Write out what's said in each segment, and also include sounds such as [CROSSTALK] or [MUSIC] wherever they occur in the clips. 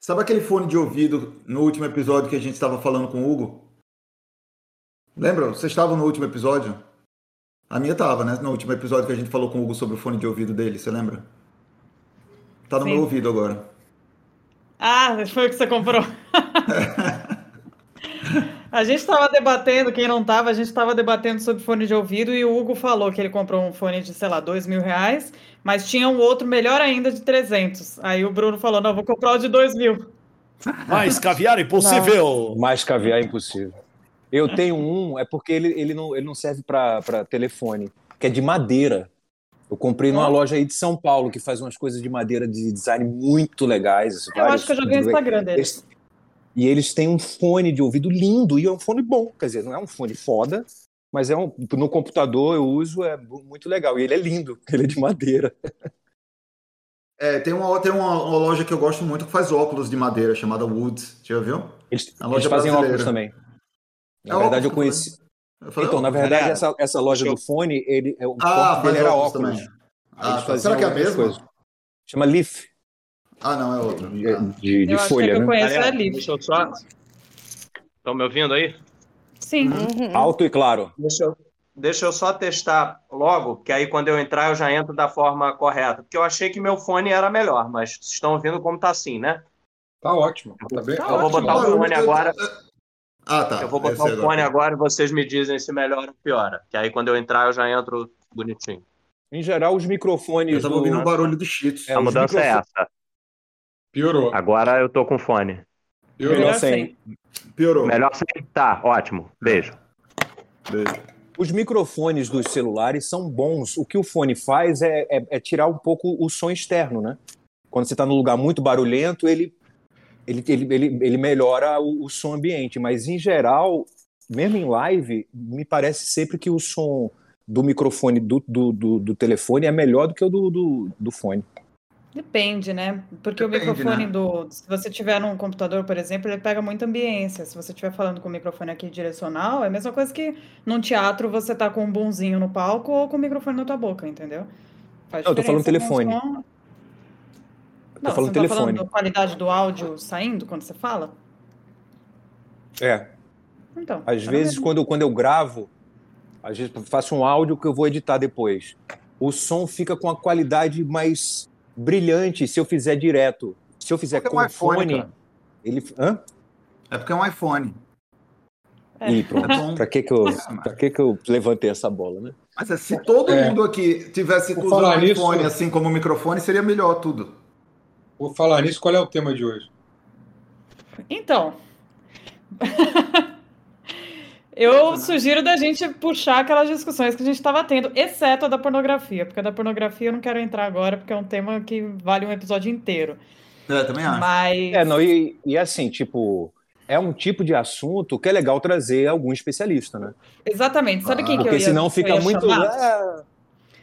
Sabe aquele fone de ouvido no último episódio que a gente estava falando com o Hugo? Lembra? Vocês estavam no último episódio? A minha tava, né? No último episódio que a gente falou com o Hugo sobre o fone de ouvido dele, você lembra? Tá no Sim. meu ouvido agora. Ah, foi o que você comprou. [LAUGHS] a gente estava debatendo, quem não estava, a gente estava debatendo sobre fone de ouvido e o Hugo falou que ele comprou um fone de, sei lá, dois mil reais, mas tinha um outro melhor ainda de 300. Aí o Bruno falou, não, vou comprar o de dois mil. [LAUGHS] Mais caviar impossível. Mais caviar é impossível. Eu tenho um, é porque ele, ele, não, ele não serve para telefone, que é de madeira. Eu comprei numa loja aí de São Paulo que faz umas coisas de madeira de design muito legais. Eu acho que eu vi no Instagram dele. E eles têm um fone de ouvido lindo e é um fone bom. Quer dizer, não é um fone foda, mas é um no computador eu uso, é muito legal. E ele é lindo, [LAUGHS] ele é de madeira. É, tem uma, tem uma, uma loja que eu gosto muito que faz óculos de madeira, chamada Woods. Já viu? Eles, A loja eles fazem óculos também. Na É verdade, eu conheci. Eu falei, Então, "Oh, na verdade, galera, essa, essa loja do fone, ele, é- o Ah, forte dele era óculos óculos. Ah, tá. Será que é a mesma? coisas. Chama Leaf, Ah, não, é de, Ah. de, de eu acho que a folha, que eu né? conheço é Galera, eu só. Estão me ouvindo aí? Sim. Uhum. Alto e claro. Deixa eu, deixa eu só testar logo, que aí quando eu entrar eu já entro da forma correta. Porque eu achei que meu fone era melhor, mas vocês estão ouvindo como tá assim, né? Tá ótimo. Tá bem. Tá Eu vou ótimo. botar o Barulho fone agora. Ah, tá. Eu vou Esse botar o agora. fone agora e vocês me dizem se melhora ou piora. Que aí quando eu entrar eu já entro bonitinho. Em geral, os microfones. Eu tava do- ouvindo o barulho do Cheetos. É, a mudança é microfo- essa. Piorou. Agora eu tô com fone. Piorou. Melhor sem. Piorou. Melhor sem? Tá, ótimo. Beijo. Beijo. Os microfones dos celulares são bons. O que o fone faz é, é- é tirar um pouco o som externo, né? Quando você está num lugar muito barulhento, ele, ele, ele, ele, ele melhora o, o som ambiente. Mas, em geral, mesmo em live, me parece sempre que o som do microfone do, do, do, do telefone é melhor do que o do, do, do fone. Depende, né? Porque Depende, o microfone né? do. Se você tiver num computador, por exemplo, ele pega muita ambiência. Se você estiver falando com o microfone aqui direcional, é a mesma coisa que num teatro você tá com um bunzinho no palco ou com o microfone na tua boca, entendeu? Faz Não, eu tô falando telefone. som. Tô Não, falando você não tá falando telefone. da qualidade do áudio saindo quando você fala? É, Então. Às tá vezes, quando, quando eu gravo, às vezes eu faço um áudio que eu vou editar depois. O som fica com a qualidade mais brilhante se eu fizer direto. Se eu fizer Porque é um com iPhone, fone, ele. Hã? É porque é um iPhone. É. Ih, pronto. É pra, que, que, eu, pra que, que eu levantei essa bola, né? Mas é, se todo É. mundo aqui tivesse Por usando o falar nisso- iPhone assim como microfone, seria melhor tudo. Vou falar nisso, qual é o tema de hoje? Então. [LAUGHS] Eu sugiro da gente puxar aquelas discussões que a gente estava tendo, exceto a da pornografia, porque a da pornografia eu não quero entrar agora, porque é um tema que vale um episódio inteiro. É, também acho. Mas. É, não, e, e assim, tipo, é um tipo de assunto que é legal trazer algum especialista, né? Exatamente. Sabe quem que eu Porque ia, senão eu fica ia muito. chamar? "Ah,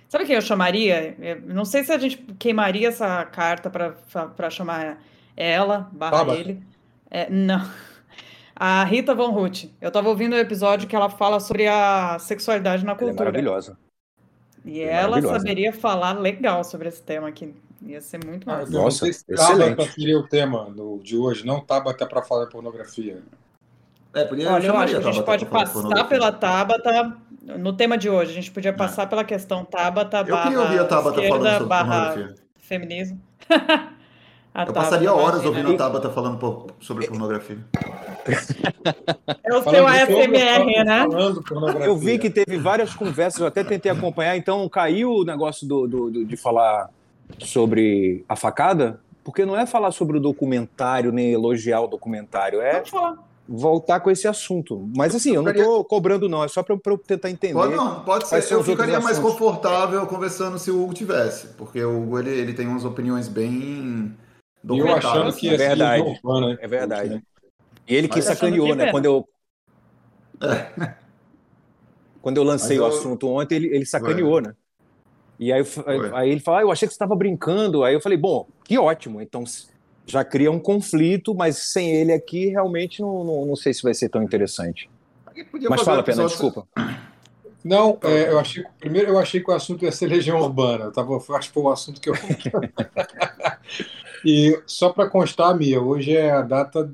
Sabe quem eu chamaria? Eu Não sei se a gente queimaria essa carta para chamar ela, barra Tabata. ele. É, não. A Rita Von Ruth. Eu estava ouvindo o episódio que ela fala sobre a sexualidade na ela é cultura. maravilhosa. e é ela maravilhosa. saberia falar legal sobre esse tema aqui. Ia ser muito Ah, massa. não Nossa, excelente. Tabata seria o tema do, de hoje, não Tabata para falar pornografia. É, podia Olha, eu acho que a gente pode passar pela Tabata. No tema de hoje, a gente podia passar pela questão Tabata Eu queria ouvir a barra Tabata falando esquerda sobre barra pornografia. feminismo. [LAUGHS] A Eu Tabata, passaria horas ouvindo a Tabata falando por- sobre pornografia. É o seu Falando ASMR, né? Falando. Eu vi que teve várias conversas, eu até tentei acompanhar, então caiu o negócio do, do- do- de falar sobre a facada, porque não é falar sobre o documentário, nem elogiar o documentário, é voltar com esse assunto. Mas assim, eu não tô cobrando, não, é só para eu tentar entender. Pode não, pode ser. Eu ficaria mais assuntos? confortável conversando se o Hugo tivesse. Porque o Hugo ele, ele tem umas opiniões bem E eu achando que É verdade. ser urbana, né? É verdade. E ele que Mas sacaneou, que né? é. Quando eu, [LAUGHS] quando eu lancei Mas o eu- assunto ontem, ele, ele sacaneou, né? E aí, eu aí ele falou, ah, eu achei que você estava brincando. Aí eu falei, bom, que ótimo. Então já cria um conflito, mas sem ele aqui, realmente não, não, não sei se vai ser tão interessante. Podia Mas fala, um Pena, desculpa. Não, é, eu achei, primeiro eu achei que o assunto ia ser Legião Urbana. Eu tava, acho que foi o assunto que eu. [LAUGHS] E só para constar, Mia, hoje é a data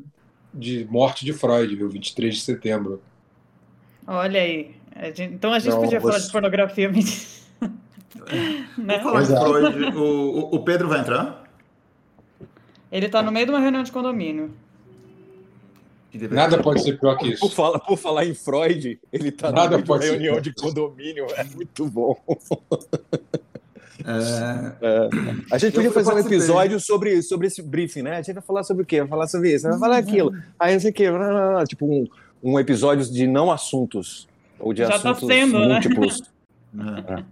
de morte de Freud, viu? 23 de setembro. Olha aí. A gente- então a gente Não, podia falar você- de pornografia. [LAUGHS] né? Vou falar de Exato. Freud. O, o- Pedro vai entrar? Ele tá no meio de uma reunião de condomínio. Nada pode ser pior que Por, isso. fala- por falar em Freud, ele tá no Nada meio de uma pode ser reunião de condomínio, é muito bom. [LAUGHS] É, A gente podia fazer um episódio sobre, sobre esse briefing, né? A gente vai falar sobre o quê? Vai falar sobre isso, vai falar aquilo. Aí não sei o quê. Tipo um, um episódio de não assuntos. Ou de Já tá assuntos sendo, né? múltiplos. é.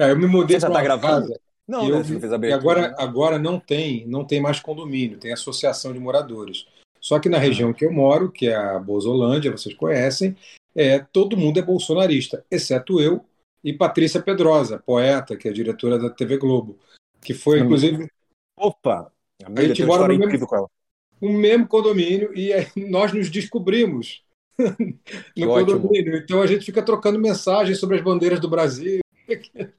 É, eu me mudei Você já tá gravando? casa Não, e, eu- né? E agora, né? agora não tem, não tem mais condomínio, tem associação de moradores. Só que na região que eu moro, que é a Bolsolândia, vocês conhecem, é, todo mundo é bolsonarista, exceto eu e Patrícia Pedrosa, poeta, que é diretora da TV Globo, que foi, inclusive, Opa! Amiga, gente tem uma mora no ela. um mesmo condomínio e aí nós nos descobrimos [LAUGHS] no ótimo. condomínio. Então a gente fica trocando mensagens sobre as bandeiras do Brasil. [LAUGHS]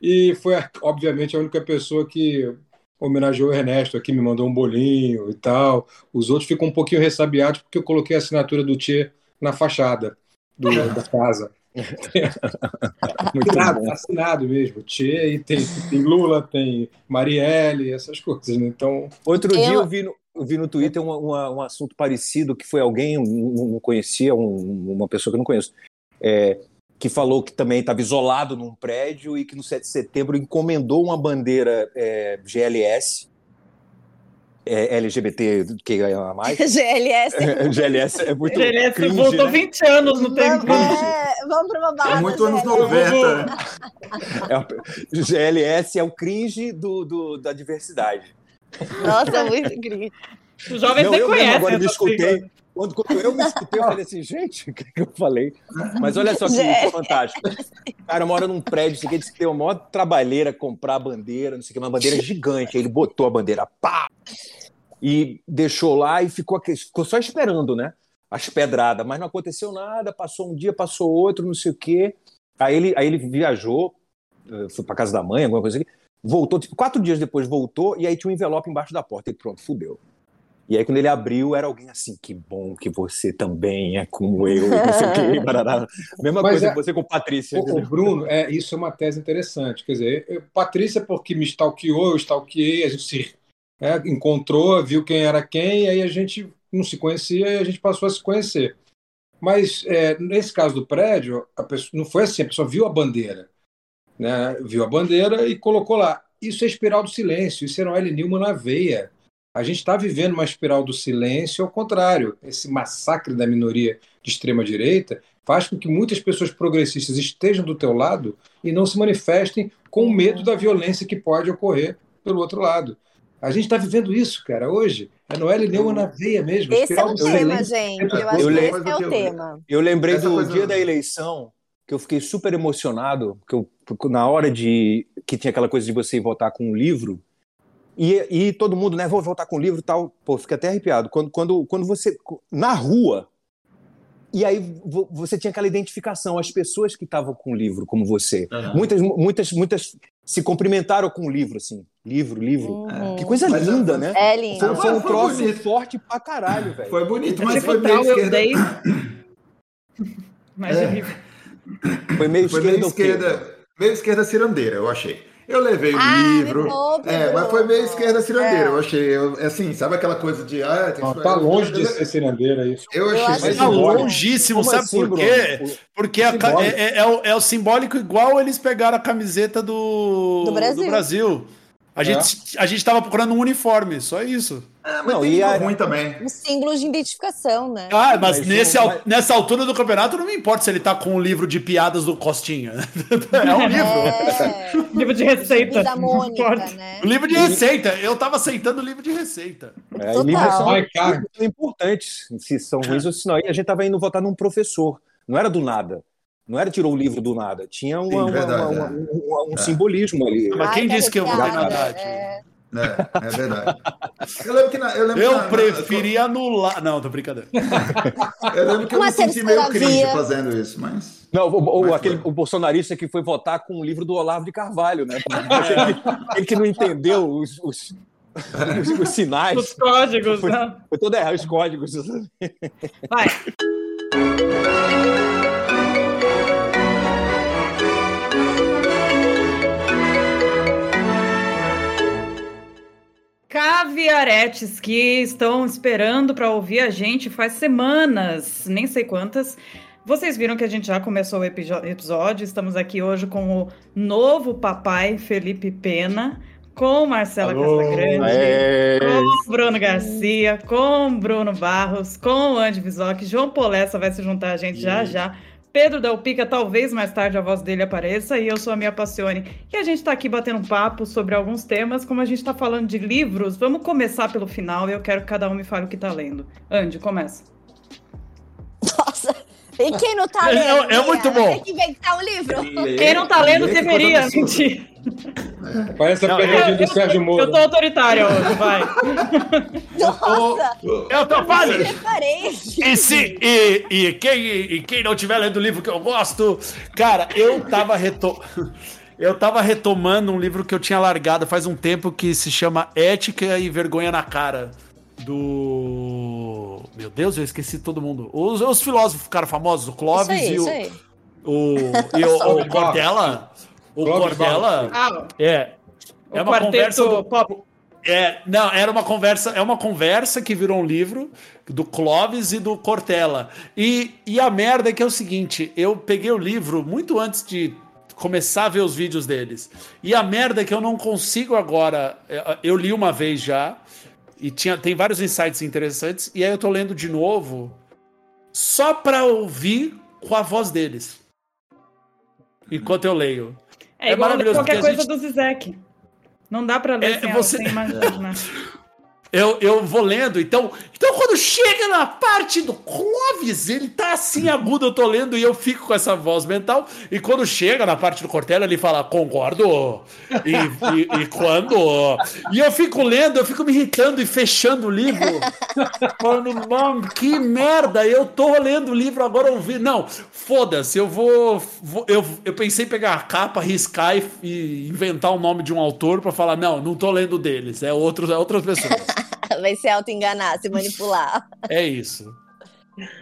E foi, obviamente, a única pessoa que homenageou o Ernesto aqui, me mandou um bolinho e tal. Os outros ficam um pouquinho ressabiados porque eu coloquei a assinatura do Tchê na fachada do- [LAUGHS] da casa. [LAUGHS] Muito Assinado, bom. assinado mesmo. Tchê, e tem, tem Lula, tem Marielle, essas coisas. Né? Então, Outro Eu- dia eu vi no, eu vi no Twitter uma- uma- um assunto parecido que foi alguém, não, não conhecia, um- uma pessoa que eu não conheço, é, que falou que também estava isolado num prédio e que no 7 de setembro encomendou uma bandeira é, GLS, é, LGBT que ganha mais. [LAUGHS] GLS. GLS [LAUGHS] é muito Ele cringe, voltou né? 20 anos no tempo. Vamos, é, vamos para uma balada. É muito anos GLS. 90. É o- GLS é o cringe do, do- da diversidade. Nossa, é muito incrível. Os jovens Não, nem conhecem. agora me escutei. Quando, quando eu me escutei, eu falei assim, gente, o que, que eu falei? Mas olha só que, que fantástico. O cara mora num prédio, isso aqui, disse que tem uma maior trabalheira comprar a bandeira, não sei o que, uma bandeira gigante. Aí ele botou a bandeira, pá! E deixou lá e ficou, aqui- ficou só esperando, né? As pedradas, mas não aconteceu nada, passou um dia, passou outro, não sei o quê. Aí ele, aí ele viajou, eh, foi pra casa da mãe, alguma coisa assim, voltou, tipo, quatro dias depois voltou, e aí tinha um envelope embaixo da porta, e pronto, fudeu. E aí, quando ele abriu, era alguém assim, que bom que você também é como eu, não sei o quê, barará. [LAUGHS] Mesma Mas coisa é- você com Patrícia. Ô, ô, Bruno, é, isso é uma tese interessante. Quer dizer, eu- Patrícia, porque me stalkeou, eu stalkeei, a gente se é, encontrou, viu quem era quem, e aí a gente não se conhecia e a gente passou a se conhecer. Mas é, nesse caso do prédio, a pessoa, não foi assim, a pessoa viu a bandeira, né? viu a bandeira e colocou lá. Isso é espiral do silêncio, isso é Noelle Newman na veia. A gente está vivendo uma espiral do silêncio, ao contrário, esse massacre da minoria de extrema-direita faz com que muitas pessoas progressistas estejam do teu lado e não se manifestem com medo da violência que pode ocorrer pelo outro lado. A gente está vivendo isso, cara, hoje. A Noelle Neumann na veia mesmo. Esse é o tema, silêncio. gente. Eu acho Eu que esse é o eu- tema. Eu lembrei Essa do dia da eleição, que eu fiquei super emocionado, que eu, na hora de. que tinha aquela coisa de você ir votar com um livro. E, e todo mundo, né, vou votar com um livro e tal. Pô, fica até arrepiado. Quando, quando, quando você. Na rua. E aí vo- você tinha aquela identificação, as pessoas que estavam com o livro, como você. Aham. Muitas, muitas, muitas se cumprimentaram com o livro, assim. Livro, livro. Uhum. Que coisa Mas, linda, é- né? É Foi, lindo. Foi- foi um foi troço bonito. forte pra caralho, velho. Foi bonito, [LAUGHS] É mas tipo foi meio esquerda. Mas É. Foi meio Foi esquerda. meio o esquerda, meio esquerda cirandeira, eu achei. Eu levei o Ah, livro. poupe, é, mas foi meio Bruno. esquerda cirandeira, É. eu achei. Eu, assim, sabe aquela coisa de. Ah, tem Não, tá longe de ser cirandeira isso. Eu Eu achei. mais Tá simbólico. longíssimo, Como sabe assim, por Bruno? quê? Porque ca- Simbólico. é, é- é o, é o simbólico igual eles pegaram a camiseta do, Do Brasil. Brasil. A, gente, a gente tava procurando um uniforme, só isso. É, mas Não, tem e livro a- ruim também. Um símbolo de identificação, né? Ah, mas, Mas nesse, nessa altura do campeonato não me importa se ele tá com um livro de piadas do Costinha. [LAUGHS] É um livro. É. [LAUGHS] Livro de receita. E da Não Mônica, importa. né? O livro de receita. Eu tava aceitando o livro de receita. É, Total. livros são, Ai, são importantes, se são ruins ou se não. E a gente estava indo votar num professor. Não era do nada. Não era tirou o livro do nada. Tinha uma- Sim, uma- verdade, uma- é. um, um- um É. simbolismo ali. Mas Ai, quem tá disse que eu na arrepiada. Tati? É. É, é verdade. Eu lembro que na, eu lembro Eu na- na- preferi anular. Não, tô brincando. [LAUGHS] Eu lembro que eu Uma me senti meio cringe fazendo isso, mas. Não, o, Mas aquele, foi. o bolsonarista que foi votar com o livro do Olavo de Carvalho, né? [LAUGHS] Ele, ele que não entendeu os, os, Os, os sinais. Os códigos, Foi- né? Foi todo errado, os códigos. Vai. [LAUGHS] Caviaretes que estão esperando para ouvir a gente faz semanas, nem sei quantas. Vocês viram que a gente já começou o episódio. Estamos aqui hoje com o novo papai Felipe Pena, com Marcela Alô. Casagrande, com Bruno Garcia, com Bruno Barros, com Andy Bizoc, João Polessa vai se juntar a gente já já. Pedro Dalpica, talvez mais tarde a voz dele apareça, e eu sou a Minha Passione. E a gente está aqui batendo um papo sobre alguns temas, como a gente está falando de livros, vamos começar pelo final e eu quero que cada um me fale o que está lendo. Andy, começa. Nossa. E quem não tá É- lendo? é muito Bia? bom. Tem que inventar um livro. Quem não tá lendo Lê, deveria, mentir. Parece a Não, pegadinha do Sérgio Moro. Eu tô autoritária hoje, vai. [LAUGHS] Nossa, Eu tô falando. referente. E, se, e, e, quem, e quem não tiver lendo o livro que eu gosto, cara, eu tava reto... Eu tava retomando um livro que eu tinha largado faz um tempo que se chama Ética e Vergonha na Cara. Do. Meu Deus, eu esqueci todo mundo. Os, os filósofos ficaram famosos, o Isso Clóvis aí, e o, o, e o, o Cortella. O Clóvis Cortella. Ah, É. É uma conversa do- pop. É, não, era uma conversa, é uma conversa que virou um livro do Clóvis e do Cortella. E, e a merda é que é o seguinte, eu peguei o livro muito antes de começar a ver os vídeos deles. E a merda é que eu não consigo agora, é, eu li uma vez já e tinha tem vários insights interessantes e aí eu tô lendo de novo só pra ouvir com a voz deles. Enquanto eu leio. É, É maravilhoso, qualquer coisa gente- do Zizek. Não dá pra ler É, sem, você- sem imaginar. [LAUGHS] Eu, eu vou lendo, então, então quando chega na parte do Clóvis, ele tá assim agudo, eu tô lendo e eu fico com essa voz mental. E quando chega na parte do Cortella, ele fala, concordo. E, e, e quando? E eu fico lendo, eu fico me irritando e fechando o livro. [LAUGHS] Falando, mano, que merda, eu tô lendo o livro agora ouvindo. Não, foda-se, eu vou. vou- eu, eu pensei em pegar a capa, riscar e, e inventar o nome de um autor pra falar, não, não tô lendo deles, é, outros, é outras pessoas. [LAUGHS] Vai se auto-enganar, se manipular. É isso.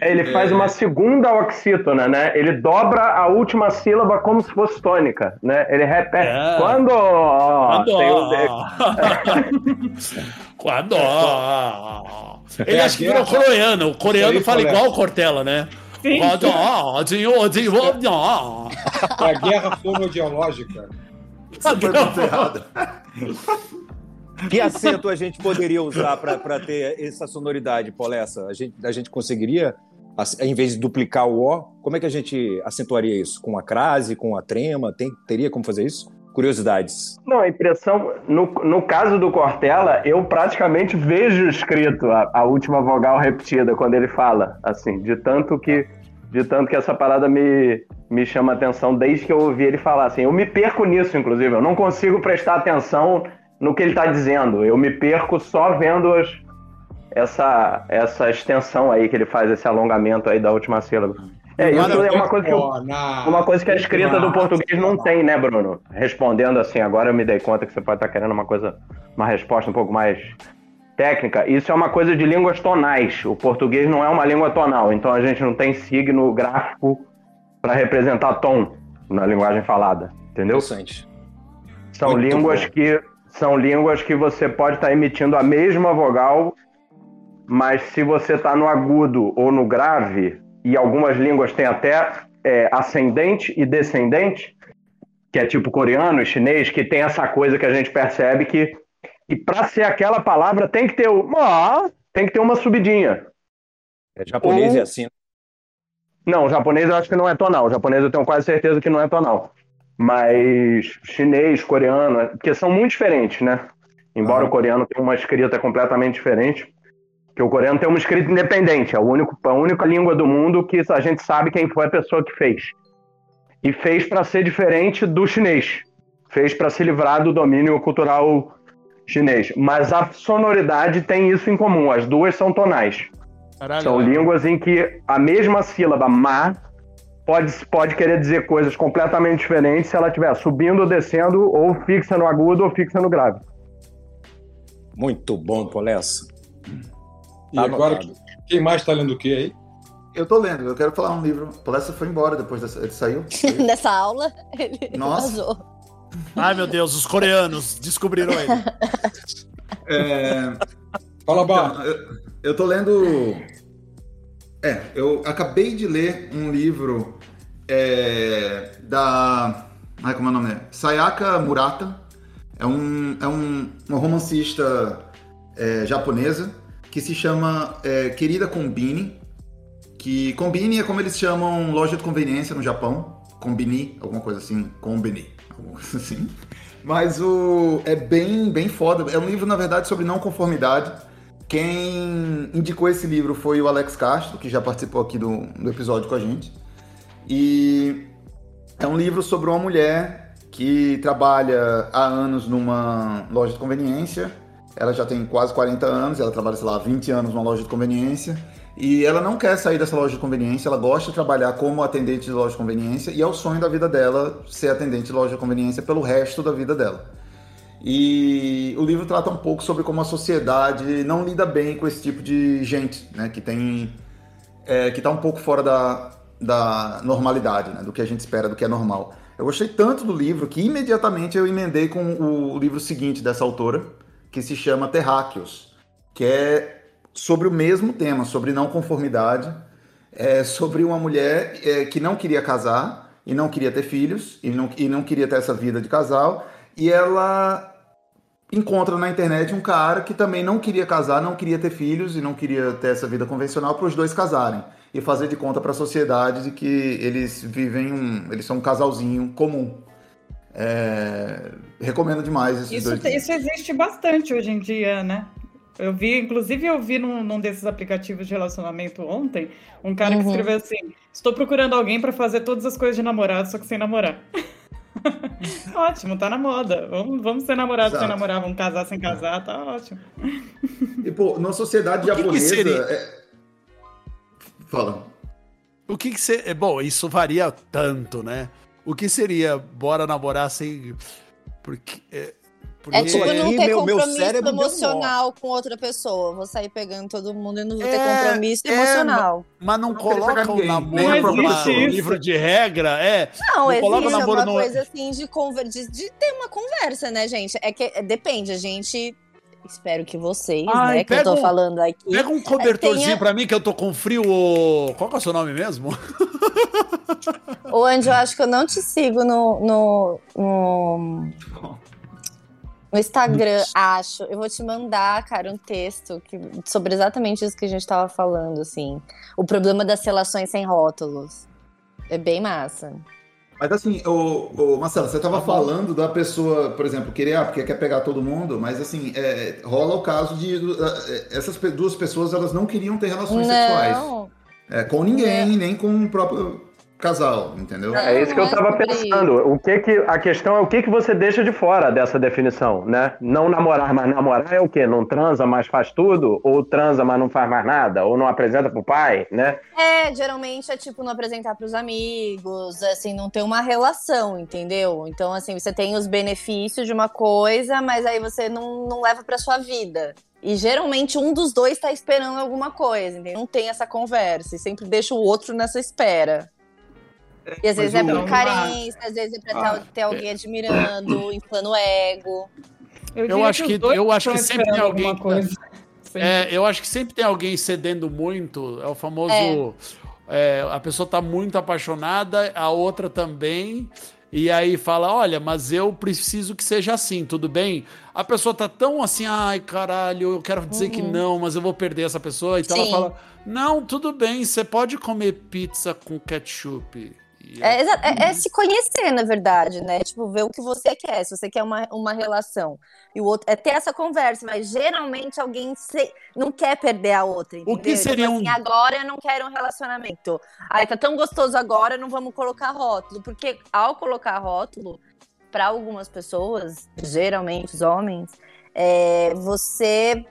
Ele faz uma segunda oxítona, né? Ele dobra a última sílaba como se fosse tônica, né? Ele repete. É. Quando. Quando? Tem o de- [LAUGHS] Quando? Ele É a acha que virou coreano. O coreano fala igual o Cortella, né? Sim. É a guerra fonodiológica. Isso [LAUGHS] foi muito errado. Que acento a gente poderia usar para ter essa sonoridade, Polessa? A gente, a gente conseguiria, em vez de duplicar o O, como é que a gente acentuaria isso? Com a crase, com a trema? Tem, teria como fazer isso? Curiosidades. Não, a impressão. No, no caso do Cortella, eu praticamente vejo escrito a, a última vogal repetida quando ele fala, assim, de tanto que. De tanto que essa parada me, me chama atenção desde que eu ouvi ele falar. Assim, eu me perco nisso, inclusive. Eu não consigo prestar atenção no que ele está dizendo. Eu me perco só vendo as- essa, essa extensão aí que ele faz, esse alongamento aí da última sílaba. É, isso é uma coisa que eu, uma coisa que a escrita do português não tem, né, Bruno? Respondendo assim, agora eu me dei conta que você pode estar querendo uma coisa, uma resposta um pouco mais técnica. Isso é uma coisa de línguas tonais. O português não é uma língua tonal, então a gente não tem signo gráfico para representar tom na linguagem falada, entendeu? Interessante. São Muito línguas bom. que são línguas que você pode estar emitindo a mesma vogal, mas se você está no agudo ou no grave, e algumas línguas têm até é, ascendente e descendente, que é tipo coreano e chinês, que tem essa coisa que a gente percebe que, que para ser aquela palavra tem que ter uma tem que ter uma subidinha. É, japonês Ou- é assim. Não, o japonês eu acho que não é tonal. O japonês eu tenho quase certeza que não é tonal. Mas chinês, coreano, porque são muito diferentes, né? Embora Aham. o coreano tenha uma escrita completamente diferente, que o coreano tem uma escrita independente, é o único, a única língua do mundo que a gente sabe quem foi a pessoa que fez. E fez para ser diferente do chinês. Fez para se livrar do domínio cultural chinês. Mas a sonoridade tem isso em comum, as duas são tonais. Caralho, São línguas em que a mesma sílaba ma pode, pode querer dizer coisas completamente diferentes se ela estiver subindo ou descendo, ou fixa no agudo ou fixa no grave. Muito bom, Polessa. E Tá agora, anotado. quem mais está lendo o que aí? Eu tô lendo, eu quero falar um livro. A palestra foi embora depois dessa. Ele saiu? [LAUGHS] Nessa aula, ele Nossa. vazou. Ai, meu Deus, os coreanos descobriram ele. É, Fala, Bar. eu, eu tô lendo. É, eu acabei de ler um livro é, da. Ai, como é o nome? Sayaka Murata. É, um, é um, uma romancista é, japonesa que se chama é, Querida Combine. Que Combine é como eles chamam loja de conveniência no Japão. Combini, alguma coisa assim. Combini, alguma coisa assim. Mas o é bem, bem foda. É um livro, na verdade, sobre não conformidade. Quem indicou esse livro foi o Alex Castro, que já participou aqui do, do episódio com a gente. E é um livro sobre uma mulher que trabalha há anos numa loja de conveniência. Ela já tem quase 40 anos, ela trabalha, sei lá, há 20 anos numa loja de conveniência. E ela não quer sair dessa loja de conveniência, ela gosta de trabalhar como atendente de loja de conveniência e é o sonho da vida dela ser atendente de loja de conveniência pelo resto da vida dela. E o livro trata um pouco sobre como a sociedade não lida bem com esse tipo de gente, né, que tem é, que está um pouco fora da, da normalidade, né, do que a gente espera, do que é normal. Eu gostei tanto do livro que imediatamente eu emendei com o livro seguinte dessa autora, que se chama Terráqueos, que é sobre o mesmo tema, sobre não conformidade, é sobre uma mulher é, que não queria casar e não queria ter filhos e não, e não queria ter essa vida de casal, e ela encontra na internet um cara que também não queria casar, não queria ter filhos e não queria ter essa vida convencional para os dois casarem e fazer de conta para a sociedade de que eles vivem um, eles são um casalzinho comum. É, recomendo demais esses Isso, dois. isso existe bastante hoje em dia, né? Eu vi, inclusive, eu vi num, num desses aplicativos de relacionamento ontem, um cara que Uhum. escreveu assim: Estou procurando alguém pra fazer todas as coisas de namorado, só que sem namorar. [LAUGHS] [LAUGHS] ótimo, tá na moda. Vamos, vamos ser namorados sem namorar, vamos casar sem casar, tá ótimo. E pô, numa sociedade O que que japonesa. seria? é- Fala. O que que você. é, Bom, isso varia tanto, né? O que seria bora namorar sem. Porque. É, porque- É tipo não ter meu- meu compromisso nó. emocional com outra pessoa. Vou sair pegando todo mundo e não vou ter É, compromisso é, emocional. Mas não, Não coloca o namoro no livro de regra, é. Não, Não o existe namoro uma no- coisa assim de, conver... de, de ter uma conversa, né, gente? É que é, depende, a gente. Espero que vocês, Ai, né, que eu tô um- falando aqui. Pega um cobertorzinho tenha- pra mim que eu tô com frio. ô- Qual que é o seu nome mesmo? Ô, Andy, eu acho que eu não te sigo no, no, no, no Instagram, acho. Eu vou te mandar, cara, um texto que- sobre exatamente isso que a gente tava falando, assim. O problema das relações sem rótulos. É bem massa. Mas assim, o, Marcelo, você estava falando da pessoa, por exemplo, querer, ah, porque quer pegar todo mundo, mas assim, é, rola o caso de uh, essas pe- duas pessoas, elas não queriam ter relações sexuais. Não, É, com ninguém, nem com o próprio casal, entendeu? É isso que eu Não é tava sobre pensando. O que que a questão é o que que você deixa de fora dessa definição, né? Não namorar, mas namorar é o quê? Não transa, mas faz tudo? Ou transa, mas não faz mais nada? Ou não apresenta pro pai, né? É, geralmente é tipo não apresentar pros amigos, assim, não ter uma relação, entendeu? Então, assim, você tem os benefícios de uma coisa, mas aí você não, não leva pra sua vida. E geralmente um dos dois tá esperando alguma coisa, entendeu? Não tem essa conversa, e sempre deixa o outro nessa espera. E às vezes é por carência, às vezes é pra Ah, ter- ter alguém admirando, inflando ego. diria acho que- eu acho que sempre tem alguém. Sim. É, eu acho que sempre tem alguém cedendo muito. É o famoso. é, a pessoa tá muito apaixonada, a outra também. E aí fala: Olha, mas eu preciso que seja assim, tudo bem? A pessoa tá tão assim, ai caralho, eu quero dizer que não, mas eu vou perder essa pessoa. Então ela Sim. fala: Não, tudo bem, você pode comer pizza com ketchup. E É, exa- é- é se conhecer, na verdade, né? Tipo, ver o que você quer, se você quer uma, uma relação. E o outro é ter essa conversa, mas geralmente alguém se- não quer perder a outra. O que entendeu? seria tipo um- assim, agora eu não quero um relacionamento. Ai, tá tão gostoso agora, não vamos colocar rótulo. Porque ao colocar rótulo, para algumas pessoas, geralmente os homens, é, você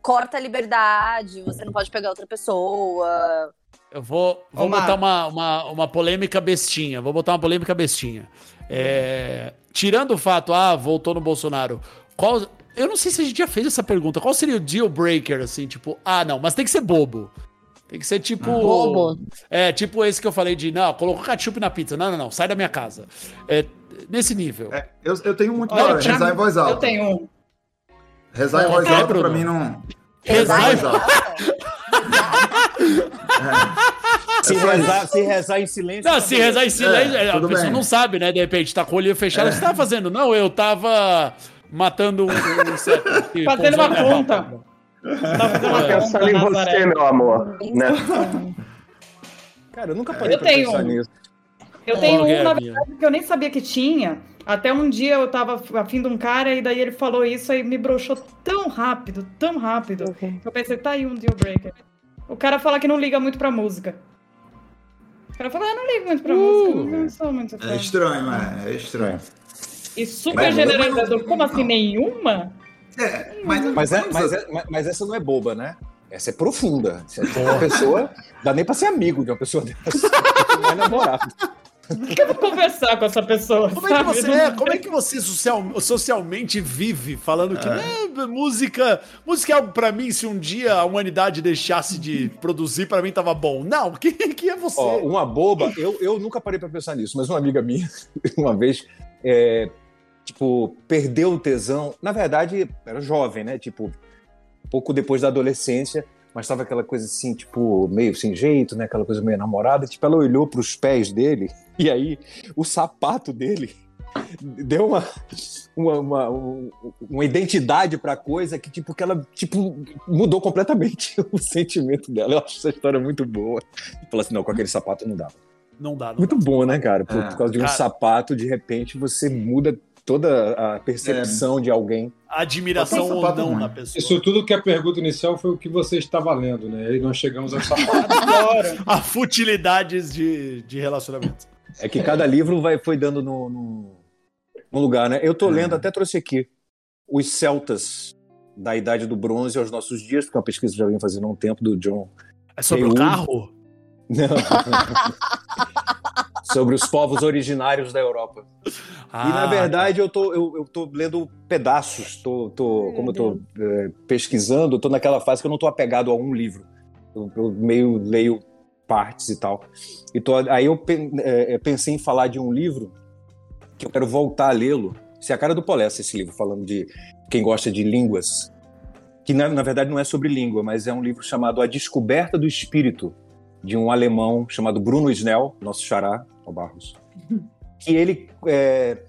corta a liberdade, você não pode pegar outra pessoa. Eu vou, vou Omar. botar uma, uma, uma polêmica bestinha. Vou botar uma polêmica bestinha. É, tirando o fato, ah, voltou no Bolsonaro. Qual, eu não sei se a gente já fez essa pergunta. Qual seria o deal breaker, assim, tipo, ah, não, mas tem que ser bobo. Tem que ser tipo. Bobo. É, tipo esse que eu falei de, não, colocou ketchup na pizza. Não, não, não, sai da minha casa. É, nesse nível. É, eu, eu tenho muito Olha, pra rezar em voz alta. Eu tenho um. Rezar em voz alta pra mim não. Rezar em voz alta. [LAUGHS] Se É rezar, se rezar em silêncio. Não, se rezar em silêncio, É, a tudo pessoa bem. não sabe, né? De repente, tá com o olho fechado. O que você tá fazendo? Não, eu tava matando um, um inseto Fazendo uma minha conta. Tá fazendo uma É. Pensando conta, em você, Nazaré. meu amor. Né? Cara, eu nunca parei Eu pra tenho pensar um. nisso. Eu tenho é um, a na verdade, que eu nem sabia que tinha. Até um dia eu tava afim de um cara e daí ele falou isso e me broxou tão rápido, tão rápido. que Eu pensei, tá aí um deal breaker. O cara fala que não liga muito pra música. O cara fala, ah, não ligo muito pra música, não sou muito fã. É estranho, mas é estranho. E super Mas- generalizador, como assim, nenhuma? É, mas, Mas, é, mas, é- mas- mas essa não é boba, né? Essa é profunda. Essa é uma pessoa. Dá nem pra ser amigo de uma pessoa dessa. [LAUGHS] Não é namorado. Por que eu vou conversar com essa pessoa? Como é que sabe? você, é, como é que você social- socialmente vive falando que "Né, música, música é algo pra mim, se um dia a humanidade deixasse de produzir, pra mim tava bom. Não, quem, quem é você? Ó, uma boba, eu, eu nunca parei pra pensar nisso, mas uma amiga minha, [LAUGHS] uma vez, é, tipo, perdeu o tesão. Na verdade, era jovem, né? Tipo, pouco depois da adolescência, mas tava aquela coisa assim, tipo, meio sem jeito, né? Aquela coisa meio namorada. Tipo, ela olhou pros pés dele e aí o sapato dele [LAUGHS] deu uma, uma, uma, um- uma identidade pra coisa que, tipo, que ela, tipo, mudou completamente [LAUGHS] o sentimento dela. Eu acho essa história muito boa. Falou assim, não, com aquele sapato não dá. Não dá, não Muito dá. bom, né, cara? Por, É. por causa de um Cara. sapato, de repente você muda toda a percepção de alguém. Admiração Bota um ou não na pessoa. Isso tudo que a pergunta inicial foi o que você estava lendo, né? E nós chegamos ao sapato. [LAUGHS] A futilidades de, de relacionamento. É que cada livro vai, foi dando no, no, no lugar, né? Eu tô É. lendo, até trouxe aqui, Os Celtas, da Idade do Bronze aos Nossos Dias, que é uma pesquisa que já vem fazendo há um tempo, do John É sobre o carro? Não. [LAUGHS] [LAUGHS] Sobre os povos originários da Europa. Ah, e na verdade eu tô, eu, eu tô lendo pedaços, tô, tô, como eu tô é, pesquisando, eu tô naquela fase que eu não tô apegado a um livro. Eu, eu meio leio partes e tal. E tô, aí eu pen- é, é, pensei em falar de um livro que eu quero voltar a lê-lo. Isso é a cara do Polessa, esse livro, falando de quem gosta de línguas. Que na, na verdade não é sobre língua, mas é um livro chamado A Descoberta do Espírito, de um alemão chamado Bruno Snell, nosso xará, o Barros. Que ele é,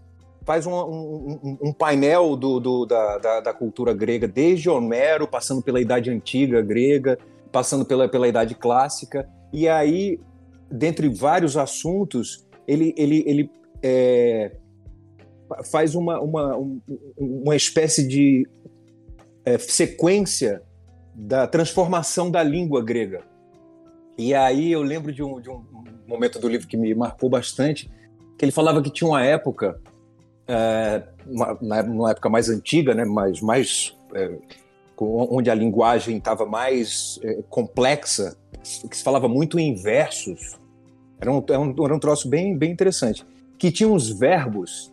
faz um, um- um- painel do, do- da, da- da cultura grega, desde Homero, passando pela Idade Antiga grega, passando pela, pela Idade Clássica. E aí, dentre vários assuntos, ele, ele, ele é, faz uma, uma, um- uma espécie de é, sequência da transformação da língua grega. E aí eu lembro de um, de um momento do livro que me marcou bastante, que ele falava que tinha uma época, é, uma, numa época mais antiga, né, mais, mais é, onde a linguagem estava mais é, complexa, que se falava muito em versos. Era um, era um, era um troço bem, bem interessante. Que tinha uns verbos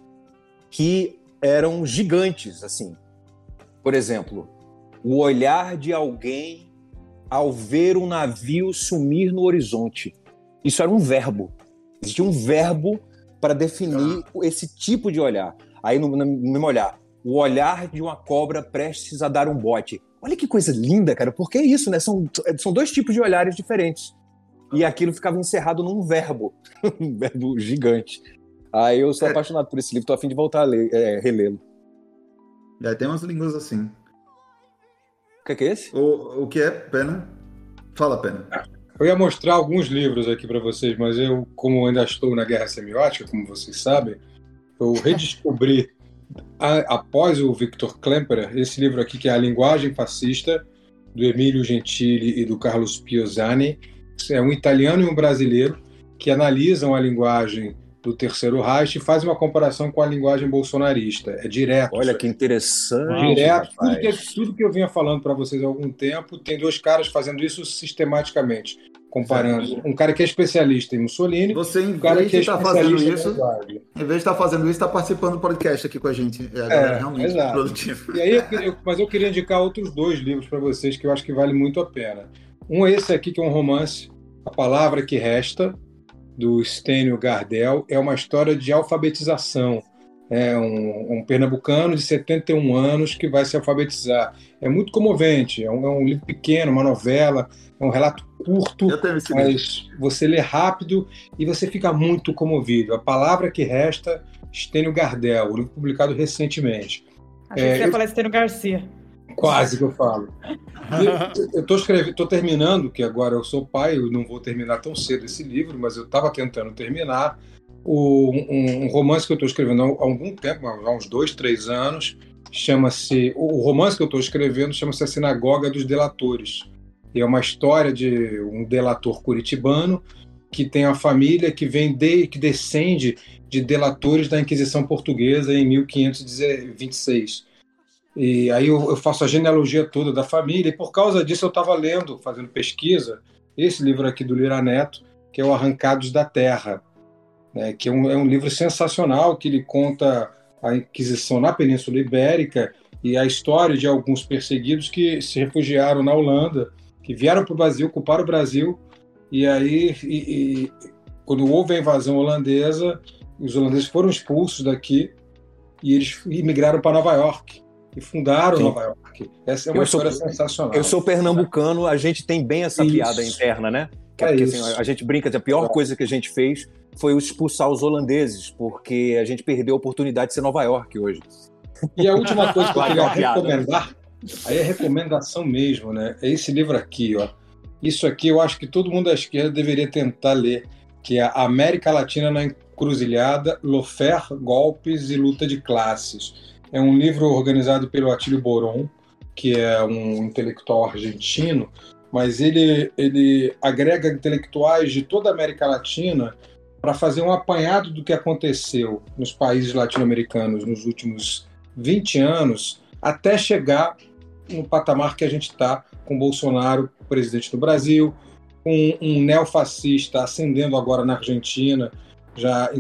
que eram gigantes, assim. Por exemplo, o olhar de alguém ao ver um navio sumir no horizonte. Isso era um verbo. Existia um verbo para definir esse tipo de olhar. Aí, no, no mesmo olhar, o olhar de uma cobra prestes a dar um bote. Olha que coisa linda, cara. Porque é isso, né? São, são dois tipos de olhares diferentes. E aquilo ficava encerrado num verbo. [LAUGHS] um verbo gigante. Aí eu sou É. apaixonado por esse livro, tô a fim de voltar a ler, é, relê-lo. Já tem umas línguas assim. O que é, que é esse? O, o que é, Pena? Fala, Pena. Eu ia mostrar alguns livros aqui para vocês, mas eu, como ainda estou na guerra semiótica, como vocês sabem, eu [LAUGHS] redescobri, a- após o Victor Klemperer, esse livro aqui que é A Linguagem Fascista, do Emílio Gentili e do Carlos Piosani. É um italiano e um brasileiro que analisam a linguagem do Terceiro Reich e fazem uma comparação com a linguagem bolsonarista. É direto. Olha que interessante. Direto, tudo que, tudo que eu vinha falando para vocês há algum tempo, tem dois caras fazendo isso sistematicamente. Comparando um cara que é especialista em Mussolini, Você, em um cara que é estar fazendo isso, em vez de estar fazendo isso, está participando do podcast aqui com a gente. É, galera É, realmente exato. produtiva. E aí, eu eu- mas eu queria indicar outros dois livros para vocês que eu acho que vale muito a pena. Um é esse aqui, que é um romance, A Palavra que Resta, do Stênio Gardel. É uma história de alfabetização. É um, um pernambucano de 71 anos que vai se alfabetizar. É muito comovente. É um, é um livro pequeno, uma novela, é um relato curto, livro. mas você lê rápido e você fica muito comovido. A Palavra que Resta, Stênio Gardel, um livro publicado recentemente. Achei É, que você ia falar Estênio Garcia. Quase que eu falo. [LAUGHS] Eu estou escrevendo, tô terminando, que agora eu sou pai, eu não vou terminar tão cedo esse livro, mas eu estava tentando terminar o- um, um romance que eu estou escrevendo há algum tempo, há uns dois, três anos. Chama-se o romance que eu estou escrevendo chama-se A Sinagoga dos Delatores. E é uma história de um delator curitibano que tem uma família que vem de, que descende de delatores da Inquisição Portuguesa em 1526. E aí eu, eu faço a genealogia toda da família, e por causa disso eu estava lendo, fazendo pesquisa, esse livro aqui do Lira Neto, que é o Arrancados da Terra, né, que é um, é um livro sensacional, que ele conta a Inquisição na Península Ibérica e a história de alguns perseguidos que se refugiaram na Holanda, que vieram para o Brasil, ocuparam o Brasil, e aí, e- e quando houve a invasão holandesa, os holandeses foram expulsos daqui e eles imigraram para Nova York e fundaram Sim. Nova York. Essa é uma Eu sou- história sensacional. Eu sou pernambucano, a gente tem bem essa Isso. piada interna, né? Que é É porque, assim, a gente brinca que a pior É. coisa que a gente fez foi expulsar os holandeses, porque a gente perdeu a oportunidade de ser Nova York hoje. E a última coisa que eu queria recomendar, aí é recomendação mesmo, né? É esse livro aqui, ó. Isso aqui eu acho que todo mundo da esquerda deveria tentar ler, que é a América Latina na Encruzilhada, Lofer, Golpes e Luta de Classes. É um livro organizado pelo Atílio Boron, que é um intelectual argentino, mas ele, ele agrega intelectuais de toda a América Latina para fazer um apanhado do que aconteceu nos países latino-americanos nos últimos 20 anos, até chegar no patamar que a gente está com Bolsonaro, presidente do Brasil, com um neofascista ascendendo agora na Argentina, já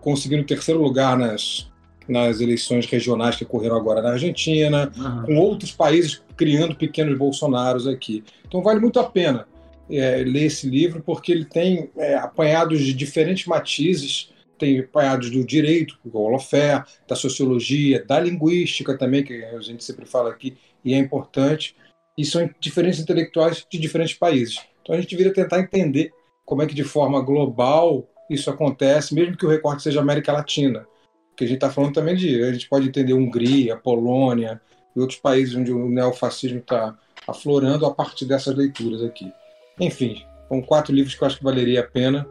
conseguindo o terceiro lugar nas, nas eleições regionais que ocorreram agora na Argentina, Aham. com outros países criando pequenos Bolsonaros aqui. Então vale muito a pena é, ler esse livro, porque ele tem é, apanhados de diferentes matizes, tem apanhados do direito, holofer, da sociologia, da linguística também, que a gente sempre fala aqui, e é importante, e são diferentes intelectuais de diferentes países. Então a gente deveria tentar entender como é que de forma global isso acontece, mesmo que o recorte seja América Latina. Porque a gente está falando também de. A gente pode entender Hungria, Polônia e outros países onde o neofascismo está aflorando a partir dessas leituras aqui. Enfim, são quatro livros que eu acho que valeria a pena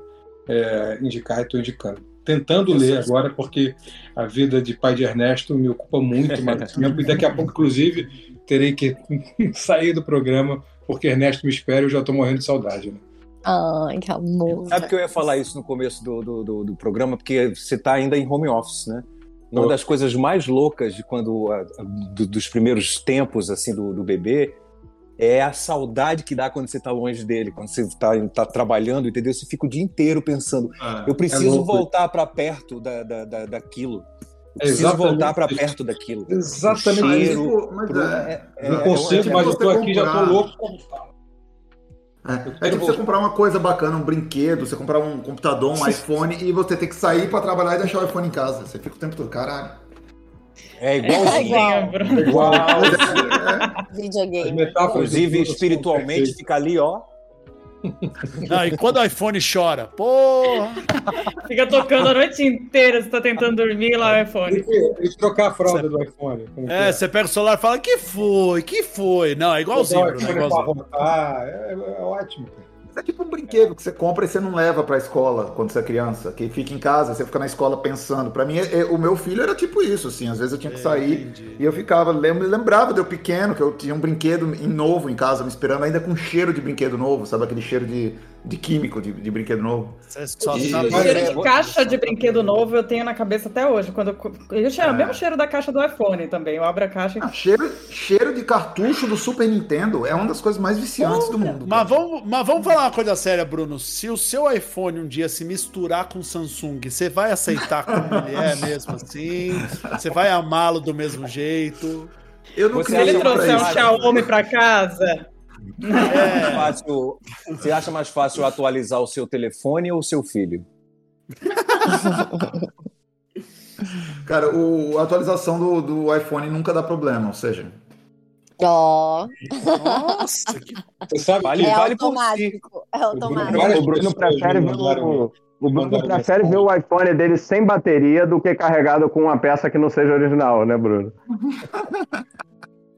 é, indicar e estou indicando. Tentando ler agora, porque a vida de pai de Ernesto me ocupa muito mais [LAUGHS] tempo, e daqui a pouco, inclusive, terei que [LAUGHS] sair do programa, porque Ernesto me espera e eu já estou morrendo de saudade. Né? Ai, que amor. Sabe que eu ia falar isso no começo do, do, do- do programa, porque você está ainda em home office, né? Uma das coisas mais loucas de quando a- a- do- dos primeiros tempos assim do, do bebê é a saudade que dá quando você está longe dele, quando você está trabalhando, entendeu? Você fica o dia inteiro pensando, eu preciso louco. voltar para perto da, da, da- daquilo. Eu É preciso exatamente voltar para perto daquilo. Exatamente cheiro, tipo, mas pro- é, é- não é- consigo, é- mas eu você estou aqui, já comprar. estou louco. É, é tipo você comprar uma coisa bacana, um brinquedo, você comprar um computador, um iPhone e você ter que sair pra trabalhar e deixar o iPhone em casa. Você fica o tempo todo, caralho. É É igualzinho. igual. Bruno. Igual. É, Videogame. Inclusive, espiritualmente, fica ali, ó. Não, e quando o iPhone chora? Porra! Fica tocando a noite inteira, você tá tentando dormir lá o iPhone. tem que trocar a fralda do iPhone. como que É, você pega o celular e fala, que foi? Que foi? Não, é igualzinho, é igualzinho. rotar, é, é ótimo. cara. É tipo um brinquedo que você compra e você não leva pra escola quando você é criança, que fica em casa, você fica na escola pensando. Pra mim, é- é- o meu filho era tipo isso, assim. Às vezes eu tinha que sair Entendi. e eu ficava, lem- lembrava de eu pequeno, que eu tinha um brinquedo novo em casa me esperando, ainda com cheiro de brinquedo novo, sabe? Aquele cheiro de, de químico de, de brinquedo novo. Só E- cheiro de caixa de brinquedo novo eu tenho na cabeça até hoje. Quando eu, eu cheiro, É. o mesmo cheiro da caixa do iPhone também. Eu abro a caixa e. Ah, cheiro, cheiro de cartucho do Super Nintendo é uma das coisas mais viciantes do mundo. Mas vamos, mas vamos falar uma coisa séria, Bruno. Se o seu iPhone um dia se misturar com o Samsung, você vai aceitar como ele é mesmo assim? Você vai amá-lo do mesmo jeito? Eu não Se ele trouxer um. Xiaomi pra casa, É fácil, você acha mais fácil atualizar o seu telefone ou o seu filho? [LAUGHS] Cara, o, a atualização do, do iPhone nunca dá problema, ou seja, Ó, Nossa, que Você sabe Vale- é vale automático. É automático. O Bruno pessoas prefere me ver o, o Bruno prefere ver o iPhone dele sem bateria do que carregado com uma peça que não seja original, né, Bruno? [LAUGHS]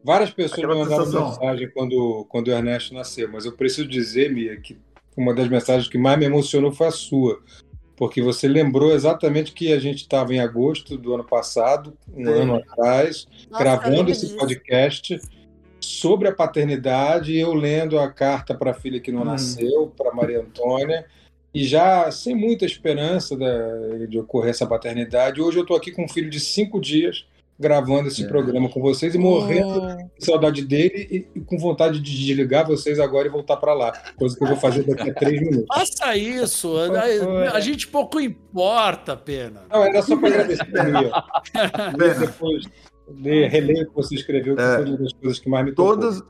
Várias pessoas Aquela me mandaram sensação. mensagem quando, quando o Ernesto nasceu, mas eu preciso dizer, Mia, que uma das mensagens que mais me emocionou foi a sua. Porque você lembrou exatamente que a gente estava em agosto do ano passado, um Sim. ano atrás, Nossa, gravando esse disso. podcast sobre a paternidade, e eu lendo a carta para a filha que não Hum. nasceu, para Maria Antônia, e já sem muita esperança da- de ocorrer essa paternidade. Hoje eu estou aqui com um filho de cinco dias, gravando esse É. programa com vocês e morrendo Hum, de saudade dele e, e com vontade de desligar vocês agora e voltar para lá, coisa que eu vou fazer daqui a três minutos. Faça isso. A, a gente pouco importa, pena. Não, era só para agradecer para mim. ó. Pena. [LAUGHS] depois ler, releio o que você escreveu, que É. foi uma das coisas que mais me tocou. Todas-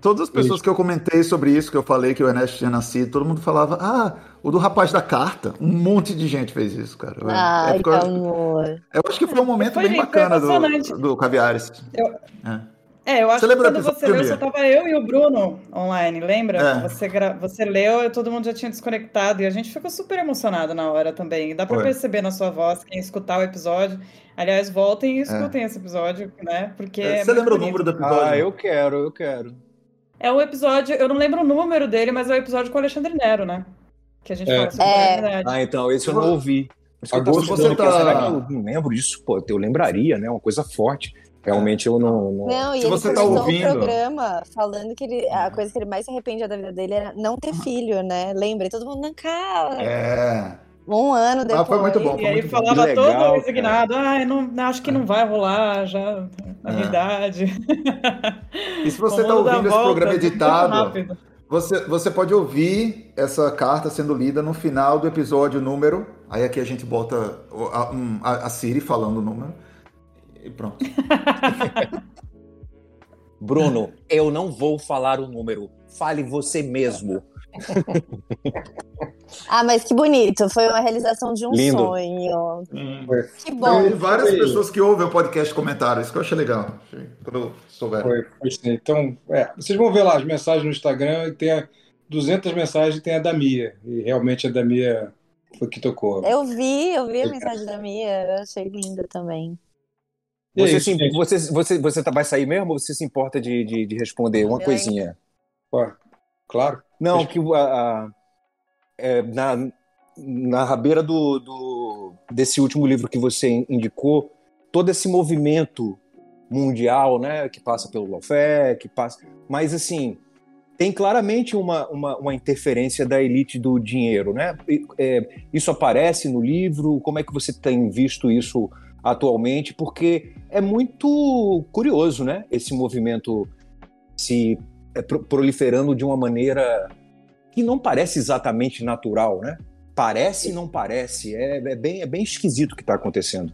todas as pessoas que eu comentei sobre isso, que eu falei que o Ernesto tinha nascido, todo mundo falava, ah, o do rapaz da carta. Um monte de gente fez isso, cara. É, Ai, porque que eu, amor. eu acho que foi um momento Foi bem bacana do, do Caviares. Eu- É. É, eu acho Você que quando do você leu, só tava eu e o Bruno online, lembra? É. Você, gra... você leu e todo mundo já tinha desconectado e a gente ficou super emocionado na hora também. E dá pra Foi. perceber na sua voz, quem escutar o episódio. Aliás, voltem e escutem esse episódio, né? Porque É, é Você muito lembra o bonito. número do episódio? Ah, eu quero, eu quero. É o episódio, eu não lembro o número dele, mas é o episódio com o Alexandre Nero, né? Que a gente É. fala sobre É. paternidade. Ah, então, esse eu não ouvi. Agosto você tá- será que eu não lembro disso? Pô, eu lembraria, né? Uma coisa forte. Realmente eu não. não- Não, e Se ele você tá ouvindo- o programa falando que ele, a coisa que ele mais se arrependia da vida dele era não ter filho, né? Lembra? E todo mundo, não, cara. É. Um ano depois. Ah, foi muito bom. E aí muito bom. falava legal, todo resignado, ah, não, acho que não vai rolar já na É. idade. E se você está ouvindo esse volta programa editado, você, você pode ouvir essa carta sendo lida no final do episódio número. Aí aqui a gente bota a, a- a Siri falando o número. E pronto. [LAUGHS] Bruno, eu não vou falar o número. Fale você mesmo. Ah, mas que bonito. Foi uma realização de um Lindo. sonho. Foi. Que bom. várias Foi. pessoas que ouvem o podcast comentaram. Isso que eu achei legal. Quando souber. Foi, foi sim. Então, é, vocês vão ver lá as mensagens no Instagram e tem a 200 mensagens e tem a da Mia. E realmente a da Mia foi que tocou. Eu vi, eu vi a mensagem da Mia. Eu achei linda também. Você, isso, se, você, você, você tá- vai sair mesmo ou você se importa de, de, de responder uma Eu coisinha? Ó, claro. Não, que a, a- é, na, na rabeira do, do- desse último livro que você indicou, todo esse movimento mundial, né, que passa pelo lawfare, que passa, mas assim tem claramente uma, uma, uma interferência da elite do dinheiro, né? É, isso aparece no livro. Como é que você tem visto isso atualmente? Porque é muito curioso, né? Esse movimento se proliferando de uma maneira que não parece exatamente natural, né? Parece e não parece. É, é bem, é bem esquisito o que está acontecendo.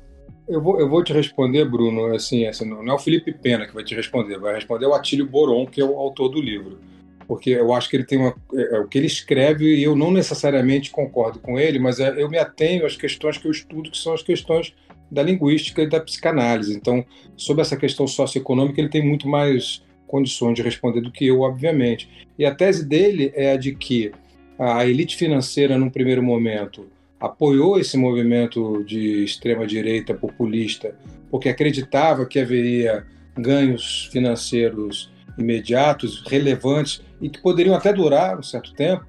Eu vou, eu vou te responder, Bruno, assim, assim, não não é o Felipe Pena que vai te responder, vai responder o Atílio Boron, que é o autor do livro. Porque eu acho que ele tem uma. É, é o que ele escreve e eu não necessariamente concordo com ele, mas é, eu me atenho às questões que eu estudo, que são as questões da linguística e da psicanálise. Então, sobre essa questão socioeconômica, ele tem muito mais condições de responder do que eu, obviamente. E a tese dele é a de que a elite financeira, num primeiro momento, apoiou esse movimento de extrema-direita populista porque acreditava que haveria ganhos financeiros imediatos, relevantes e que poderiam até durar um certo tempo.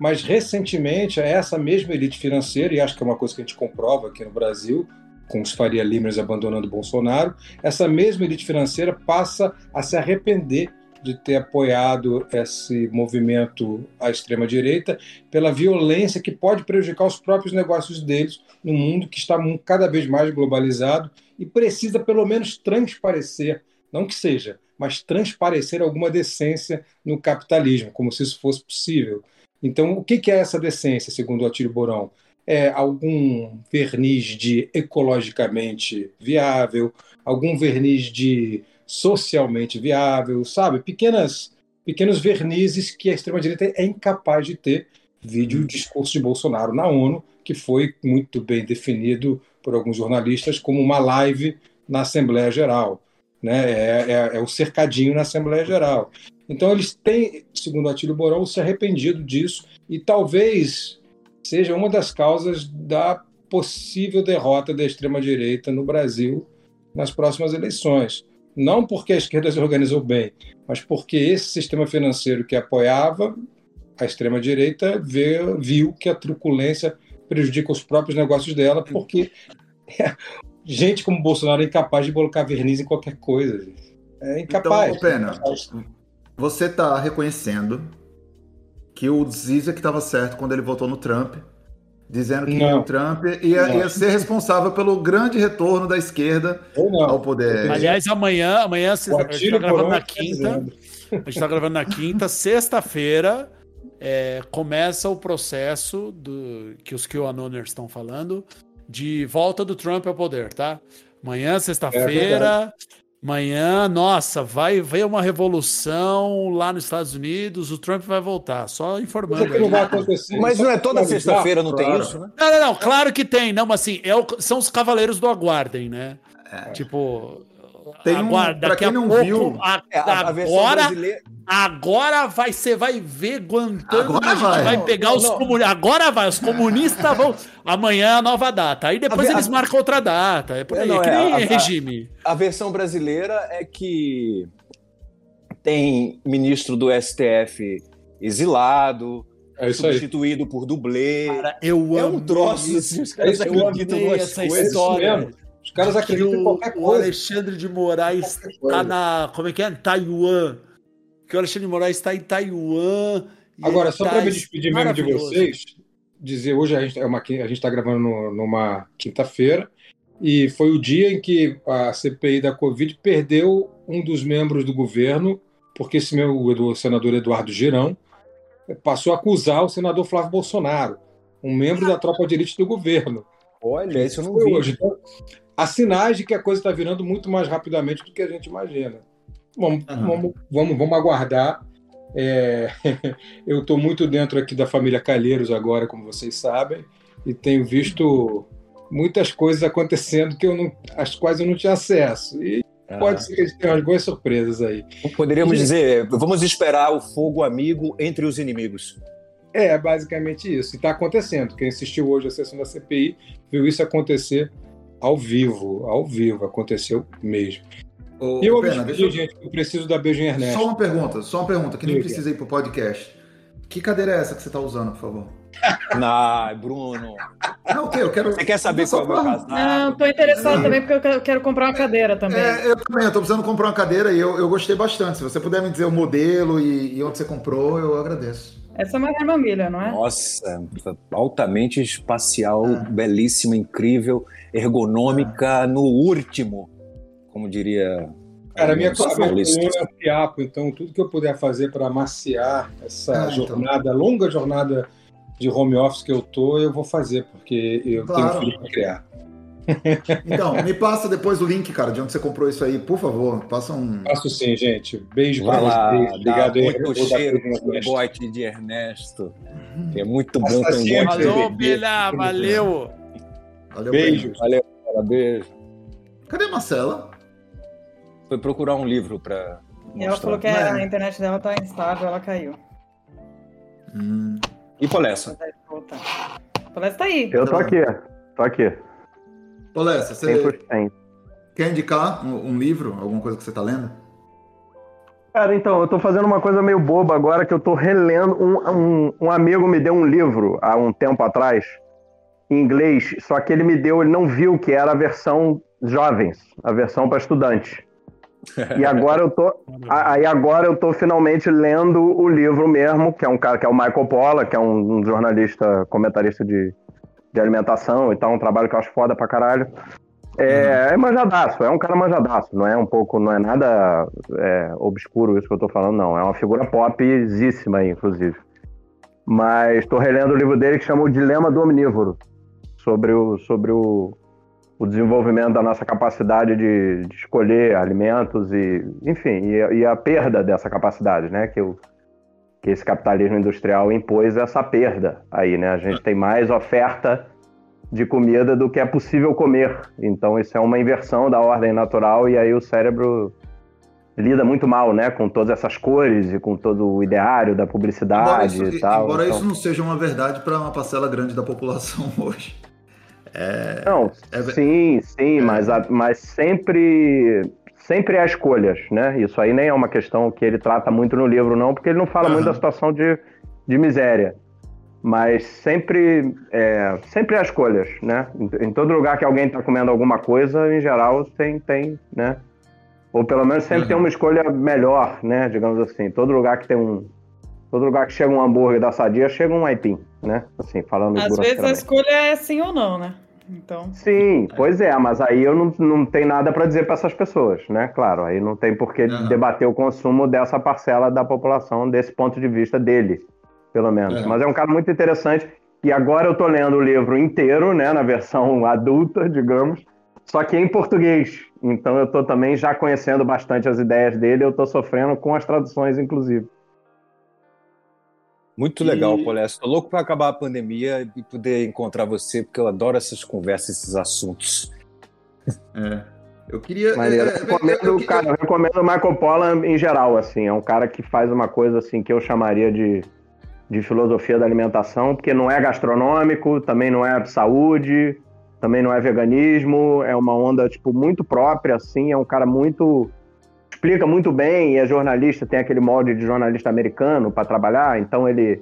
Mas recentemente, essa mesma elite financeira, e acho que é uma coisa que a gente comprova aqui no Brasil, com os Faria Limers abandonando Bolsonaro, essa mesma elite financeira passa a se arrepender de ter apoiado esse movimento à extrema-direita pela violência que pode prejudicar os próprios negócios deles num mundo que está cada vez mais globalizado e precisa pelo menos transparecer, não que seja, mas transparecer alguma decência no capitalismo, como se isso fosse possível. Então, o que é essa decência, segundo o Atílio Borão? É algum verniz de ecologicamente viável, algum verniz de socialmente viável, sabe? Pequenas, pequenos vernizes que a extrema-direita é incapaz de ter. Vídeo discurso de Bolsonaro na ONU, que foi muito bem definido por alguns jornalistas como uma live na Assembleia Geral. Né? É, é, é o cercadinho na Assembleia Geral. Então, eles têm, segundo Atílio Borão, se arrependido disso e talvez seja uma das causas da possível derrota da extrema-direita no Brasil nas próximas eleições. Não porque a esquerda se organizou bem, mas porque esse sistema financeiro que apoiava a extrema-direita viu que a truculência prejudica os próprios negócios dela, porque [LAUGHS] gente como Bolsonaro é incapaz de colocar verniz em qualquer coisa. É incapaz. Então, Pena, você está reconhecendo que o Zizek estava certo quando ele votou no Trump, dizendo que Não. o Trump ia, ia ser responsável pelo grande retorno da esquerda ao poder. Aliás, amanhã, amanhã a gente Atílio tá gravando Borão na tá quinta. A gente está gravando na quinta, [LAUGHS] sexta-feira é, começa o processo do que os QAnoners estão falando de volta do Trump ao poder, tá? Amanhã, É sexta-feira, amanhã, nossa, vai ver uma revolução lá nos Estados Unidos, o Trump vai voltar, só informando. que não vai aí. acontecer. Mas não é toda sexta-feira, não tem claro. isso, né? Não, não, não, claro que tem, não, mas assim, é o- são os cavaleiros do aguardem, né? Tipo, Tem um- aguarda, daqui quem a não pouco, viu, a- É, a, a agora brasileira. Agora vai, você vai ver Guantánamo, Agora a gente vai. vai pegar Não, os comunistas. Agora vai, os comunistas vão. Amanhã é a nova data. Aí depois A- eles a- marcam outra data. É por É, aí, não, é que é, nem a- regime. A versão brasileira é que tem ministro do STF exilado, É isso aí. substituído por dublê. Cara, eu é amo um troço, isso. assim, os caras É isso, eu acreditam amei numas essa coisas. história. Os caras que acreditam em o, qualquer o coisa. Alexandre de Moraes Qualquer tá coisa. na. Como é que é? Taiwan. Que o Alexandre de Moraes está em Taiwan. e Agora, só tá para me despedir mesmo de vocês, dizer hoje a gente é está gravando no- numa quinta-feira e foi o dia em que a CPI da Covid perdeu um dos membros do governo, porque esse meu o senador Eduardo Girão passou a acusar o senador Flávio Bolsonaro, um membro da tropa de elite do governo. Olha, isso eu não Foi vi. hoje. Então, há sinais de que a coisa está virando muito mais rapidamente do que a gente imagina. Vamos, Aham. vamos, vamos, vamos aguardar. É, [LAUGHS] eu estou muito dentro aqui da família Calheiros agora, como vocês sabem, e tenho visto muitas coisas acontecendo que eu não, às quais eu não tinha acesso. E Ah. pode ser que a gente tenha umas boas surpresas aí. Poderíamos dizer, vamos esperar o fogo amigo entre os inimigos. É basicamente isso. E está acontecendo. Quem assistiu hoje a sessão da CPI viu isso acontecer ao vivo. Ao vivo, aconteceu mesmo. Ô, eu Pena, deixa eu- gente. Eu preciso dar beijo em Ernesto. Só uma pergunta, só uma pergunta, que nem Diga. precisa ir pro podcast. Que cadeira é essa que você tá usando, por favor? [LAUGHS] Ai, Bruno. Não, o quê? Eu quero. Você quer saber qual é o meu casaco? Não, tô interessado também porque eu quero- comprar uma cadeira também. É, eu também, eu tô precisando comprar uma cadeira e eu, eu gostei bastante. Se você puder me dizer o modelo e, e onde você comprou, eu agradeço. Essa é uma armamilha, não é? Nossa, altamente espacial, Ah. belíssima, incrível, ergonômica no último, como diria. Cara, a minha, a minha coluna é fiapo, então tudo que eu puder fazer para amaciar essa Ah, então. jornada, longa jornada de home office que eu tô, eu vou fazer, porque eu Claro. tenho filho para criar. [LAUGHS] Então, me passa depois o link, cara, de onde você comprou isso aí, por favor. Passa um. Faço sim, gente. Beijo Vai para lá, vocês. Obrigado aí. muito cheiro beijo pro bote de Ernesto. que é muito bom um de Falou, bebê. Pena, valeu. Valeu, Beijo. Pena. Valeu, cara, beijo. Cadê a Marcela? Foi procurar um livro para. E ela falou que a internet dela tá instável, ela caiu. Hum, E Polessa? Mas deve voltar. A palestra tá aí. Eu tô aqui, tô aqui. Polessa, você 100%. quer indicar um, um livro, alguma coisa que você tá lendo? Cara, então, eu tô fazendo uma coisa meio boba agora que eu tô relendo. Um, um, um amigo me deu um livro há um tempo atrás, em inglês, só que ele me deu, ele não viu que era a versão jovens, a versão para estudantes. E agora eu tô. [LAUGHS] Aí agora eu tô finalmente lendo o livro mesmo, que é um cara que é o Michael Polla, que é um, um jornalista, comentarista de, de alimentação e tal, um trabalho que eu acho foda pra caralho. É, é manjadaço, é um cara manjadaço, não é um pouco, não é nada é, obscuro isso que eu tô falando, não. É uma figura popzíssima aí, inclusive. Mas estou relendo o livro dele que chama O Dilema do Omnívoro, sobre o, sobre o, o desenvolvimento da nossa capacidade de, de escolher alimentos e, enfim, e, e, a perda dessa capacidade, né? Que, o, que esse capitalismo industrial impôs essa perda aí, né? A gente tem mais oferta de comida do que é possível comer. Então isso é uma inversão da ordem natural e aí o cérebro lida muito mal, né, com todas essas cores e com todo o ideário da publicidade embora isso, e tal. Embora então... isso não seja uma verdade para uma parcela grande da população [LAUGHS] hoje. É... Não, é... sim, sim, é... mas, mas sempre sempre há escolhas, né? Isso aí nem é uma questão que ele trata muito no livro, não, porque ele não fala uhum. muito da situação de, de miséria. Mas sempre, é, sempre há escolhas, né? Em, em todo lugar que alguém está comendo alguma coisa, em geral, tem, tem, né? Ou pelo menos sempre uhum. tem uma escolha melhor, né? Digamos assim. Todo lugar que tem um. Todo lugar que chega um hambúrguer da sadia, chega um aipim, né? Assim, falando Às vezes a escolha é sim ou não, né? Então... Sim, pois é, mas aí eu não, não tenho nada para dizer para essas pessoas, né? Claro, aí não tem por que uhum. debater o consumo dessa parcela da população desse ponto de vista dele, pelo menos. Uhum. Mas é um cara muito interessante. E agora eu tô lendo o livro inteiro, né? Na versão [LAUGHS] adulta, digamos, só que em português. Então eu estou também já conhecendo bastante as ideias dele, eu estou sofrendo com as traduções, inclusive. Muito legal, e... Estou louco para acabar a pandemia e poder encontrar você, porque eu adoro essas conversas, esses assuntos. É. Eu queria. Mas eu, é, recomendo, eu, eu, cara, eu recomendo o Michael Pollan em geral, assim. É um cara que faz uma coisa assim que eu chamaria de, de filosofia da alimentação, porque não é gastronômico, também não é saúde, também não é veganismo, é uma onda tipo muito própria assim, é um cara muito explica muito bem e é jornalista, tem aquele molde de jornalista americano para trabalhar, então ele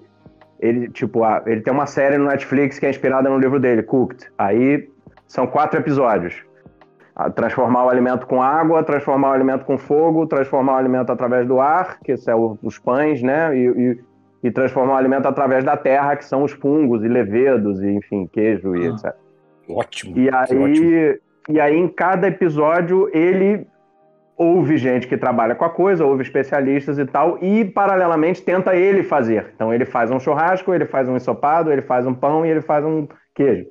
ele tipo, ele tem uma série no Netflix que é inspirada no livro dele, Cooked. Aí são quatro episódios. Transformar o alimento com água, transformar o alimento com fogo, transformar o alimento através do ar, que são os pães, né? E, e, e transformar o alimento através da terra, que são os fungos e levedos, e enfim, queijo e ah. etc. Ótimo. E aí, ótimo. e aí, em cada episódio, ele ouve gente que trabalha com a coisa, ouve especialistas e tal, e paralelamente tenta ele fazer. Então ele faz um churrasco, ele faz um ensopado, ele faz um pão e ele faz um queijo.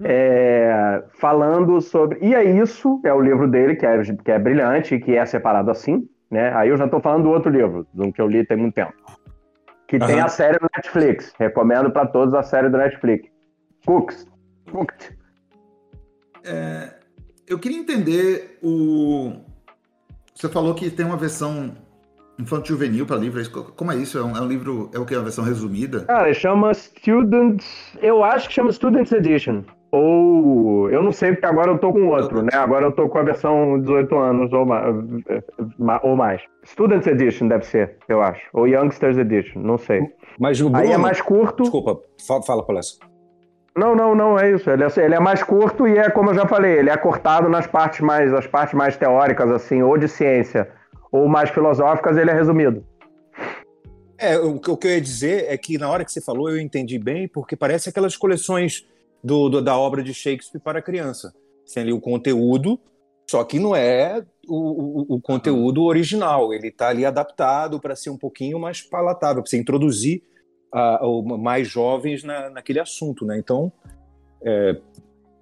Hum. É, falando sobre. E é isso, é o livro dele, que é, que é brilhante e que é separado assim. Né? Aí eu já estou falando do outro livro, do que eu li tem muito tempo. Que uhum. tem a série do Netflix. Recomendo para todos a série do Netflix. Cooks. É, eu queria entender o. Você falou que tem uma versão infantil juvenil para livro. Como é isso? É um, é um, livro. É o que? Uma versão resumida? Cara, chama Students. Eu acho que chama Students Edition. Ou. Eu não sei, porque agora eu tô com outro, né? Agora eu tô com a versão 18 anos ou mais. Ou mais. Students Edition deve ser, eu acho. Ou Youngsters Edition, não sei. Mas o Bruno... Aí é mais curto. Desculpa, fala, fala Palestra. Não, não, não, é isso. Ele é, ele é, mais curto e é, como eu já falei, ele é cortado nas partes mais, as partes mais teóricas, assim, ou de ciência, ou mais filosóficas, ele é resumido. É, o, o que eu ia dizer é que na hora que você falou eu entendi bem, porque parece aquelas coleções do, do da obra de Shakespeare para criança. Tem ali o conteúdo, só que não é o, o, o conteúdo original. Ele está ali adaptado para ser um pouquinho mais palatável, para você introduzir uh, mais jovens na, naquele assunto, né? Então, é,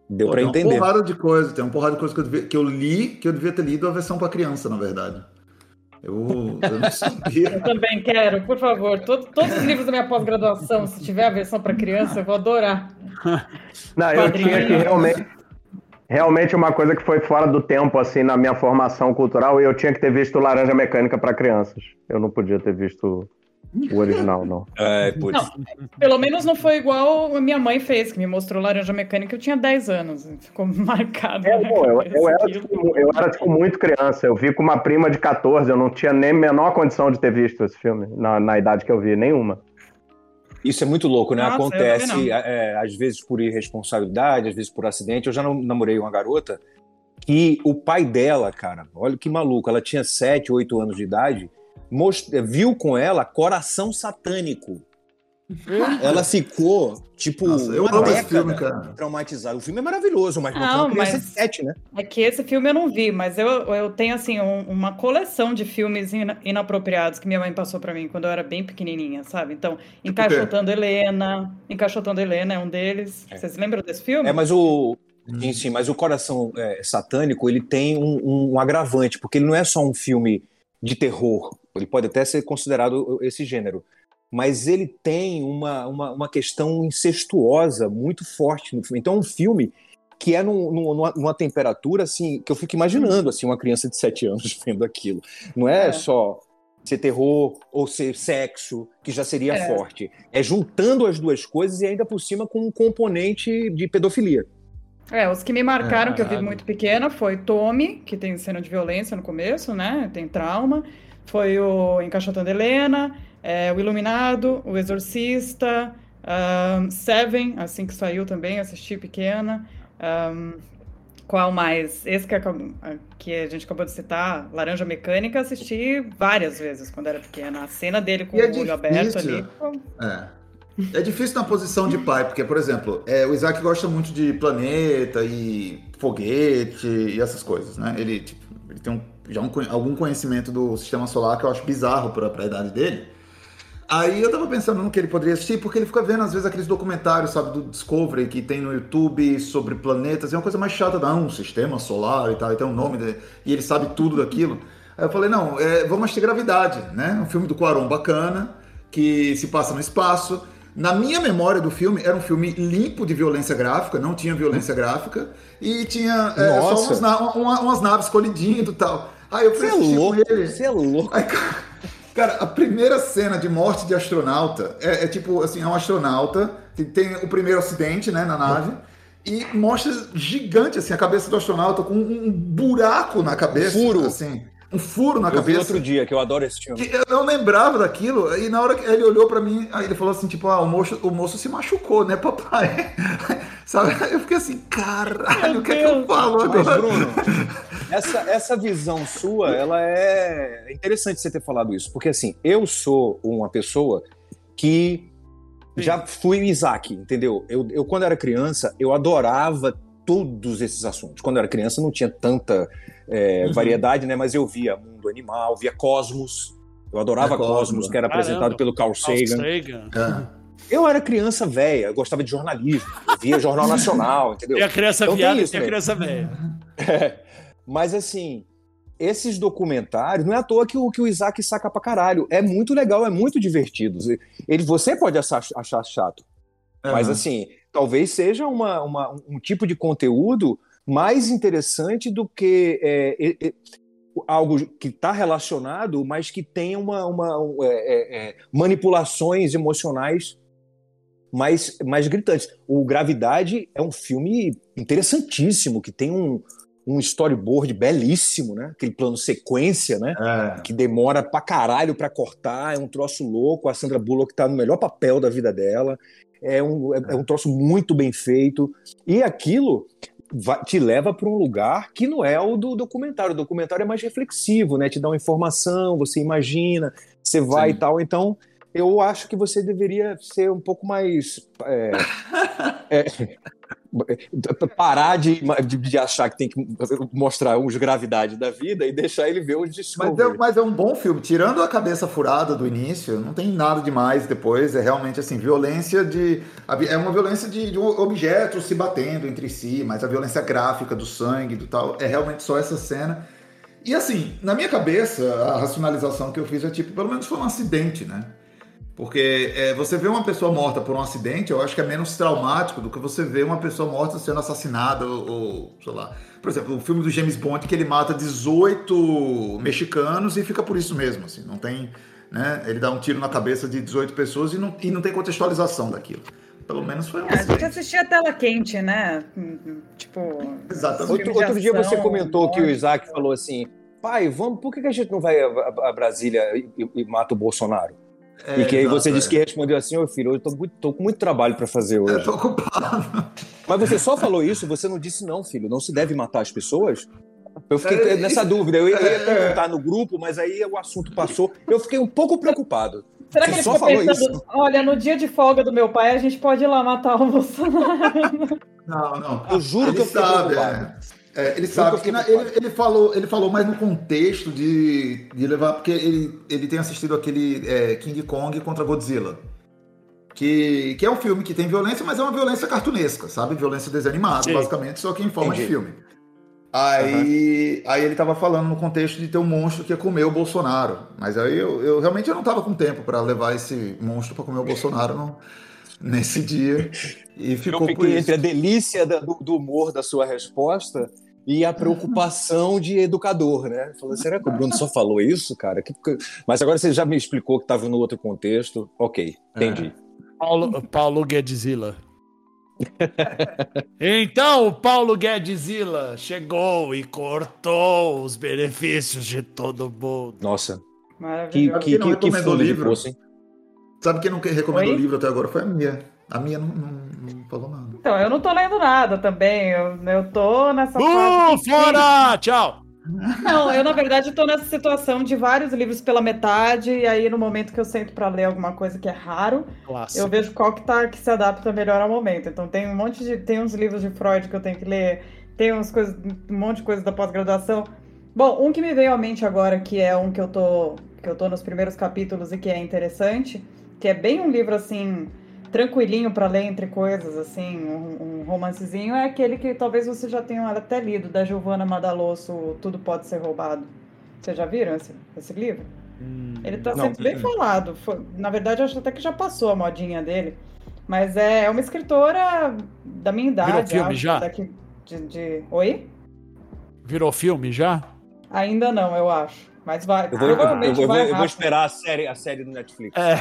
deu para entender. Tem uma porrada de coisa, tem uma porrada de coisa que eu, devia, que eu li que eu devia ter lido a versão para criança, na verdade. Eu, eu não [LAUGHS] sabia. eu também quero, por favor. Todo, todos os livros da minha pós-graduação, se tiver a versão para criança, eu vou adorar. [LAUGHS] Não, eu tinha que realmente. Realmente uma coisa que foi fora do tempo, assim, na minha formação cultural, e eu tinha que ter visto Laranja Mecânica para crianças. Eu não podia ter visto o original, não. [LAUGHS] É, putz. Não, pelo menos não foi igual a minha mãe fez, que me mostrou Laranja Mecânica, eu tinha 10 anos. Ficou [LAUGHS] marcado. É, bom, eu, eu, era, tipo, eu era, tipo, muito criança. Eu vi com uma prima de 14, eu não tinha nem menor condição de ter visto esse filme, na, na idade que eu vi, nenhuma. Isso é muito louco, né? Nossa, Acontece, é, às vezes por irresponsabilidade, às vezes por acidente. Eu já namorei uma garota que o pai dela, cara, olha que maluco, ela tinha 7, 8 anos de idade. Viu com ela Coração Satânico. Ela ficou, tipo, Nossa, eu uma década filme, cara. traumatizada. O filme é maravilhoso, mas não, Não, mas- de sete, né? É que esse filme eu não vi, mas eu, eu tenho, assim, um- uma coleção de filmes ina- inapropriados que minha mãe passou pra mim quando eu era bem pequenininha, sabe? Então, Encaixotando Helena, Encaixotando Helena é um deles. Vocês lembram desse filme? É, mas o. Sim, sim, mas o Coração é, Satânico ele tem um, um- um agravante, porque ele não é só um filme de terror, ele pode até ser considerado esse gênero, mas ele tem uma, uma, uma questão incestuosa muito forte no filme. Então é um filme que é num- num- numa, numa temperatura assim, que eu fico imaginando assim, uma criança de 7 anos [LAUGHS] vendo aquilo. Não é, É. só ser terror ou ser sexo, que já seria É. forte. É juntando as duas coisas e ainda por cima com um componente de pedofilia. É, os que me marcaram, É, que eu vi muito pequena, foi Tommy, que tem cena de violência no começo, né? Tem trauma. Foi o Encaixotando Helena, é, o Iluminado, o Exorcista, ahn, Seven, assim que saiu também, assisti pequena. Ahn, qual mais? Esse que, acabou- que a gente acabou de citar, Laranja Mecânica, assisti várias vezes quando era pequena. A cena dele com é o olho aberto ali. É. É difícil na posição de pai, porque, por exemplo, é, o Isaac gosta muito de planeta e foguete e essas coisas, né? Ele, tipo, ele tem um- já um algum conhecimento do sistema solar que eu acho bizarro para a idade dele. Aí eu tava pensando no que ele poderia assistir, porque ele fica vendo às vezes aqueles documentários, sabe, do Discovery que tem no YouTube sobre planetas, é uma coisa mais chata, não, um sistema solar e tal, e tem um nome, dele, e ele sabe tudo daquilo. Aí eu falei, não, é, vamos assistir Gravidade, né? Um filme do Quaron bacana, que se passa no espaço. Na minha memória do filme, era um filme limpo de violência gráfica, não tinha violência gráfica, e tinha é, só umas, na- uma- umas naves colidindo e tal. Aí eu fui Você é louco, ele. você é louco. Aí, cara, cara, a primeira cena de morte de astronauta é, é tipo assim, é um astronauta que tem o primeiro acidente, né, na nave. E mostra gigante assim a cabeça do astronauta com um buraco na cabeça, furo. assim, um furo na Eu vi cabeça. outro dia, que eu adoro esse filme. Que eu não lembrava daquilo, e na hora que ele olhou pra mim, aí ele falou assim, tipo, ah, o moço, o moço se machucou, né, papai? [LAUGHS] Sabe? Eu fiquei assim, caralho, o que é que eu falo Mas, agora? Bruno, [LAUGHS] essa, essa visão sua, ela é interessante você ter falado isso, porque assim, eu sou uma pessoa que já fui Isaac, entendeu? Eu, eu, quando era criança, eu adorava todos esses assuntos. Quando eu era criança, não tinha tanta é, Uhum. variedade, né? Mas eu via Mundo Animal, via Cosmos. Eu adorava É, Cosmos. Cosmos, que era Caramba. apresentado pelo Carl Carl Sagan. Sagan. É. Eu era criança velha, eu gostava de jornalismo, eu via Jornal Nacional, entendeu? E a criança Então viada e a né? criança velha. [LAUGHS] É, mas assim, esses documentários, não é à toa que o, que o Isaac saca pra caralho. É muito legal, é muito divertido. Ele, você pode achar, achar chato, mas Aham. assim, talvez seja uma, uma- um tipo de conteúdo mais interessante do que é, é, algo que está relacionado, mas que tem uma, uma um, é, é, é, manipulações emocionais mais, mais gritantes. O Gravidade é um filme interessantíssimo, que tem um, um storyboard belíssimo, né? Aquele plano sequência, né? É. que demora pra caralho pra cortar, é um troço louco. A Sandra Bullock tá no melhor papel da vida dela. É um, é, é um troço muito bem feito. E aquilo vai- te leva para um lugar que não é o do documentário. O documentário é mais reflexivo, né? Te dá uma informação, você imagina, você vai Sim. e tal. Então, eu acho que você deveria ser um pouco mais. é, [LAUGHS] é, parar de, de, de achar que tem que mostrar os gravidades da vida e deixar ele ver os Mas Discovery. é, mas é um bom filme. Tirando a cabeça furada do início, não tem nada demais depois. É realmente assim, violência de. É uma violência de, de objetos se batendo entre si, mas a violência gráfica do sangue do tal é realmente só essa cena. E assim, na minha cabeça, a racionalização que eu fiz é tipo, pelo menos foi um acidente, né? Porque é, você vê uma pessoa morta por um acidente, eu acho que é menos traumático do que você ver uma pessoa morta sendo assassinada ou, ou, sei lá. Por exemplo, o filme do James Bond que ele mata 18 mexicanos e fica por isso mesmo, assim, não tem, né? Ele dá um tiro na cabeça de 18 pessoas e não, e não tem contextualização daquilo. Pelo menos foi um A gente assistia a tela quente, né? Tipo. Exatamente. Outro, outro dia você ação, comentou que o. Isaac falou assim: pai, vamos, por que que a gente não vai a, a- a Brasília e, e- e mata o Bolsonaro? É, e que aí exato, você é. disse que respondeu assim: ô filho, eu tô, muito- tô com muito trabalho para fazer hoje. Eu tô ocupado. Mas você só falou isso, você não disse não, filho, não se deve matar as pessoas? Eu fiquei É, nessa isso- dúvida. Eu ia é. perguntar no grupo, mas aí o assunto passou. Eu fiquei um pouco preocupado. Será Você que ele só ficou falou pensando, isso? olha, no dia de folga do meu pai, a gente pode ir lá matar o Bolsonaro? Não, não. Eu juro ele que eu fiquei sabe, preocupado. É. Ele sabe que eu na- ele, ele falou, ele falou mais no contexto de, de levar, porque ele, ele tem assistido aquele é, King Kong contra Godzilla. Que, que é um filme que tem violência, mas é uma violência cartunesca, sabe? Violência desanimada, basicamente, só que em forma de Entendi. filme. Aí, aí ele tava falando no contexto de ter um monstro que ia comer o Bolsonaro. Mas aí eu, eu realmente eu não tava com tempo para levar esse monstro para comer o Bolsonaro no- nesse dia. E [LAUGHS] Eu ficou por fiquei isso. entre a delícia do, do humor da sua resposta e a preocupação de educador, né? Falei, será que o Bruno só falou isso, cara? Que- que- Mas agora você já me explicou que estava no outro contexto. Ok, entendi. Paulo, Paulo Guedzilla. [LAUGHS] então, o Paulo Guedzilla chegou e cortou os benefícios de todo mundo. Nossa, que, Maravilhoso. Que, que, que de livro? poço? Sabe quem não recomendou o livro até agora? Foi a Mia. A Mia não, não, não falou nada. Então, eu não tô lendo nada também. Eu, eu tô nessa Uh, fase. que- fora! Tchau! Não, eu na verdade tô nessa situação de vários livros pela metade, e aí no momento que eu sento pra ler alguma coisa que é raro, Clássico. eu vejo qual que tá que se adapta melhor ao momento. Então tem um monte de tem uns livros de Freud que eu tenho que ler, tem uns coisas, um monte de coisas da pós-graduação. Bom, um que me veio à mente agora que é um que eu tô que eu tô nos primeiros capítulos e que é interessante, que é bem um livro assim tranquilinho pra ler entre coisas assim, um, um romancezinho, é aquele que talvez você já tenha até lido da Giovanna Madalosso, Tudo pode ser roubado. Vocês já viram esse, esse livro? Hum, Ele tá Não. sempre bem falado. Foi- na verdade, acho até que já passou a modinha dele. Mas é, é uma escritora da minha idade. Virou filme acho, já? daqui de, de- Oi? Virou filme já? Ainda não, eu acho. Mas vai. Eu vou, provavelmente eu- eu vou- vai eu vou esperar a série, a série do Netflix. É.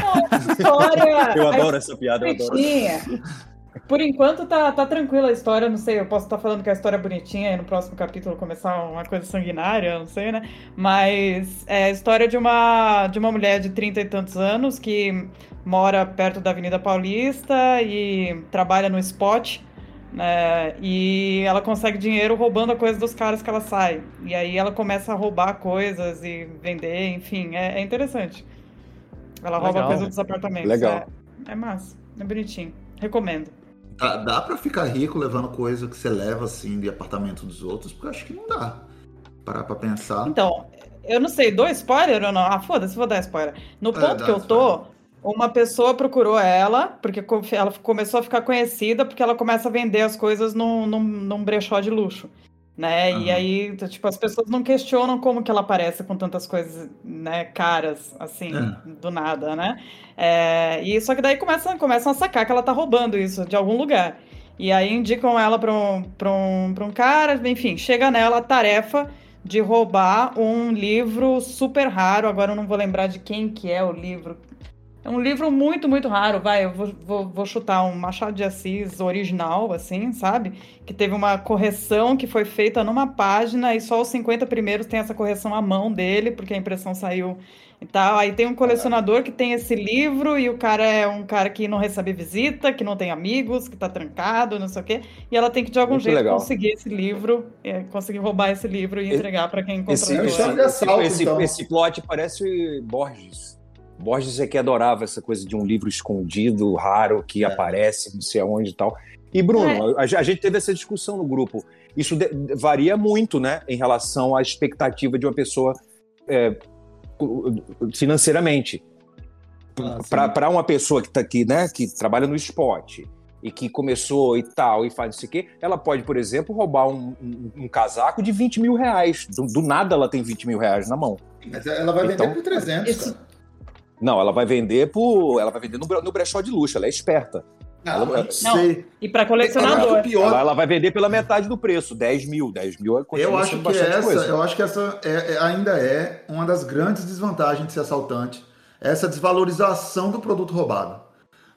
História, [LAUGHS] Eu adoro essa piada, eu adoro. bonitinha. Por enquanto tá, tá tranquila a história, não sei, eu posso estar falando que a história é bonitinha e no próximo capítulo começar uma coisa sanguinária, não sei, né? Mas é a história de uma, de uma mulher de trinta e tantos anos que mora perto da Avenida Paulista e trabalha no spot, né? E ela consegue dinheiro roubando a coisa dos caras que ela sai. E aí ela começa a roubar coisas e vender, enfim, é, é interessante. Ela rouba Legal. coisa dos apartamentos. Legal. É, é massa, é bonitinho. Recomendo. Dá, dá pra ficar rico levando coisa que você leva assim de apartamento dos outros? Porque eu acho que não dá. Parar pra pensar. Então, eu não sei, dou spoiler ou não? Ah, foda-se, vou dar spoiler. No É, ponto que eu tô, uma pessoa procurou ela, porque ela começou a ficar conhecida porque ela começa a vender as coisas num, num, num brechó de luxo. Né? E Aham. aí, t- tipo, as pessoas não questionam como que ela aparece com tantas coisas, né, caras, assim, É. do nada, né? É, e só que daí começam, começam a sacar que ela tá roubando isso de algum lugar. E aí indicam ela para um, pra um, pra um cara, enfim, chega nela a tarefa de roubar um livro super raro. Agora eu não vou lembrar de quem que é o livro. É um livro muito, muito raro, vai. Eu vou, vou, vou chutar um Machado de Assis original, assim, sabe? Que teve uma correção que foi feita numa página e só os 50 primeiros tem essa correção à mão dele, porque a impressão saiu e tal. Aí tem um colecionador que tem esse livro e o cara é um cara que não recebe visita, que não tem amigos, que tá trancado, não sei o quê. E ela tem que de algum Muito jeito legal. conseguir esse livro, é, conseguir roubar esse livro e entregar para quem encontrou Esse, É esse, esse, então. esse plot parece Borges. Borges é que adorava essa coisa de um livro escondido, raro, que É. aparece, não sei aonde e tal. E, Bruno, a, a gente teve essa discussão no grupo. Isso de- varia muito, né, em relação à expectativa de uma pessoa é, financeiramente. Ah. Para uma pessoa que tá aqui, né, que trabalha no esporte e que começou e tal, e faz isso aqui, ela pode, por exemplo, roubar um, um- um casaco de 20 mil reais. Do, do nada ela tem 20 mil reais na mão. Mas ela vai vender Então- por 300, Isso- cara. Não, ela vai vender por. Ela vai vender no, no brechó de luxo, ela é esperta. Ah, eu não Não. sei. E para colecionador. pior, Ela, ela vai vender pela metade do preço, 10 mil. 10 mil Eu acho que bastante essa, coisa. eu acho que essa é- é- ainda é uma das grandes desvantagens de ser assaltante, essa desvalorização do produto roubado.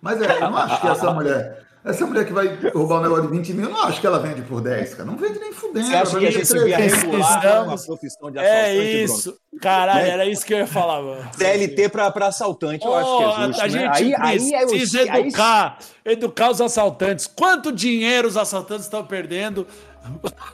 Mas é, eu não acho que essa [LAUGHS] mulher, essa mulher que vai roubar um negócio de 20 mil, eu não acho que ela vende por 10, cara. Não vende nem fudendo. Você acha que a gente devia 300. regular a Precisamos- profissão de assaltante, É Bruno? isso. Caralho, Né? era isso que eu ia falar, mano. CLT para assaltante, eu acho que é justo. a né? gente aí, aí, aí, precisa aí- educar, educar os assaltantes. Quanto dinheiro os assaltantes estão perdendo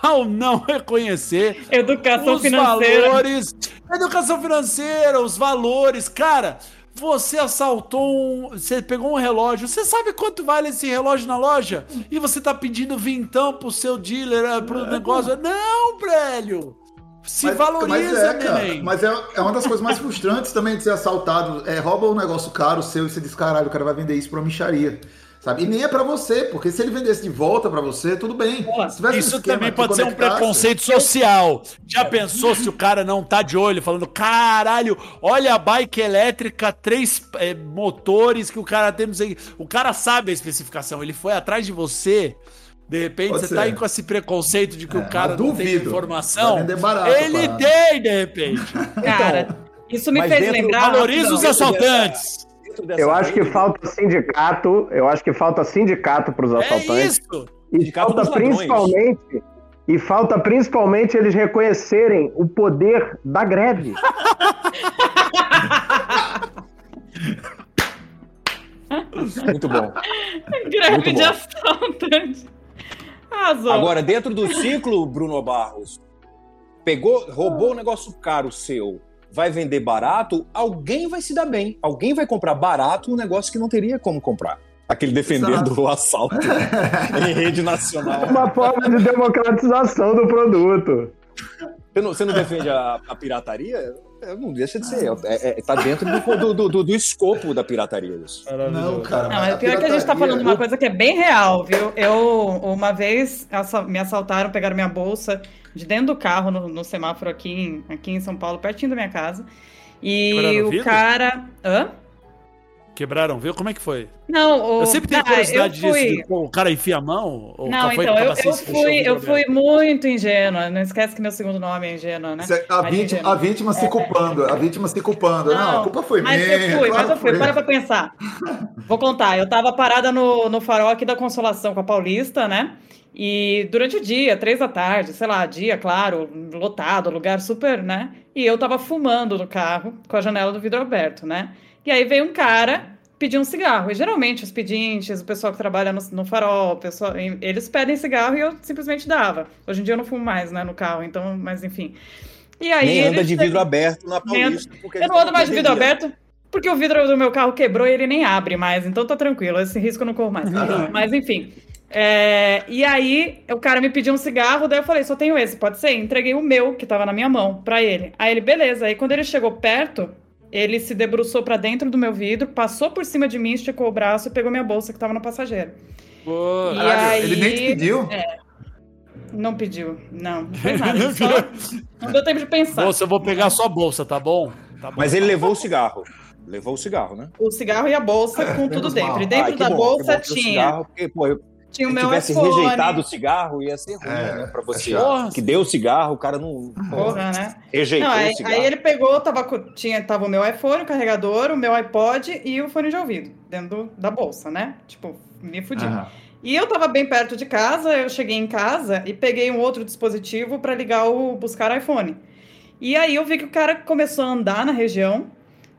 ao não reconhecer Educação os financeira. valores, educação financeira, os valores, cara. Você assaltou um. Você pegou um relógio. Você sabe quanto vale esse relógio na loja? E você tá pedindo vintão pro seu dealer, eh, pro negócio. Não, velho! Se Mas- valoriza, mas é, cara. Mas é, é uma das coisas mais frustrantes também de ser assaltado. É, rouba um negócio caro seu e você diz, caralho, o cara vai vender isso pra uma micharia. Sabe? E nem é pra você, porque se ele vendesse de volta pra você, tudo bem. Um Isso também pode ser um preconceito social. Já pensou se o cara não tá de olho, falando, caralho, olha a bike elétrica, três eh, motores que o cara tem, não sei. O cara sabe a especificação, ele foi atrás de você. De repente Pode você tá ser. aí com esse preconceito de que É, o cara não tem informação. Barato Ele parada. tem, de repente. Cara, isso me fez dentro- lembrar. Valoriza os assaltantes. Dentro dessa Eu acho que falta sindicato, eu acho que falta sindicato para os É assaltantes. isso. E Sindicato falta principalmente e falta principalmente eles reconhecerem o poder da greve. [LAUGHS] Muito bom. Greve Muito de bom. assaltante. Arrasou. Agora, dentro do ciclo, Bruno Barros, pegou, roubou um negócio caro seu, vai vender barato, alguém vai se dar bem. Alguém vai comprar barato um negócio que não teria como comprar. Aquele defendendo Exato. o assalto [LAUGHS] em rede nacional. Uma forma de democratização do produto. Você não, você não defende a, a pirataria? É, Não deixa de ser. É, é- tá dentro do, do, do- do escopo da pirataria isso. Não, cara. Não, é pior que a gente tá falando de uma coisa que é bem real, viu? Eu, uma vez, me assaltaram, pegaram minha bolsa de dentro do carro no, no semáforo aqui em, aqui em São Paulo, pertinho da minha casa. E o o vidro? cara. Hã? Quebraram, viu? Como é que foi? Não, o. Eu sempre tenho Ah, curiosidade eu fui- disso. de, pô, o cara enfia a mão? Ou Não, foi então, eu, capacete eu fui, eu fui muito ingênua. Não esquece que meu segundo nome é ingênua, né? A Mas vítima, ingênua. a vítima se culpando, a vítima se culpando. Não, a culpa foi mas minha. eu fui, claro mas eu fui. foi. Para pra pensar. Vou contar. Eu tava parada no, no farol aqui da Consolação com a Paulista, né? E durante o dia, três da tarde, sei lá, dia, claro, lotado, lugar super, né? E eu tava fumando no carro com a janela do vidro aberto, né? E aí veio um cara pedir um cigarro. E geralmente os pedintes, o pessoal que trabalha no, no farol, o pessoal, eles pedem cigarro e eu simplesmente dava. Hoje em dia eu não fumo mais, né, no carro, então, mas enfim. E aí Nem anda de vidro aberto na Paulista. porque eu não ando mais de vidro aberto porque o vidro do meu carro quebrou e ele nem abre mais, então tá tranquilo, esse risco eu não corro mais. [LAUGHS] Mas enfim. é, e aí o cara me pediu um cigarro, daí eu falei, só tenho esse, pode ser? Entreguei o meu, que tava na minha mão, pra ele. Aí ele, beleza. Aí quando ele chegou perto, ele se debruçou pra dentro do meu vidro, passou por cima de mim, esticou o braço e pegou minha bolsa que tava no passageiro. Pô, E Caralho, aí- Ele nem te pediu? Não pediu, não, não fez nada. [LAUGHS] Só não deu tempo de pensar. Moça, eu vou pegar a sua bolsa, tá bom? Tá bom. Mas ele levou o cigarro. Levou o cigarro, né? O cigarro e a bolsa com tudo dentro. mal. E dentro Ai, da bom, bolsa tinha, Cigarro, porque, pô, eu, tinha o se meu tivesse iPhone. rejeitado o cigarro, ia ser ruim, É, né? Pra é você. chato. que deu o cigarro, o cara não. Porra, né? Rejeitou Não, aí, o cigarro. aí ele pegou, tava, tinha, tava o meu iPhone, o carregador, o meu iPod e o fone de ouvido dentro do- da bolsa, né? Tipo, me fudi. Aham. E eu tava bem perto de casa, eu cheguei em casa e peguei um outro dispositivo para ligar o buscar iPhone. E aí eu vi que o cara começou a andar na região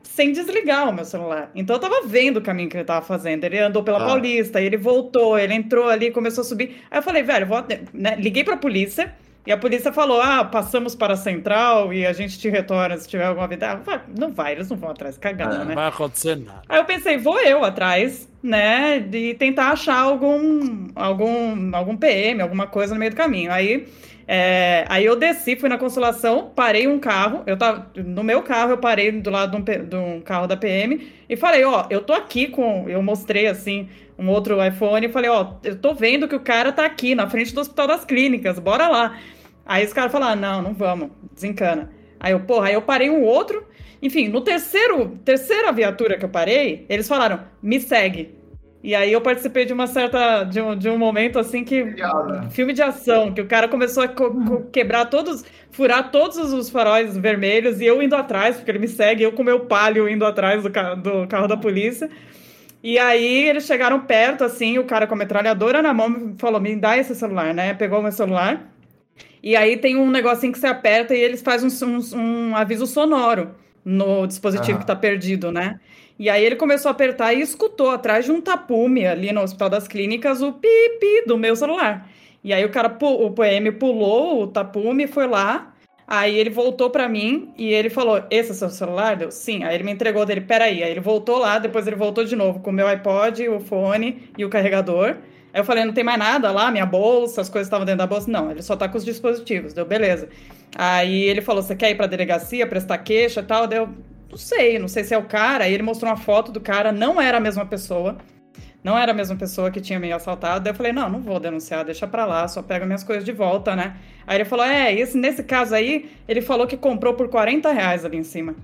sem desligar o meu celular. Então eu tava vendo o caminho que ele tava fazendo. Ele andou pela Ah. Paulista, ele voltou, ele entrou ali, começou a subir. Aí eu falei, velho, vou, né? liguei pra polícia. E a polícia falou: ah, passamos para a central e a gente te retorna se tiver alguma vida. Ah, Não vai, eles não vão atrás, cagada, Não né? vai acontecer nada. Aí eu pensei, vou eu atrás, né, de tentar achar algum, algum, algum PM, alguma coisa no meio do caminho. Aí, é, aí eu desci, fui na Consolação, parei um carro, eu tava, no meu carro eu parei do lado de um, de um carro da PM e falei, ó, eu tô aqui com, eu mostrei assim, um outro iPhone e falei, ó, eu tô vendo que o cara tá aqui na frente do Hospital das Clínicas, bora lá. Aí os caras falaram, não, não vamos, desencana. Aí eu, porra, aí eu parei um outro, enfim, no terceiro, terceira viatura que eu parei, eles falaram, me segue. E aí eu participei de uma certa, de um, de um momento assim que, filme de ação, que o cara começou a quebrar todos, furar todos os faróis vermelhos e eu indo atrás, porque ele me segue, eu com meu palio indo atrás do, ca- do carro da polícia. E aí eles chegaram perto, assim, o cara com a metralhadora na mão falou, me dá esse celular, né? Pegou o meu celular. E aí tem um negocinho que você aperta e eles fazem um, um- um aviso sonoro no dispositivo Ah. que tá perdido, né? E aí ele começou a apertar e escutou atrás de um tapume ali no Hospital das Clínicas o pipi do meu celular. E aí o cara, o PM pulou o tapume, foi lá, Aí ele voltou pra mim e ele falou: Esse é seu celular? Deu sim. Aí ele me entregou dele, peraí. Aí ele voltou lá, depois ele voltou de novo com o meu iPod, o fone e o carregador. Aí eu falei: Não tem mais nada lá, minha bolsa, as coisas estavam dentro da bolsa. Não, ele só tá com os dispositivos. Deu, beleza. Aí ele falou: Você quer ir pra delegacia, prestar queixa tal? Deu, não sei, não sei se é o cara. Aí ele mostrou uma foto do cara, não era a mesma pessoa. Não era a mesma pessoa que tinha me assaltado. Daí eu falei, não, não vou denunciar, deixa pra lá, só pega minhas coisas de volta, né? Aí ele falou, é, esse, nesse caso aí, ele falou que comprou por 40 reais ali em cima.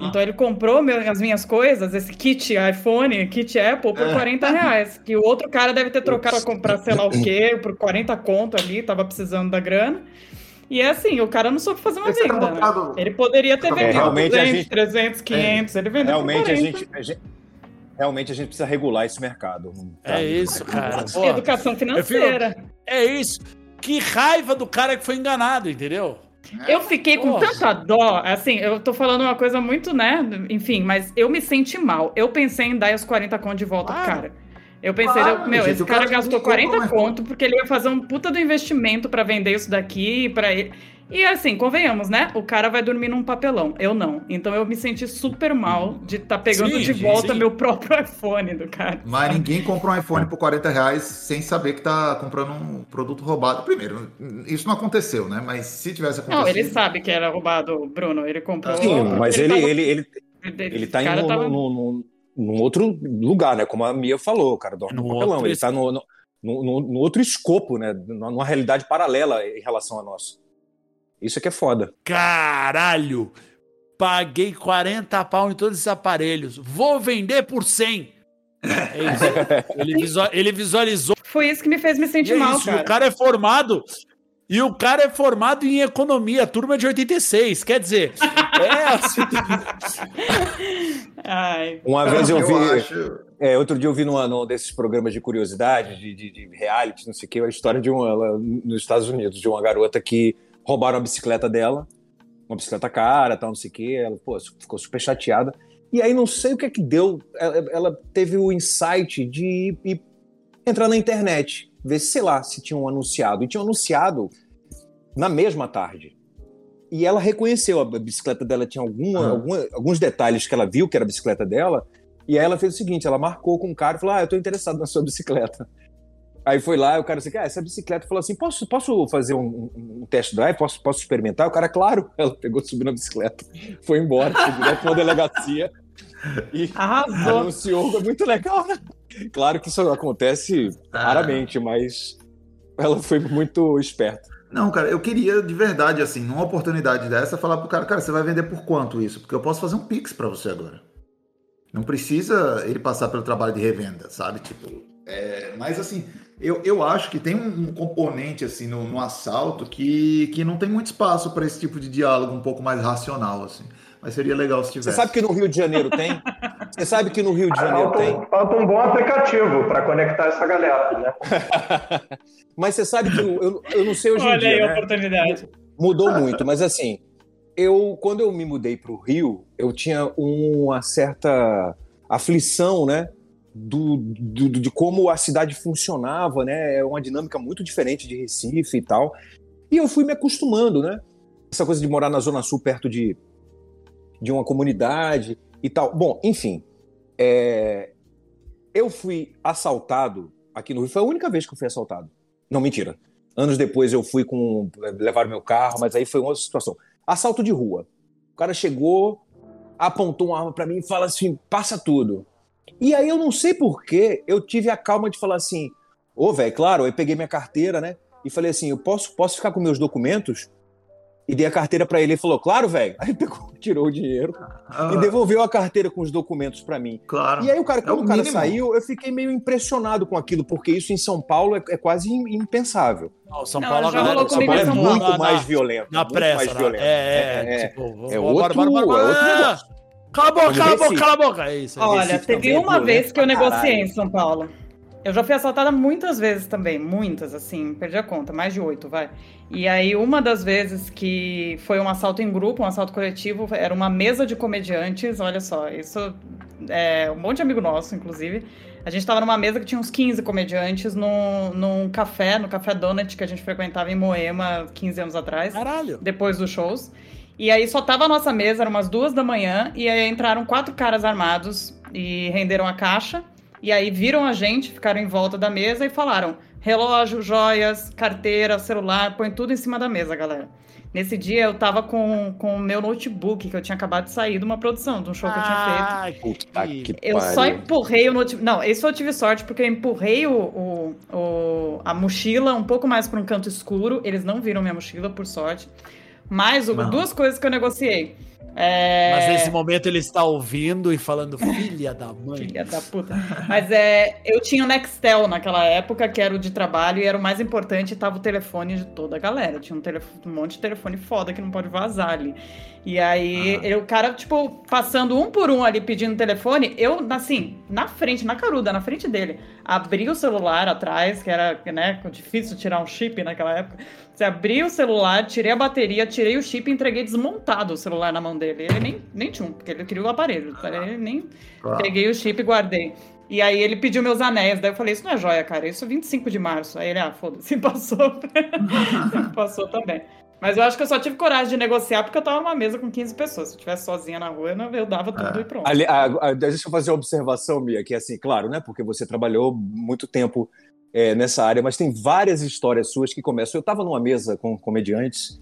Então ele comprou meu, as minhas coisas, esse kit iPhone, kit Apple, por 40 reais. Que o outro cara deve ter trocado pra comprar sei lá o quê, por 40 conto ali, tava precisando da grana. E é assim, o cara não soube fazer uma Esse cara venda, né? botado- Ele poderia ter É, vendido realmente a 200, gente- 300, 500, ele vendeu por Realmente a 40. gente, a gente- realmente a gente precisa regular esse mercado. É isso, cara. Pô, Educação financeira. é isso. Que raiva do cara que foi enganado, entendeu? Eu fiquei com Nossa. tanta dó, assim, eu tô falando uma coisa muito, né, enfim, mas eu me senti mal. Eu pensei em dar os 40 conto de volta pro Claro. cara. Eu pensei, Claro, eu- meu, gente, esse cara cara gastou não compra 40 mais conto porque ele ia fazer um puta do investimento pra vender isso daqui, para ele. E assim, convenhamos, né? O cara vai dormir num papelão. Eu não. Então eu me senti super mal de estar pegando Sim, de volta sim. meu próprio [LAUGHS] iPhone do cara. Mas ninguém compra um iPhone por 40 reais sem saber que tá comprando um produto roubado. Primeiro, isso não aconteceu, né? Mas se tivesse acontecido. Não, ele sabe que era roubado, Bruno. Ele comprou. Sim, mas ele, tava- ele, ele, ele, ele tá em cara um- tava- num, num- num outro lugar, né? Como a Mia falou, o cara dorme no Num papelão. outro Ele tá no, no, no- no- no outro escopo, né? Numa realidade paralela em relação a nós. Isso é que é foda. Caralho! Paguei 40 pau em todos esses aparelhos. Vou vender por 100. É isso. [LAUGHS] Ele, visual- ele visualizou Foi isso que me fez me e sentir é mal, isso. Cara. o cara é formado. E o cara é formado em economia, turma de 86. Quer dizer, é assim. [LAUGHS] Ai. Uma vez eu vi. acho. É, outro dia eu vi numa, num desses programas de curiosidade, de, de, de reality, não sei o que, a história de uma, nos Estados Unidos, de uma garota que roubaram a bicicleta dela, uma bicicleta cara, tal, não sei o que, ela pô, ficou super chateada. E aí não sei o que é que deu, ela, ela teve o insight de ir, ir entrar na internet, ver, sei lá, se tinham anunciado. E tinham anunciado na mesma tarde. E ela reconheceu, a bicicleta dela tinha alguma, Ah. alguma- alguns detalhes que ela viu que era a bicicleta dela, e aí ela fez o seguinte, ela marcou com o cara e falou, ah, eu tô interessado na sua bicicleta. Aí foi lá, e o cara disse, ah, essa bicicleta falou assim, posso, posso fazer um, um- um test drive? Posso, posso experimentar? O cara, claro. [LAUGHS] Ela pegou, subiu na bicicleta, foi embora, foi direto pra uma delegacia e Arrasou. anunciou. Foi muito legal, né? Claro que isso acontece raramente, mas ela foi muito esperta. Não, cara, eu queria de verdade, assim, numa oportunidade dessa, falar pro cara, cara, você vai vender por quanto isso? Porque eu posso fazer um Pix pra você agora. Não precisa ele passar pelo trabalho de revenda, sabe? Tipo, é, mas assim, eu, eu acho que tem um, um componente, assim, no, no assalto que, que não tem muito espaço para esse tipo de diálogo um pouco mais racional, assim. Mas seria legal se Você tivesse. sabe que no Rio de Janeiro tem? Você sabe que no Rio de Janeiro Falta, tem? falta um bom aplicativo para conectar essa galera, né? [LAUGHS] Mas você sabe que o- eu, eu não sei hoje em Olha dia, aí a né? oportunidade. mudou muito, mas assim, eu quando eu me mudei para o Rio, eu tinha uma certa aflição, né, do, do- de como a cidade funcionava, né, é uma dinâmica muito diferente de Recife e tal, e eu fui me acostumando, né, essa coisa de morar na Zona Sul perto de, de uma comunidade e tal. Bom, enfim, é, eu fui assaltado aqui no Rio, foi a única vez que eu fui assaltado. Não, mentira. Anos depois eu fui com. levaram meu carro, mas aí foi uma outra situação. Assalto de rua. O cara chegou, apontou uma arma pra mim e fala assim: passa tudo. E aí eu não sei porquê, eu tive a calma de falar assim: ô, velho, claro, aí peguei minha carteira, né? E falei assim: eu posso, posso ficar com meus documentos? E dei a carteira pra ele. Ele falou: claro, velho. Aí pegou, [LAUGHS] tirou o dinheiro Ah, e devolveu a carteira com os documentos pra mim. Claro. E aí o cara, É quando o o cara mínimo. saiu, eu fiquei meio impressionado com aquilo, porque isso em São Paulo é, é quase im- impensável. Não, São Não, Paulo, galera São Paulo é muito muito mais violento. na muito pressa. mais né? violento. É, é, É, tipo, é bora, outro- bora, bora, bora. é outro negócio. Cala a boca, cala a boca, cala a boca. É isso. é Olha, teve é uma vez que eu negociei caralho. em São Paulo. Eu já fui assaltada muitas vezes também, muitas, assim, perdi a conta, mais de oito, vai. E aí, uma das vezes que foi um assalto em grupo, um assalto coletivo, era uma mesa de comediantes, olha só, isso é um monte de amigo nosso, inclusive. A gente estava numa mesa que tinha uns 15 comediantes num, num café, no Café Donut, que a gente frequentava em Moema 15 anos atrás, Caralho. depois dos shows. E aí só tava a nossa mesa, eram umas duas da manhã, e aí entraram quatro caras armados e renderam a caixa. E aí viram a gente, ficaram em volta da mesa e falaram: relógio, joias, carteira, celular, põe tudo em cima da mesa, galera. Nesse dia eu tava com, com o meu notebook, que eu tinha acabado de sair de uma produção, de um show que eu tinha feito. Ai, Puta que Eu só empurrei o notebook. Não, esse eu tive sorte, porque eu empurrei o, o- o- a mochila um pouco mais para um canto escuro. Eles não viram minha mochila, por sorte. Mas, Não. duas coisas que eu negociei. É... Mas nesse momento ele está ouvindo e falando, filha da mãe. Filha da puta. Mas é, eu tinha o Nextel naquela época, que era o de trabalho, e era o mais importante, e tava o telefone de toda a galera. Tinha um, telefone, um monte de telefone foda que não pode vazar ali. E aí, eu, o cara, tipo, passando um por um ali pedindo telefone, eu, assim, na frente, na caruda, na frente dele, abri o celular atrás, que era, né, difícil tirar um chip naquela época. Você abri o celular, tirei a bateria, tirei o chip e entreguei desmontado o celular na mão dele. Ele nem, nem tinha um, porque ele queria o aparelho. Ele nem Claro. Peguei o chip e guardei. E aí ele pediu meus anéis. Daí eu falei, isso não é joia, cara. Isso é 25 de março. Aí ele, ah, foda-se, [LAUGHS] passou. [LAUGHS] passou também. Mas eu acho que eu só tive coragem de negociar porque eu tava numa mesa com 15 pessoas. Se eu tivesse sozinha na rua, eu eu dava tudo É. e pronto. Ali, a- a- deixa eu fazer uma observação, Mia, que é assim, claro, né? Porque você trabalhou muito tempo é, nessa área, mas tem várias histórias suas que começam. Eu estava numa mesa com comediantes.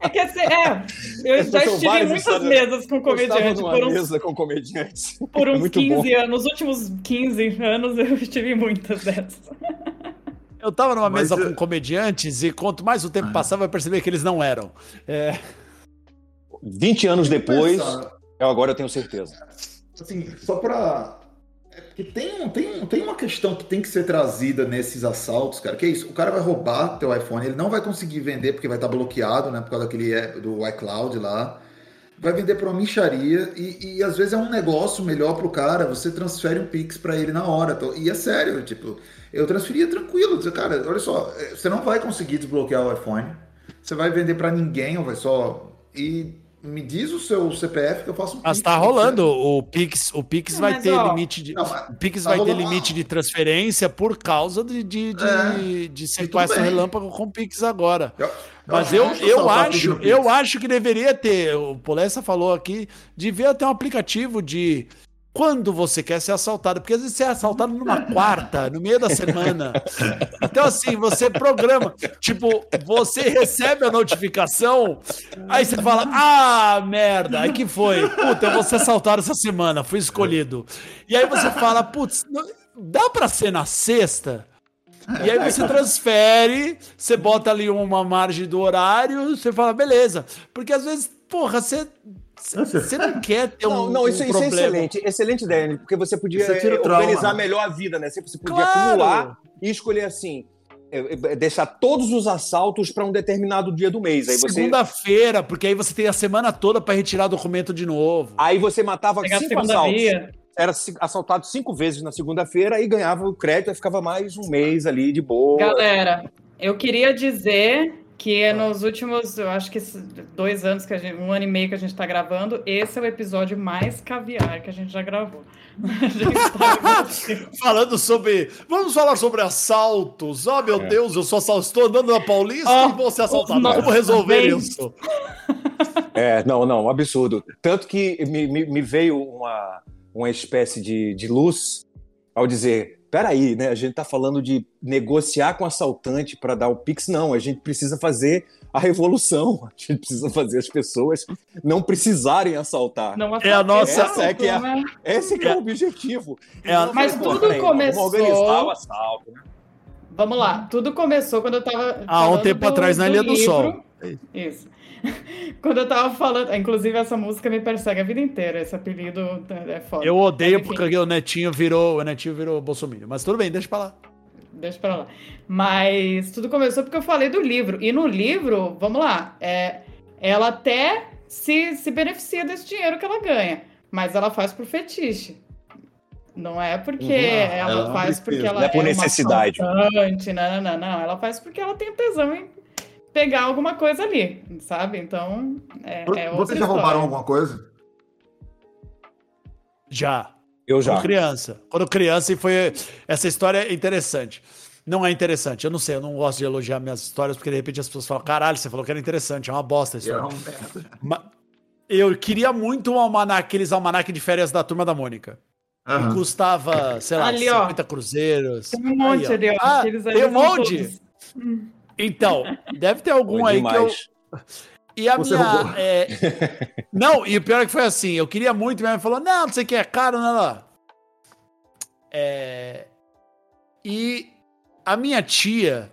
É que assim, é, eu já estive em muitas histórias. mesas com Eu estava comediante. numa Por uns, mesa com comediantes. por [LAUGHS] uns Muito 15 bom. anos. Nos últimos 15 anos eu estive em muitas dessas. Eu tava numa Mas mesa com comediantes e quanto mais o tempo Ah. passava, eu percebi que eles não eram. É, 20 anos depois, Pensar, eu agora eu tenho certeza. assim, só pra. É porque tem, um, tem, um, tem uma questão que tem que ser trazida nesses assaltos, cara. Que é isso? O cara vai roubar teu iPhone, ele não vai conseguir vender porque vai estar bloqueado, né? Por causa daquele app do iCloud lá. Vai vender pra uma micharia e, e às vezes é um negócio melhor pro cara. Você transfere um Pix pra ele na hora. Então, E é sério, tipo, eu transferia tranquilo. Dizer, cara, olha só, é, você não vai conseguir desbloquear o iPhone. Você vai vender pra ninguém, ou vai só. E me diz o seu CPF que eu faço um mas tá você. rolando. O Pix, o Pix Não, vai mas, ter ó, limite de. Não, mas O Pix tá vai ter limite de transferência por causa de, de, de, É, de sequestro relâmpago com Pix agora. Eu- Mas eu, justo eu, assaltar acho, eu acho que deveria ter. O Polessa falou aqui, devia ter um aplicativo de quando você quer ser assaltado, porque às vezes você é assaltado numa quarta, no meio da semana. Então, assim, você programa. Tipo, você recebe a notificação, aí você fala: Ah, merda, aí que foi? Puta, eu vou ser assaltado essa semana, fui escolhido. E aí você fala: Putz, dá pra ser na sexta? E aí você transfere, você bota ali uma margem do horário, você fala, beleza. Porque às vezes, porra, você, você não quer ter um, Não, não, isso, um isso é excelente. Excelente ideia, né? porque você podia Você tira o eh, trauma, organizar né? melhor a vida, né? Você você podia Claro. acumular e escolher assim. eh, eh, Deixar todos os assaltos para um determinado dia do mês. Aí você, Segunda-feira, porque aí você tem a semana toda pra retirar documento de novo. aí você matava Pegar a cinco assaltos. via. Era assaltado cinco vezes na segunda-feira e ganhava o crédito e ficava mais um mês ali de boa. Galera, eu queria dizer que nos últimos, eu acho que dois anos, que a gente, um ano e meio que a gente tá gravando, esse é o episódio mais caviar que a gente já gravou. [LAUGHS] A gente tá- [LAUGHS] Falando sobre. Vamos falar sobre assaltos. Oh, meu É. Deus, eu sou assaltado. Estou andando na Paulista Oh, e vou ser assaltado. nossa, Como resolver bem. isso? [LAUGHS] É, não, não, um absurdo. Tanto que me, me, me veio uma, uma espécie de, de luz ao dizer: peraí, né? A gente tá falando de negociar com assaltante para dar o Pix. Não, a gente precisa fazer a revolução. [LAUGHS] A gente precisa fazer as pessoas não precisarem assaltar. Não É a nossa- Essa é que é né? Esse que é, o objetivo. É a- Não, Mas pô, tudo começou- Vamos organizar o assalto. né? Vamos lá, tudo começou quando eu tava. Há um falando tempo atrás na Ilha do livro. Sol. Isso. [LAUGHS] Quando eu tava falando. Inclusive, essa música me persegue a vida inteira. Esse apelido é foda. Eu odeio Mas, porque o Netinho virou. O Netinho virou Bolsonaro. Mas tudo bem, deixa pra lá. Deixa pra lá. Mas tudo começou porque eu falei do livro. E no livro, vamos lá, é, ela até se, se beneficia desse dinheiro que ela ganha, mas ela faz por fetiche. Não é porque Uhum. ela, Ela faz porque precisa. ela Não é por uma necessidade. não, não, não. Ela faz porque ela tem tesão em pegar alguma coisa ali, sabe? Então, é, é outra Vocês já roubaram alguma coisa? Já. Eu já. Quando criança. Quando criança, e foi. Essa história é interessante. Não é interessante. Eu não sei, eu não gosto de elogiar minhas histórias, porque de repente as pessoas falam: caralho, você falou que era interessante, é uma bosta a É história. [LAUGHS] Ma- Eu queria muito um almanac, aqueles almanac de férias da turma da Mônica. Que Aham. custava, sei lá, Ali, ó. 50 cruzeiros. Tem um monte Aí, ali, ó. Ah, tem um monte? todos. Então, deve ter algum aí que eu. E a Você minha. é, [LAUGHS] Não, e o pior é que foi assim: eu queria muito, minha mãe falou: não, não sei o que, é caro, não, não. É... E a minha tia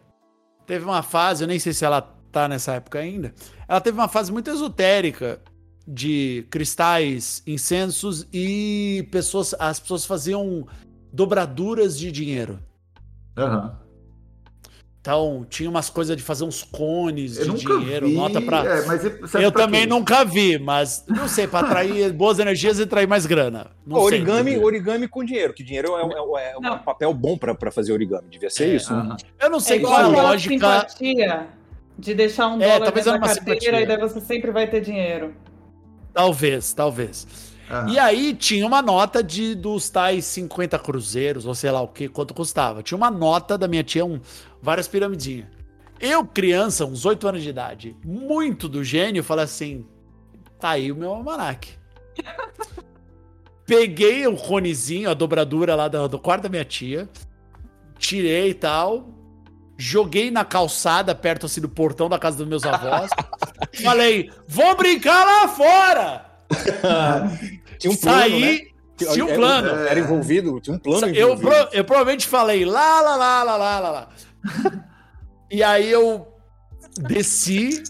teve uma fase, eu nem sei se ela tá nessa época ainda, ela teve uma fase muito esotérica de cristais, incensos e pessoas, as pessoas faziam dobraduras de dinheiro. Aham. Então, tinha umas coisas de fazer uns cones Eu de nunca dinheiro, vi. nota pra. é, Eu pra também quê? nunca vi, mas não sei, pra atrair [LAUGHS] boas energias e atrair mais grana. Não sei, origami, entendeu? origami com dinheiro, que dinheiro é, é- é um Não. papel bom pra pra fazer origami. Devia ser É, isso. né? Aham. Eu não É sei igual qual é a lógica. simpatia de deixar um É, dólar talvez uma carteira simpatia. e daí você sempre vai ter dinheiro. Talvez, talvez. E aí tinha uma nota de dos tais 50 cruzeiros, ou sei lá o que, quanto custava. Tinha uma nota da minha tia, um, várias piramidinhas. Eu, criança, uns 8 anos de idade, muito do gênio, falei assim: tá aí o meu almanac. Peguei o conezinho, a dobradura lá do, do quarto da minha tia, tirei e tal, joguei na calçada, perto assim do portão da casa dos meus avós. [LAUGHS] falei: vou brincar lá fora! [LAUGHS] Tinha um plano, né? Saí, tinha um Era- plano. Era envolvido, tinha um plano Eu, pro- eu provavelmente falei lá, lá, lá, lá, lá, lá, lá. [LAUGHS] e aí eu desci,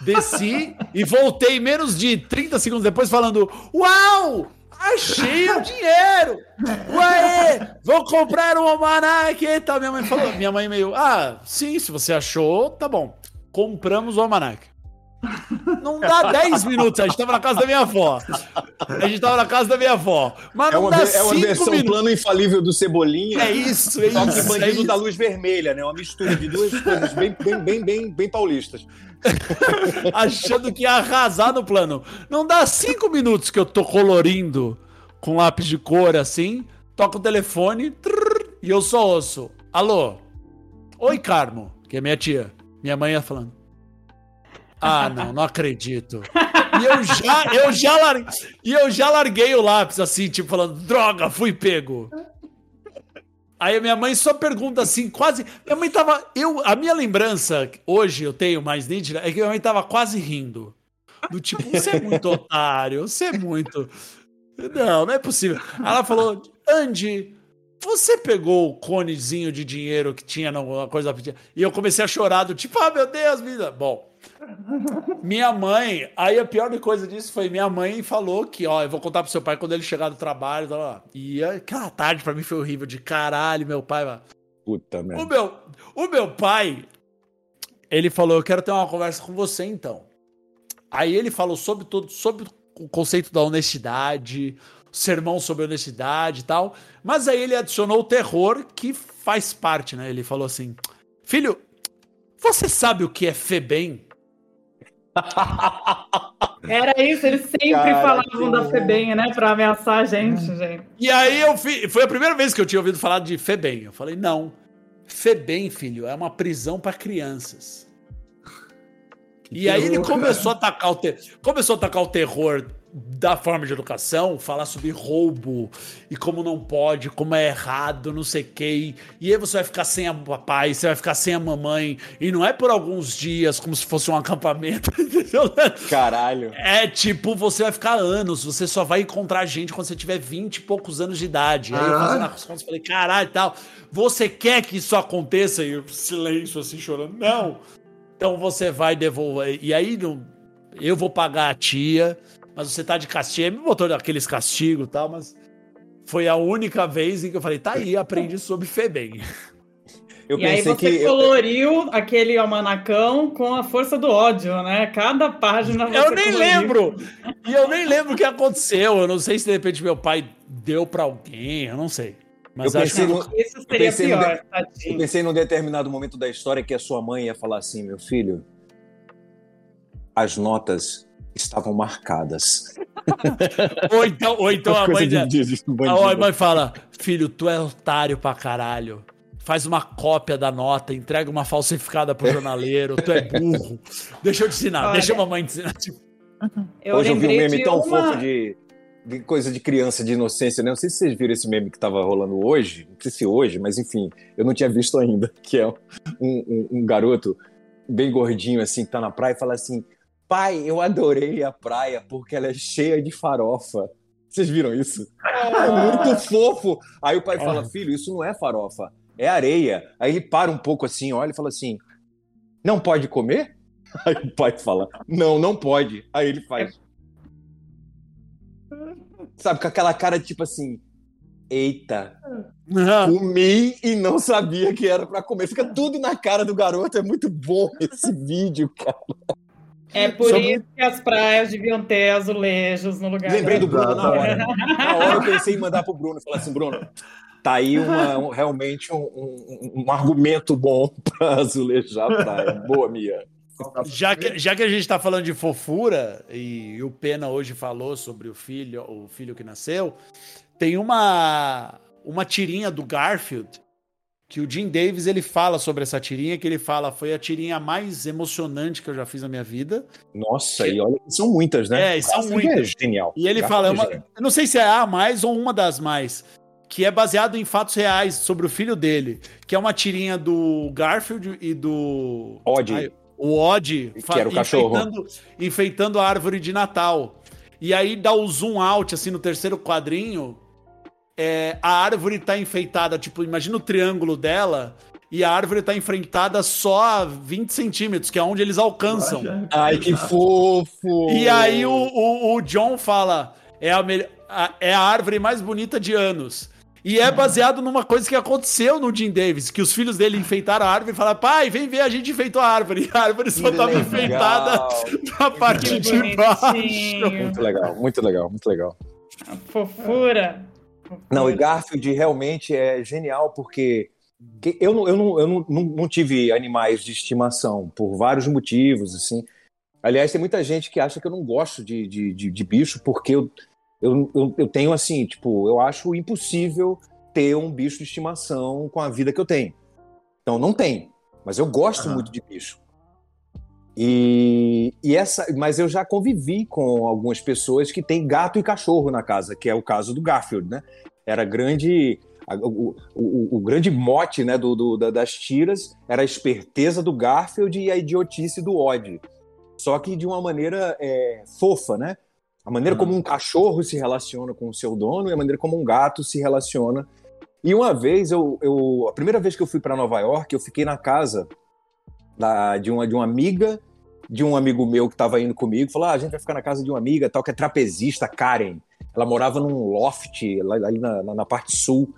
desci e voltei menos de 30 segundos depois falando: Uau! Achei o dinheiro! Ué! Vou comprar um almanac! Tal. Minha mãe falou, minha mãe meio, ah, sim, se você achou, tá bom. Compramos o almanac. Não dá [LAUGHS] 10 minutos, a gente tava na casa da minha avó. A gente tava na casa da minha avó. Mas É não uma, dá ve- é uma 5 versão minutos. plano infalível do Cebolinha. É isso, é Só que isso. é isso. da luz vermelha, né? Uma mistura de duas coisas bem, bem, bem, bem, bem paulistas. [LAUGHS] achando que ia arrasar no plano. Não dá cinco minutos que eu tô colorindo com lápis de cor assim, toco o telefone trrr, e eu só ouço. Alô? Oi, Carmo, que é minha tia. Minha mãe ia falando. Ah, não, não acredito. E eu já, eu já larguei, e eu já larguei o lápis assim, tipo falando, droga, fui pego. Aí a minha mãe só pergunta assim, quase. Minha mãe tava. Eu, a minha lembrança, hoje eu tenho mais nítida, é que minha mãe tava quase rindo. Do tipo, você é muito otário, você é muito. Não, não é possível. Ela falou, Andy, você pegou o conezinho de dinheiro que tinha na coisa. E eu comecei a chorar, do tipo, ah, meu Deus, vida. Bom. Minha mãe, aí a pior coisa disso foi minha mãe falou que, ó, eu vou contar pro seu pai quando ele chegar do trabalho. Tá lá. E aquela tarde pra mim foi horrível, de caralho, meu pai. Mano. Puta O merda. meu, o meu pai, ele falou: Eu quero ter uma conversa com você então. Aí ele falou sobre todo, sobre o conceito da honestidade, o sermão sobre honestidade e tal. Mas aí ele adicionou o terror que faz parte, né? Ele falou assim: Filho, você sabe o que é Febem? Era isso, eles sempre Cara, falavam que da FEBEM, né? Pra ameaçar a gente, gente. E aí eu fi, foi a primeira vez que eu tinha ouvido falar de Febem. Eu falei: Não, Febem, filho, é uma prisão para crianças. E aí ele terror, começou a atacar o ter... começou a atacar o terror da forma de educação, falar sobre roubo e como não pode, como é errado, não sei o que. E aí você vai ficar sem a papai, você vai ficar sem a mamãe. E não é por alguns dias, como se fosse um acampamento. [LAUGHS] entendeu? Caralho. É tipo, você vai ficar anos, você só vai encontrar gente quando você tiver 20 e poucos anos de idade. Aí eu fazendo as contas, falei, caralho e tal. Você quer que isso aconteça? E eu, silêncio assim, chorando. Não. Então você vai devolver. E aí não- eu vou pagar a tia, mas você tá de castigo. Me botou aqueles castigos e tal, mas foi a única vez em que eu falei, tá aí, aprendi sobre Febem. [LAUGHS] Eu e aí pensei você que. eu- coloriu aquele almanacão com a força do ódio, né? Cada página você Eu nem coloriu. lembro. E eu nem lembro o que aconteceu. Eu não sei se de repente meu pai deu pra alguém, eu não sei. Mas Eu acho pensei no- Isso seria pensei no pior, de- Eu pensei num determinado momento da história que a sua mãe ia falar assim: meu filho, as notas estavam marcadas. [LAUGHS] ou então, ou então a mãe, de- de- de- a mãe fala: "Filho, tu é otário pra caralho. Faz uma cópia da nota, entrega uma falsificada pro jornaleiro, tu é burro. Deixa eu te ensinar, Olha. deixa a mamãe te ensinar. Tipo, Eu Hoje eu vi um meme tão uma- fofo de, de coisa de criança, de inocência, né? Não sei se vocês viram esse meme que tava rolando hoje, não sei se hoje, mas enfim, eu não tinha visto ainda, [LAUGHS] que é um, um- um garoto bem gordinho, assim, que tá na praia e fala assim, pai, eu adorei a praia porque ela é cheia de farofa. Vocês viram isso? É muito fofo. Aí o pai fala, filho, isso não é farofa, é areia. Aí ele para um pouco assim, olha e fala assim, não pode comer? [LAUGHS] Aí o pai fala, não, não pode. Aí ele faz. Sabe, com aquela cara tipo assim, eita, comi e não sabia que era pra comer. Fica tudo na cara do garoto, é muito bom esse vídeo, cara. É por Sobre- isso que as praias deviam ter azulejos no lugar. Lembrei do Bruno na hora. [LAUGHS] Na hora eu pensei em mandar pro Bruno, falar assim, Bruno, tá aí uma- um- realmente um, um- um argumento bom [LAUGHS] pra azulejar a praia. Boa, Mia. Já que, já que a gente tá falando de fofura, e, o Pena hoje falou sobre o filho, o filho que nasceu, tem uma, uma tirinha do Garfield que o Jim Davis ele fala sobre essa tirinha, que ele fala foi a tirinha mais emocionante que eu já fiz na minha vida. Nossa, e olha são muitas, né? É, são Garfield muitas. É genial. E ele fala, é é uma- genial. eu não sei se é a mais ou uma das mais, que é baseado em fatos reais sobre o filho dele, que é uma tirinha do Garfield e do Odd. Ai, o Odd Que era o cachorro. enfeitando, enfeitando a árvore de Natal. E aí dá o zoom out assim no terceiro quadrinho, é, a árvore tá enfeitada, tipo, imagina o triângulo dela. E a árvore tá enfrentada só a 20 centímetros, que é onde eles alcançam. Ai, que fofo! E aí o, o, o John fala: é a, a- é a árvore mais bonita de anos. E é baseado numa coisa que aconteceu no Jim Davis, que os filhos dele enfeitaram a árvore e falaram: pai, vem ver, a gente enfeitou a árvore. E [LAUGHS] a árvore só Que tava legal. enfeitada na parte de baixo. Muito legal, muito legal, muito legal. Fofura. Não, e Garfield realmente é genial porque que eu, não, eu, não, eu não, não, tive animais de estimação por vários motivos, assim. Aliás, tem muita gente que acha que eu não gosto de, de, de, de bicho porque eu, eu, eu, eu tenho, assim, tipo, eu acho impossível ter um bicho de estimação com a vida que eu tenho. Então, não tem. Mas eu gosto Aham. muito de bicho. E, e essa, mas eu já convivi com algumas pessoas que têm gato e cachorro na casa, que é o caso do Garfield, né? Era grande a- o, o, o grande mote né, do, do- da- das tiras era a esperteza do Garfield e a idiotice do Odd. Só que de uma maneira é, fofa, né? A maneira como um cachorro se relaciona com o seu dono e a maneira como um gato se relaciona. E uma vez, eu, eu a primeira vez que eu fui para Nova York, eu fiquei na casa da- de, uma, de uma amiga de um amigo meu que estava indo comigo. Falou: ah, a gente vai ficar na casa de uma amiga, tal, que é trapezista, Karen. Ela morava num loft lá- ali na, na- na parte sul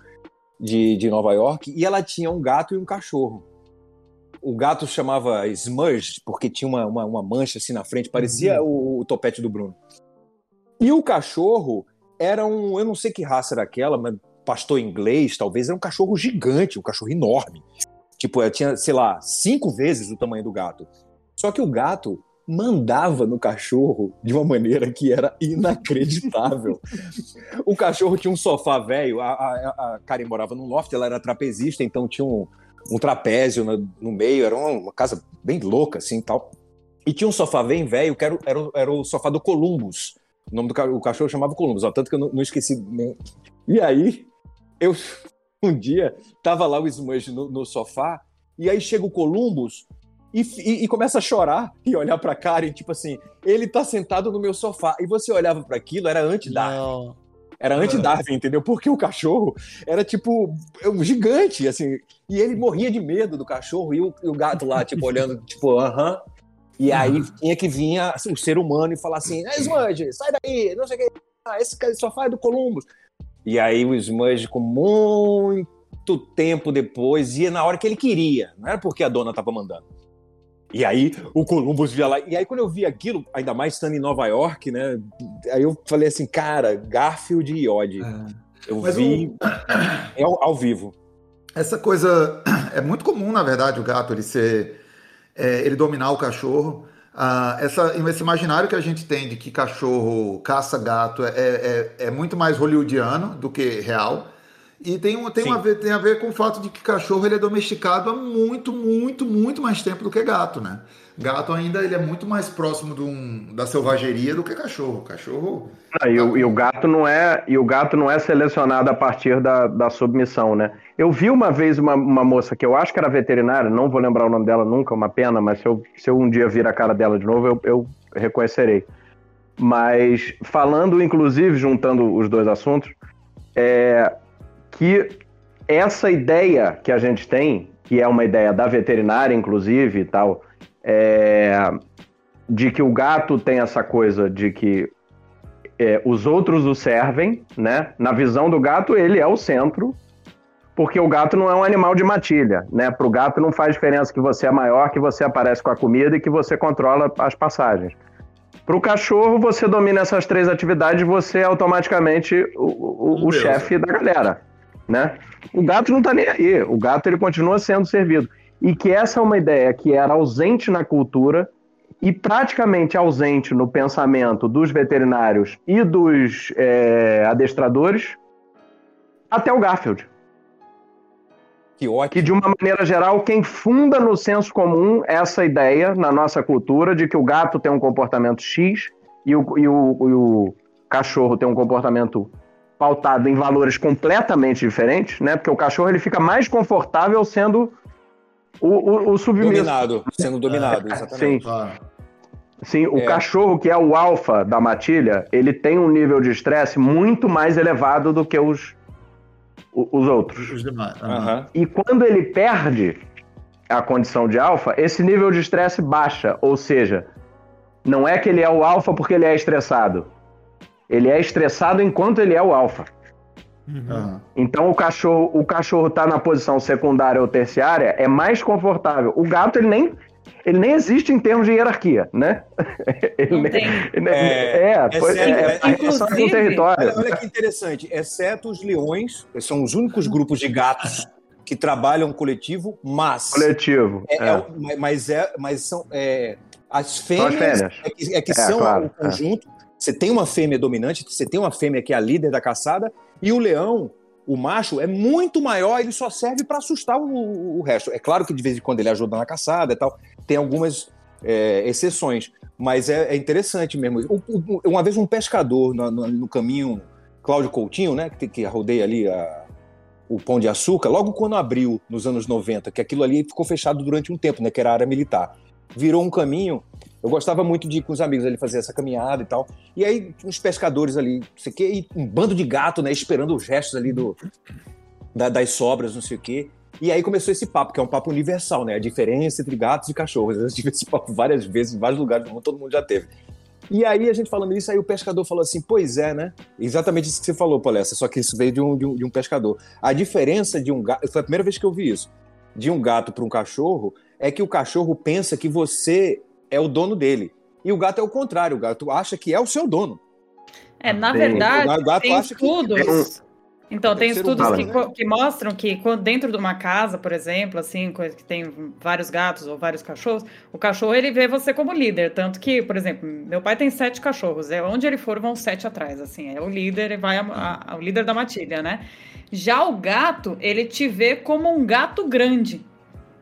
de, de Nova York e ela tinha um gato e um cachorro. O gato chamava Smudge, porque tinha uma, uma, uma mancha assim na frente, parecia o, o topete do Bruno. E o cachorro era um, eu não sei que raça era aquela, mas pastor inglês, talvez, era um cachorro gigante, um cachorro enorme. Tipo, eu tinha, sei lá, cinco vezes o tamanho do gato. Só que o gato mandava no cachorro de uma maneira que era inacreditável. [LAUGHS] o cachorro tinha um sofá velho, a, a, a Karen morava num loft, ela era trapezista, então tinha um, um trapézio no, no meio, era uma, uma casa bem louca, assim, tal. E tinha um sofá bem velho, que era, o- era, era o sofá do Columbus. O nome do o cachorro chamava Columbus, ó, tanto que eu não, não esqueci nem. E aí, eu um dia tava lá o Smudge no, no sofá, e aí chega o Columbus e, e- e começa a chorar e olhar pra Karen, tipo assim, ele tá sentado no meu sofá. E você olhava para aquilo, era anti-Darwin. Não. Era anti-Darwin, entendeu? Porque o cachorro era tipo um gigante, assim. E ele morria de medo do cachorro e o, e o gato lá, tipo, [LAUGHS] olhando, tipo, aham. E aí tinha que vir a- o ser humano e falar assim: "Ah, Smudge, sai daí, não sei o que. Ah, esse sofá é do Columbus. E aí o Smudge, com muito tempo depois, ia na hora que ele queria, não era porque a dona estava mandando. E aí o Columbus via lá. E aí, quando eu vi aquilo, ainda mais estando em Nova York, né? Aí eu falei assim, cara, Garfield e Odd. Eu Mas vi é ao, ao vivo. Essa coisa é muito comum, na verdade, o gato ele ser, é, ele dominar o cachorro. Ah, essa, esse imaginário que a gente tem de que cachorro caça gato é, é, é muito mais hollywoodiano do que real. E tem, um, tem, Sim. uma, a ver- tem a ver com o fato de que cachorro ele é domesticado há muito, muito, muito mais tempo do que gato, né? Gato ainda ele é muito mais próximo de um- da selvageria do que cachorro. Cachorro. Ah, e, o, e o gato não é e o gato não é selecionado a partir da, da submissão, né? Eu vi uma vez uma, uma moça que eu acho que era veterinária, não vou lembrar o nome dela nunca, uma pena, mas se eu, se eu um dia vir a cara dela de novo, eu, eu reconhecerei. Mas falando, inclusive, juntando os dois assuntos, é que essa ideia que a gente tem, que é uma ideia da veterinária, inclusive, e tal, é, de que o gato tem essa coisa de que é, os outros o servem, né? Na visão do gato, ele é o centro, porque o gato não é um animal de matilha, né? Para o gato não faz diferença que você é maior, que você aparece com a comida e que você controla as passagens. Para o cachorro, você domina essas três atividades, você é automaticamente o, o- o chefe da galera, né? O gato não está nem aí, o gato ele continua sendo servido. E que essa é uma ideia que era ausente na cultura e praticamente ausente no pensamento dos veterinários e dos é, adestradores até o Garfield. Que ótimo. Que, de uma maneira geral, quem funda no senso comum essa ideia na nossa cultura de que o gato tem um comportamento X e o, e o, e o cachorro tem um comportamento pautado em valores completamente diferentes, né? Porque o cachorro ele fica mais confortável sendo o, o, o submisso. Dominado, sendo dominado, exatamente. Sim. Claro. Sim, o É. cachorro que é o alfa da matilha, ele tem um nível de estresse muito mais elevado do que os, os outros. Os demais. Aham. E quando ele perde a condição de alfa, esse nível de estresse baixa. Ou seja, não é que ele é o alfa porque ele é estressado. Ele é estressado enquanto ele é o alfa. Aham. Então o cachorro, o cachorro tá na posição secundária ou terciária, é mais confortável. O gato ele nem ele nem existe em termos de hierarquia, né? [LAUGHS] Ele Não nem- tem. ele- É, é, é pois- é, é- o inclusive- território. Olha, olha que interessante, exceto os leões, que são os únicos grupos de gatos que trabalham coletivo, mas Coletivo. é, é. é mas- é, mas são é, as São as fêmeas fêmeas. é que, é que É, são claro, o conjunto. Você tem uma fêmea dominante, você tem uma fêmea que é a líder da caçada e o leão, o macho é muito maior, ele só serve para assustar o, o resto. É claro que de vez em quando ele ajuda na caçada e tal, tem algumas é, exceções, mas é, é interessante mesmo. O- o- uma vez um pescador no, no- no caminho, Cláudio Coutinho, né, que, que rodeia ali a- o Pão de Açúcar, logo quando abriu, nos anos 90, que aquilo ali ficou fechado durante um tempo, né, que era área militar. Virou um caminho, eu gostava muito de ir com os amigos ali fazer essa caminhada e tal, e aí uns pescadores ali, não sei o quê, e um bando de gato, né, esperando os restos ali do, da- das sobras, não sei o quê. E aí começou esse papo, que é um papo universal, né? A diferença entre gatos e cachorros. [LAUGHS] Eu tive esse papo várias vezes, em vários lugares do mundo, todo mundo já teve. E aí a gente falando isso, aí o pescador falou assim: pois é, né? Exatamente isso que você falou, Palestra, só que isso veio de um, de um, de um pescador. A diferença de um gato. Foi a primeira vez que eu vi isso. De um gato para um cachorro é que o cachorro pensa que você é o dono dele. E o gato é o contrário, o gato acha que é o seu dono. É, na verdade, O gato tem acha que- estudos. Então, tem estudos humano, que, né? que mostram que quando dentro de uma casa, por exemplo, assim, que tem vários gatos ou vários cachorros, o cachorro ele vê você como líder. Tanto que, por exemplo, meu pai tem sete cachorros. É onde ele for, vão sete atrás. Assim, é o líder, ele vai a- a- o líder da matilha, né? Já o gato, ele te vê como um gato grande.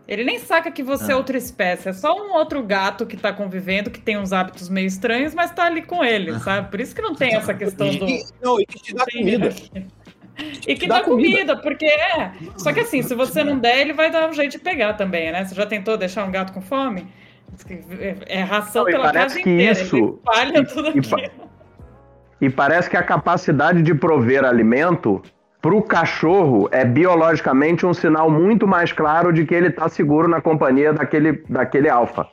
Ele nem saca que você é Ah. outra espécie, é só um outro gato que tá convivendo, que tem uns hábitos meio estranhos, mas tá ali com ele, sabe? Por isso que não tem essa questão do. E, não, e que te dá comida. [LAUGHS] E que Dá dá, comida. porque é. Só que assim, se você não der, ele vai dar um jeito de pegar também, né? Você já tentou deixar um gato com fome? É ração Não, pela parece casa que inteira. isso- Ele espalha e- tudo e aquilo. E parece que a capacidade de prover alimento para o cachorro é biologicamente um sinal muito mais claro de que ele está seguro na companhia daquele, daquele alfa.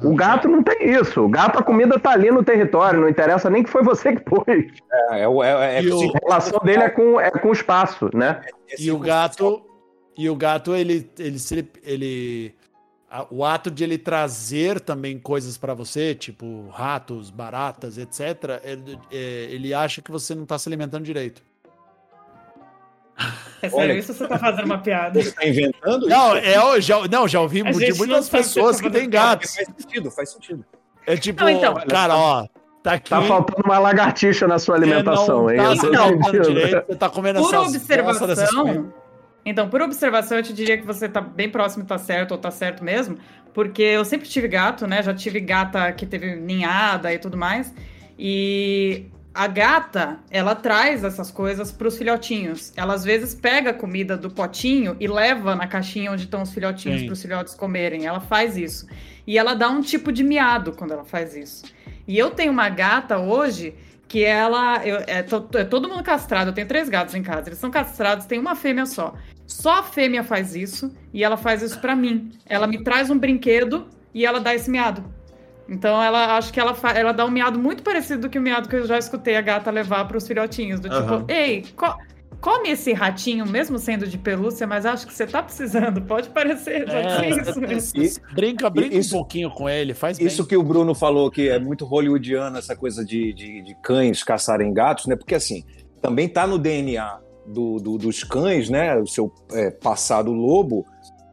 O gato não tem isso. O gato, a comida tá ali no território, não interessa nem que foi você que pôs. É, é, o- é, é, o- A relação dele é com, é com o espaço, né? é E o gato, e o gato ele ele se- ele a- o ato de ele trazer também coisas pra você, tipo ratos, baratas, etc, ele, é, ele acha que você não tá se alimentando direito. [LAUGHS] É sério, Olha- isso você tá fazendo uma piada. Você tá inventando Não, é, eu já, não, já ouvi A de não muitas pessoas tá que têm gatos. Faz sentido, faz sentido. É tipo, Não, então. cara, ó, tá aqui. Tá faltando uma lagartixa na sua você alimentação, não hein? tá Eu direito, você tá comendo Por observação. Então, por observação, eu te diria que você tá bem próximo e tá certo, ou tá certo mesmo, porque eu sempre tive gato, né? Já tive gata que teve ninhada e tudo mais. E a gata, ela traz essas coisas pros filhotinhos. Ela às vezes pega a comida do potinho e leva na caixinha onde estão os filhotinhos Sim. pros filhotes comerem. Ela faz isso. E ela dá um tipo de miado quando ela faz isso. E eu tenho uma gata hoje que ela. eu- é, to- é todo mundo castrado. Eu tenho três gatos em casa. Eles são castrados, tem uma fêmea só. Só a fêmea faz isso e ela faz isso pra mim. Ela me traz um brinquedo e ela dá esse miado. Então ela acho que ela, ela dá um miado muito parecido do que o miado que eu já escutei a gata levar pros filhotinhos. Do tipo, ei, co- come esse ratinho, mesmo sendo de pelúcia, mas acho que você tá precisando. Pode parecer, já É, [LAUGHS] isso mesmo. brinca, brinca Isso- um pouquinho com ele, faz Isso bem. que o Bruno falou, que é muito hollywoodiano, essa coisa de, de, de cães caçarem gatos, né? Porque assim, também tá no DNA do, do- dos cães, né? O seu é, passado lobo,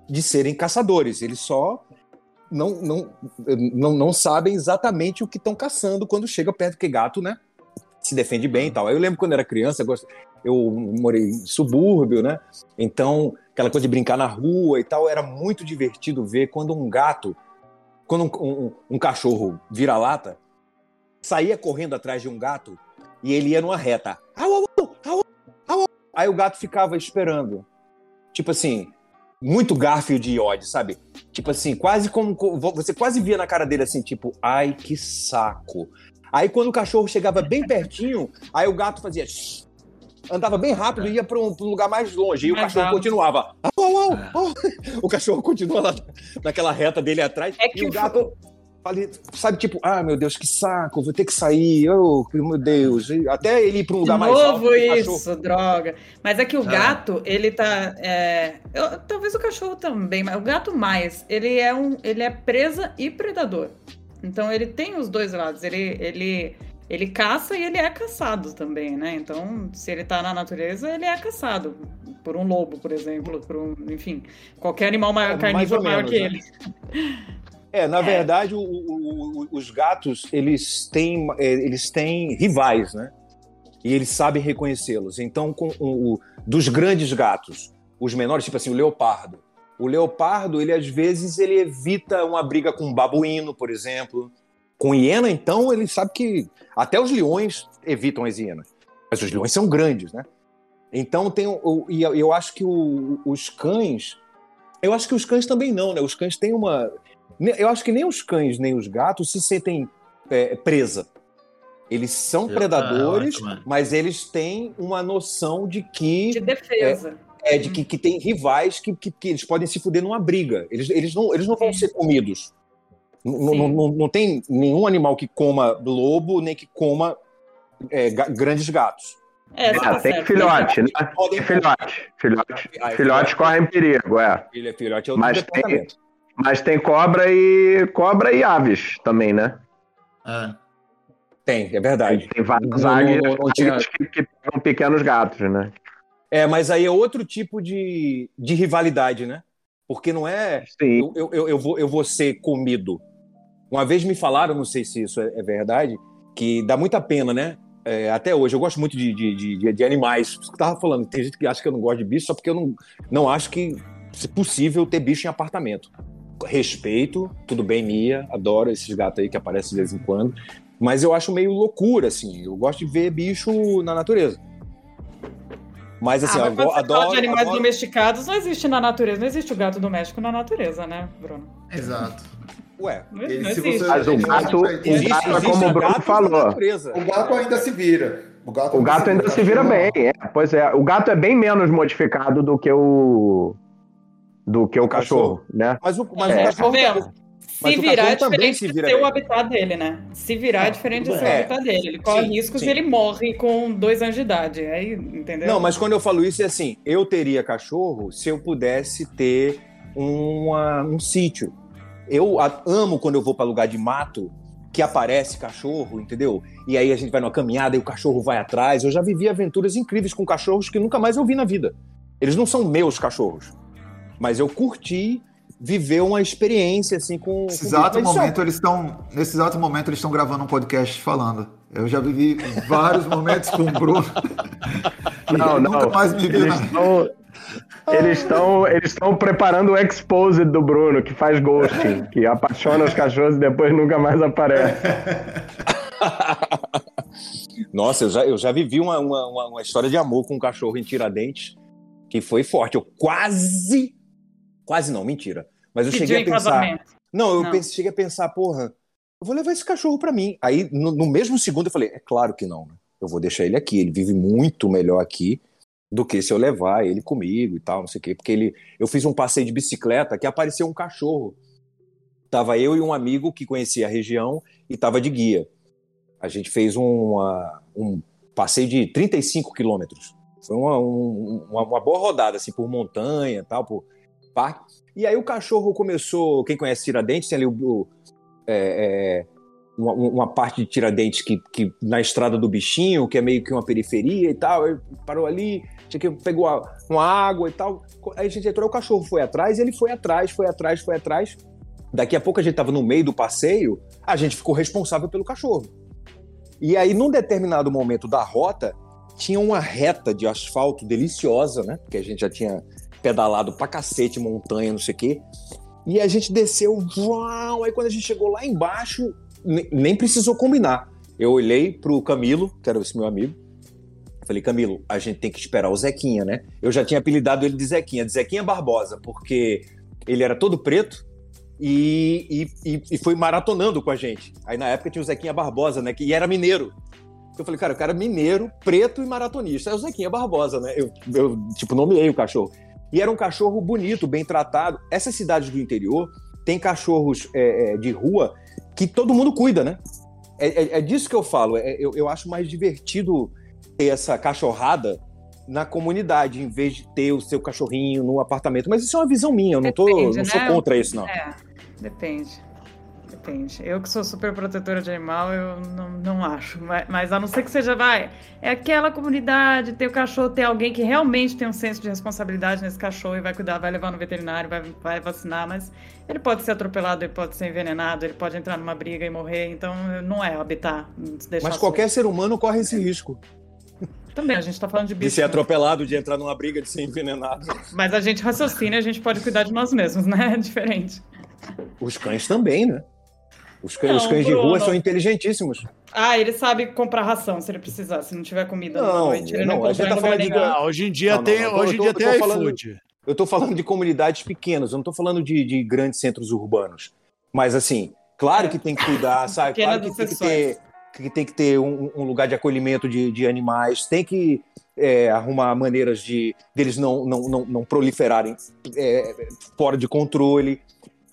de serem caçadores. Eles só não, não, não, não sabem exatamente o que estão caçando quando chega perto, porque gato, né? Se defende bem e tal. Eu lembro quando era criança, eu, morei em subúrbio, né? Então, aquela coisa de brincar na rua e tal, era muito divertido ver quando um gato quando um, um- um cachorro vira lata, saía correndo atrás de um gato e ele ia numa reta. Au, au, au. Aí o gato ficava esperando. Tipo assim, muito Garfield e Odd, sabe? Tipo assim, quase como. Você quase via na cara dele assim, tipo, ai que saco. Aí quando o cachorro chegava bem pertinho, aí o gato fazia. "Shh", Andava bem rápido e ia para um, um lugar mais longe. E o cachorro continuava. Au, au, au, au. [LAUGHS] O cachorro continua lá naquela reta dele atrás. É que e o o- gato Falei, sabe, tipo, ah, meu Deus, que saco, vou ter que sair, oh, meu Deus. Até ele ir para um De lugar mais alto. novo o cachorro- isso, droga. Mas é que o Ah. gato, ele tá. é, eu- talvez o cachorro também, mas o gato mais, ele é um. Ele é presa e predador. Então ele tem os dois lados. Ele, ele, ele caça e ele é caçado também, né? Então, se ele tá na natureza, ele é caçado. Por um lobo, por exemplo. Por um, enfim, qualquer animal maior, É, mais carnívoro maior menos, que né? ele. É, na verdade, o- o- o- os gatos, eles têm, é, eles têm rivais, né? E eles sabem reconhecê-los. Então, com o, dos grandes gatos, os menores, tipo assim, o leopardo. O leopardo, ele às vezes, ele evita uma briga com um babuíno, por exemplo. Com hiena, então, ele sabe que até os leões evitam as hienas. Mas os leões são grandes, né? Então, tem e eu, acho que os cães... Eu acho que os cães também não, né? Os cães têm uma... Eu acho que nem os cães nem os gatos se sentem é, presa. Eles são Eu- predadores, ah, eu acho, mano. mas eles têm uma noção de que De defesa. é de que, que tem rivais que, que, que eles podem se fuder numa briga. Eles, eles, não, eles não vão ser comidos. Não, não, não tem nenhum animal que coma lobo, nem que coma é, grandes gatos. É, Ah, tá tem certo. filhote, né? Podem- Tem filhote. Filhote. Ah, é Filhotes correm perigo, é. É filhote, é outro Mas tem-. Mas tem cobra e cobra e aves também, né? É. Tem, é verdade. Tem várias Não- não- águias, que, que pegam pequenos gatos, né? É, mas aí é outro tipo de, de rivalidade, né? Porque não é Sim. eu, eu, eu, eu vou, eu vou ser comido. Uma vez me falaram, não sei se isso é, é verdade, que dá muita pena, né? É, até hoje, eu gosto muito de, de, de, de animais. Isso que eu tava falando, tem gente que acha que eu não gosto de bicho só porque eu não, não acho que é possível ter bicho em apartamento. Respeito, tudo bem, Mia, adoro esses gatos aí que aparecem de vez em quando, mas eu acho meio loucura, assim. Eu gosto de ver bicho na natureza. Mas assim, ah, eu mas quando adoro. você fala de animais adoro- domesticados, não existe na natureza. Não existe o gato doméstico na natureza, né, Bruno? Exato. Ué, Não, Ele- não se existe. você- Mas o gato- o gato é existe- como o Bruno falou. O gato ainda se vira. O gato, O gato ainda se vira bem, é. Pois é, o gato é bem menos modificado do que o do que o cachorro, né? Mas o, mas É, o cachorro. vendo? Mas Se virar é cachorro diferente se de vira o habitat dele, né? Se virar é diferente de ser o É. habitat dele. Ele corre Sim, riscos sim. e ele morre com dois anos de idade. Aí, entendeu? Não, mas quando eu falo isso é assim, eu teria cachorro se eu pudesse ter uma- um sítio. Eu a- amo quando eu vou para lugar de mato que aparece cachorro, entendeu? E aí a gente vai numa caminhada e o cachorro vai atrás. Eu já vivi aventuras incríveis com cachorros que nunca mais eu vi na vida. Eles não são meus cachorros, mas eu curti viver uma experiência assim com. Nesse com exato momento eles estão. Nesse exato momento eles estão gravando um podcast falando. Eu já vivi vários momentos com o Bruno. [LAUGHS] Não, ele Nunca não. mais me viu Eles estão. Eles estão eles estão preparando o exposed do Bruno, que faz ghosting, que apaixona os cachorros e depois nunca mais aparece. [LAUGHS] Nossa, eu já, eu já vivi uma, uma, uma- uma história de amor com um cachorro em Tiradentes que foi forte. Eu quase. Quase não, mentira. Mas eu Pediu cheguei a pensar. Não, eu Não. pense- cheguei a pensar, porra, eu vou levar esse cachorro pra mim. Aí, no, no mesmo segundo, eu falei, é claro que não, né? Eu vou deixar ele aqui. Ele vive muito melhor aqui do que se eu levar ele comigo e tal, não sei o quê. Porque ele, eu fiz um passeio de bicicleta que apareceu um cachorro. Tava eu e um amigo que conhecia a região e tava de guia. A gente fez uma- um passeio de 35 quilômetros. Foi uma, um- uma, uma boa rodada, assim, por montanha e tal, por parque. E aí o cachorro começou, quem conhece Tiradentes, tem ali o, o- é, é, uma, uma parte de Tiradentes que, que na estrada do bichinho, que é meio que uma periferia e tal, parou ali, que pegou uma água e tal. Aí a gente entrou, o cachorro foi atrás, ele foi atrás, foi atrás, foi atrás. Daqui a pouco a gente estava no meio do passeio, a gente ficou responsável pelo cachorro. E aí, num determinado momento da rota, tinha uma reta de asfalto deliciosa, né? Porque a gente já tinha pedalado pra cacete, montanha, não sei o quê. E a gente desceu, uau! Aí quando a gente chegou lá embaixo, ne- nem precisou combinar. Eu olhei pro Camilo, que era esse meu amigo, falei, Camilo, a gente tem que esperar o Zequinha, né? Eu já tinha apelidado ele de Zequinha, de Zequinha Barbosa, porque ele era todo preto e, e, e- foi maratonando com a gente. Aí na época tinha o Zequinha Barbosa, né? Que, era mineiro. Eu falei, cara, o cara é mineiro, preto e maratonista. É o Zequinha Barbosa, né? Eu, eu, tipo, nomeei o cachorro. E era um cachorro bonito, bem tratado. Essas cidades do interior tem cachorros é, é, de rua que todo mundo cuida, né? É, é- é disso que eu falo. É- eu, eu acho mais divertido ter essa cachorrada na comunidade, em vez de ter o seu cachorrinho no apartamento. Mas isso é uma visão minha, eu não, tô, Depende, não sou né? contra isso, não. É, depende. Depende. Eu que sou super protetora de animal, eu não, não acho. Mas, mas a não ser que seja, vai, é aquela comunidade, ter o cachorro, ter alguém que realmente tem um senso de responsabilidade nesse cachorro e vai cuidar, vai levar no veterinário, vai, vai vacinar, mas ele pode ser atropelado, ele pode ser envenenado, ele pode entrar numa briga e morrer, então não é habitar. Mas qualquer ser humano corre esse risco solto. Também, a gente tá falando de de bicho. ser né? atropelado, de entrar numa briga, de ser envenenado. Mas a gente raciocina e a gente pode cuidar de nós mesmos, né? [LAUGHS] É diferente. Os cães também, né? Os cães, Não, os cães de Bruno. rua são inteligentíssimos. Ah, ele sabe comprar ração se ele precisar. Se não tiver comida Não, na noite, ele não, não, a compra gente em tá lugar falando de- nenhum. Ah, hoje em dia Não, não, tem, não, eu tô- hoje em eu dia tô- tem eu tô falando- iFood. Eu tô falando de comunidades pequenas, eu não tô falando de, de grandes centros urbanos. Mas assim, claro É. que tem que cuidar, [LAUGHS] sabe? Pequenas Claro que tem que exceções. ter, que tem que ter um, um lugar de acolhimento de, de animais, tem que é, arrumar maneiras de deles não, não, não, não proliferarem é, fora de controle.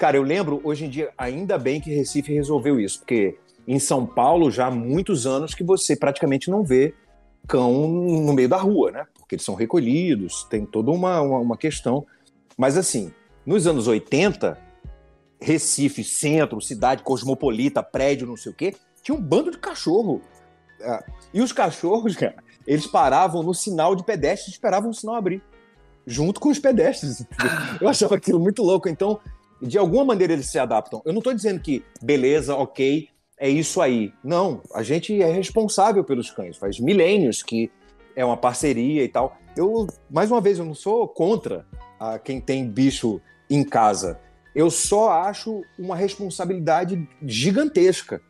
Cara, eu lembro, hoje em dia, ainda bem que Recife resolveu isso, porque em São Paulo já há muitos anos que você praticamente não vê cão no meio da rua, né? Porque eles são recolhidos, tem toda uma, uma, uma questão. Mas assim, nos anos 80, Recife, centro, cidade cosmopolita, prédio, não sei o quê, tinha um bando de cachorro. Ah, E os cachorros, [LAUGHS] cara, eles paravam no sinal de pedestre e esperavam o sinal abrir. Junto com os pedestres. Eu achava aquilo muito louco. Então, de alguma maneira eles se adaptam. Eu não estou dizendo que beleza, ok, é isso aí. Não, a gente é responsável pelos cães. Faz milênios que é uma parceria e tal. Eu, mais uma vez, eu não sou contra a quem tem bicho em casa. Eu só acho uma responsabilidade gigantesca.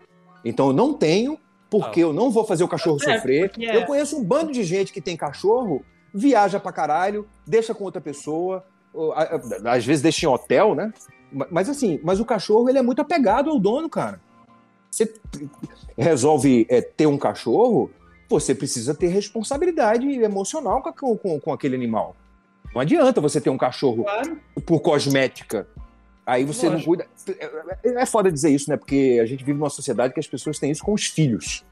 Então eu não tenho, porque eu não vou fazer o cachorro É, sofrer. é. Eu conheço um bando de gente que tem cachorro, viaja pra caralho, deixa com outra pessoa, às vezes deixa em hotel, né? Ma- Mas assim, mas o cachorro ele é muito apegado ao dono, cara. Você resolve é, ter um cachorro, você precisa ter responsabilidade emocional com, com, com aquele animal. Não adianta você ter um cachorro Claro. por cosmética. Aí você não Lógico. cuida. É é foda dizer isso, né? Porque a gente vive numa sociedade que as pessoas têm isso com os filhos.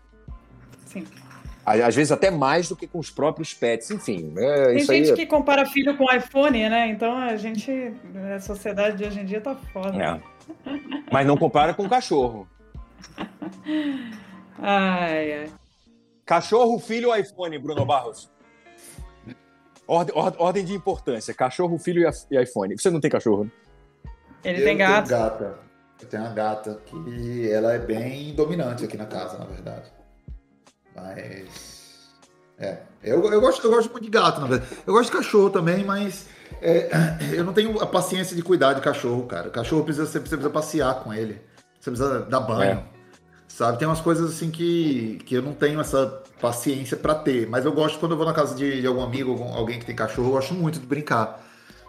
Sim. Às vezes até mais do que com os próprios pets. Enfim, é, Tem isso aí. gente que compara filho com iPhone, né? Então a gente. A sociedade de hoje em dia tá foda. É. Mas não compara com cachorro. [LAUGHS] Ai, ai. Cachorro, filho ou iPhone, Bruno Barros? Ordem, or- ordem de importância: cachorro, filho e e iPhone. Você não tem cachorro, né? Ele Eu tem gato. Tenho gata. Eu tenho uma gata que ela é bem dominante aqui na casa, na verdade. Mas. É. Eu, eu, gosto, eu gosto muito de gato, na verdade. Eu gosto de cachorro também, mas. é, [CLEARS THROAT] eu não tenho a paciência de cuidar de cachorro, cara. O cachorro precisa, você precisa passear com ele. Você precisa dar banho. Sabe? Tem umas coisas assim que, que eu não tenho essa paciência pra ter. Mas eu gosto quando eu vou na casa de, de algum amigo, algum- alguém que tem cachorro, eu gosto muito de brincar.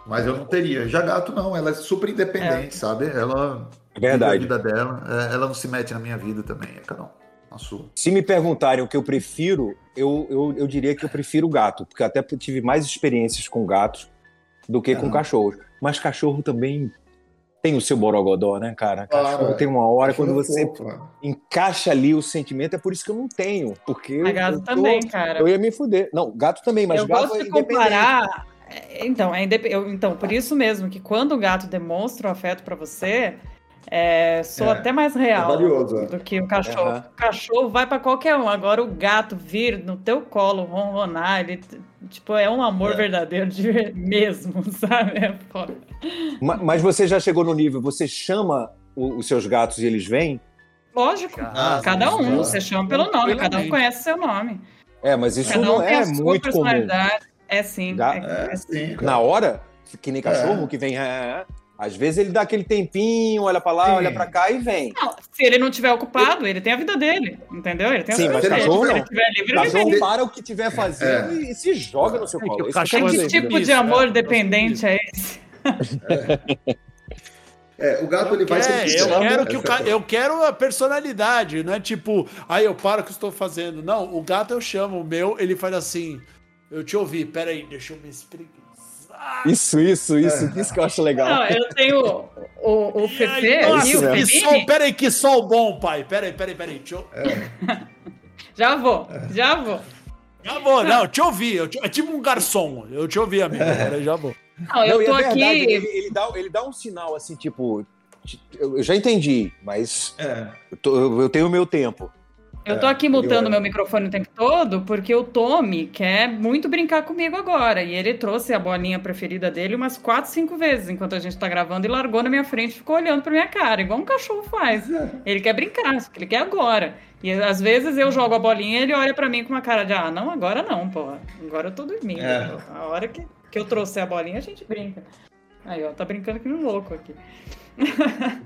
Mas eu não teria. Já gato não, ela é super independente, sabe? Ela É vive a verdade. vida dela. é, ela não se mete na minha vida também, é cada um. Na sua. Se me perguntarem o que eu prefiro, eu, eu, eu diria que eu prefiro gato, porque até tive mais experiências com gatos do que com cachorros. Mas cachorro também tem o seu borogodó, né, cara? Cachorro tem uma hora Cachorro quando é você encaixa ali o sentimento, é por isso que eu não tenho. Porque eu, A gato eu tô- também, cara. Eu ia me fuder. Não, gato também, mas eu gato gosto é de comparar. é, Então, é indep- eu- então, por isso mesmo que quando o gato demonstra o afeto pra você, é, soa É, até mais É real valioso. é. do que o cachorro. Aham. O cachorro vai pra qualquer um. Agora o gato vir no teu colo, ronronar, ele tipo é um amor É. verdadeiro de ver- [LAUGHS] mesmo, sabe? É foda. Ma- Mas você já chegou no nível, você chama o- os seus gatos e eles vêm? Lógico. Ah, cada um, você chama pelo nome, cada um conhece seu nome. É, mas isso Cada um não tem é a sua muito comum. personalidade. É sim. Já- é- É, sim. Na hora, que nem cachorro É. que vem. É, Às vezes ele dá aquele tempinho, olha pra lá, Sim. olha pra cá e vem. Não, se ele não tiver ocupado, ele tem a vida dele, entendeu? Ele tem a Sim, vida mas dele. cachorro se ele livre, ele vem. para o que tiver fazendo e, e se joga no seu É que colo. que eu cachorro Que é dizer. tipo de Isso, amor né? dependente é esse? É, o gato ele vai É, sempre eu quero que o ca... eu quero a personalidade, não é tipo, aí eu paro o que eu estou fazendo. Não, o gato eu chamo, o meu, ele faz assim. Eu te ouvi, peraí, deixa eu me espreguiçar. Isso, isso, isso, É. isso que eu acho legal. Não, eu tenho o, o Fefe Ai, nossa, e o que sol, peraí, que sol bom, pai. Peraí, peraí, peraí. Deixa eu... [LAUGHS] Já vou, já vou. Já vou, não, te ouvi. Eu te- É tipo um garçom. Eu te ouvi, amigo. Agora já vou. Não, eu Não, e tô é verdade, aqui. Ele, ele dá, ele dá um sinal assim, tipo. Eu eu já entendi, mas É. eu, tô- eu tenho o meu tempo. Eu tô É, aqui ele mutando olha. meu microfone o tempo todo porque o Tommy quer muito brincar comigo agora. E ele trouxe a bolinha preferida dele umas quatro, cinco vezes enquanto a gente tá gravando e largou na minha frente e ficou olhando pra minha cara, igual um cachorro faz. [LAUGHS] Ele quer brincar, só que ele quer agora. E às vezes eu jogo a bolinha e ele olha pra mim com uma cara de: ah, não, agora não, porra. Agora eu tô dormindo. É. A hora que, que eu trouxer a bolinha, a gente brinca. Aí, ó, tá brincando que nem louco aqui.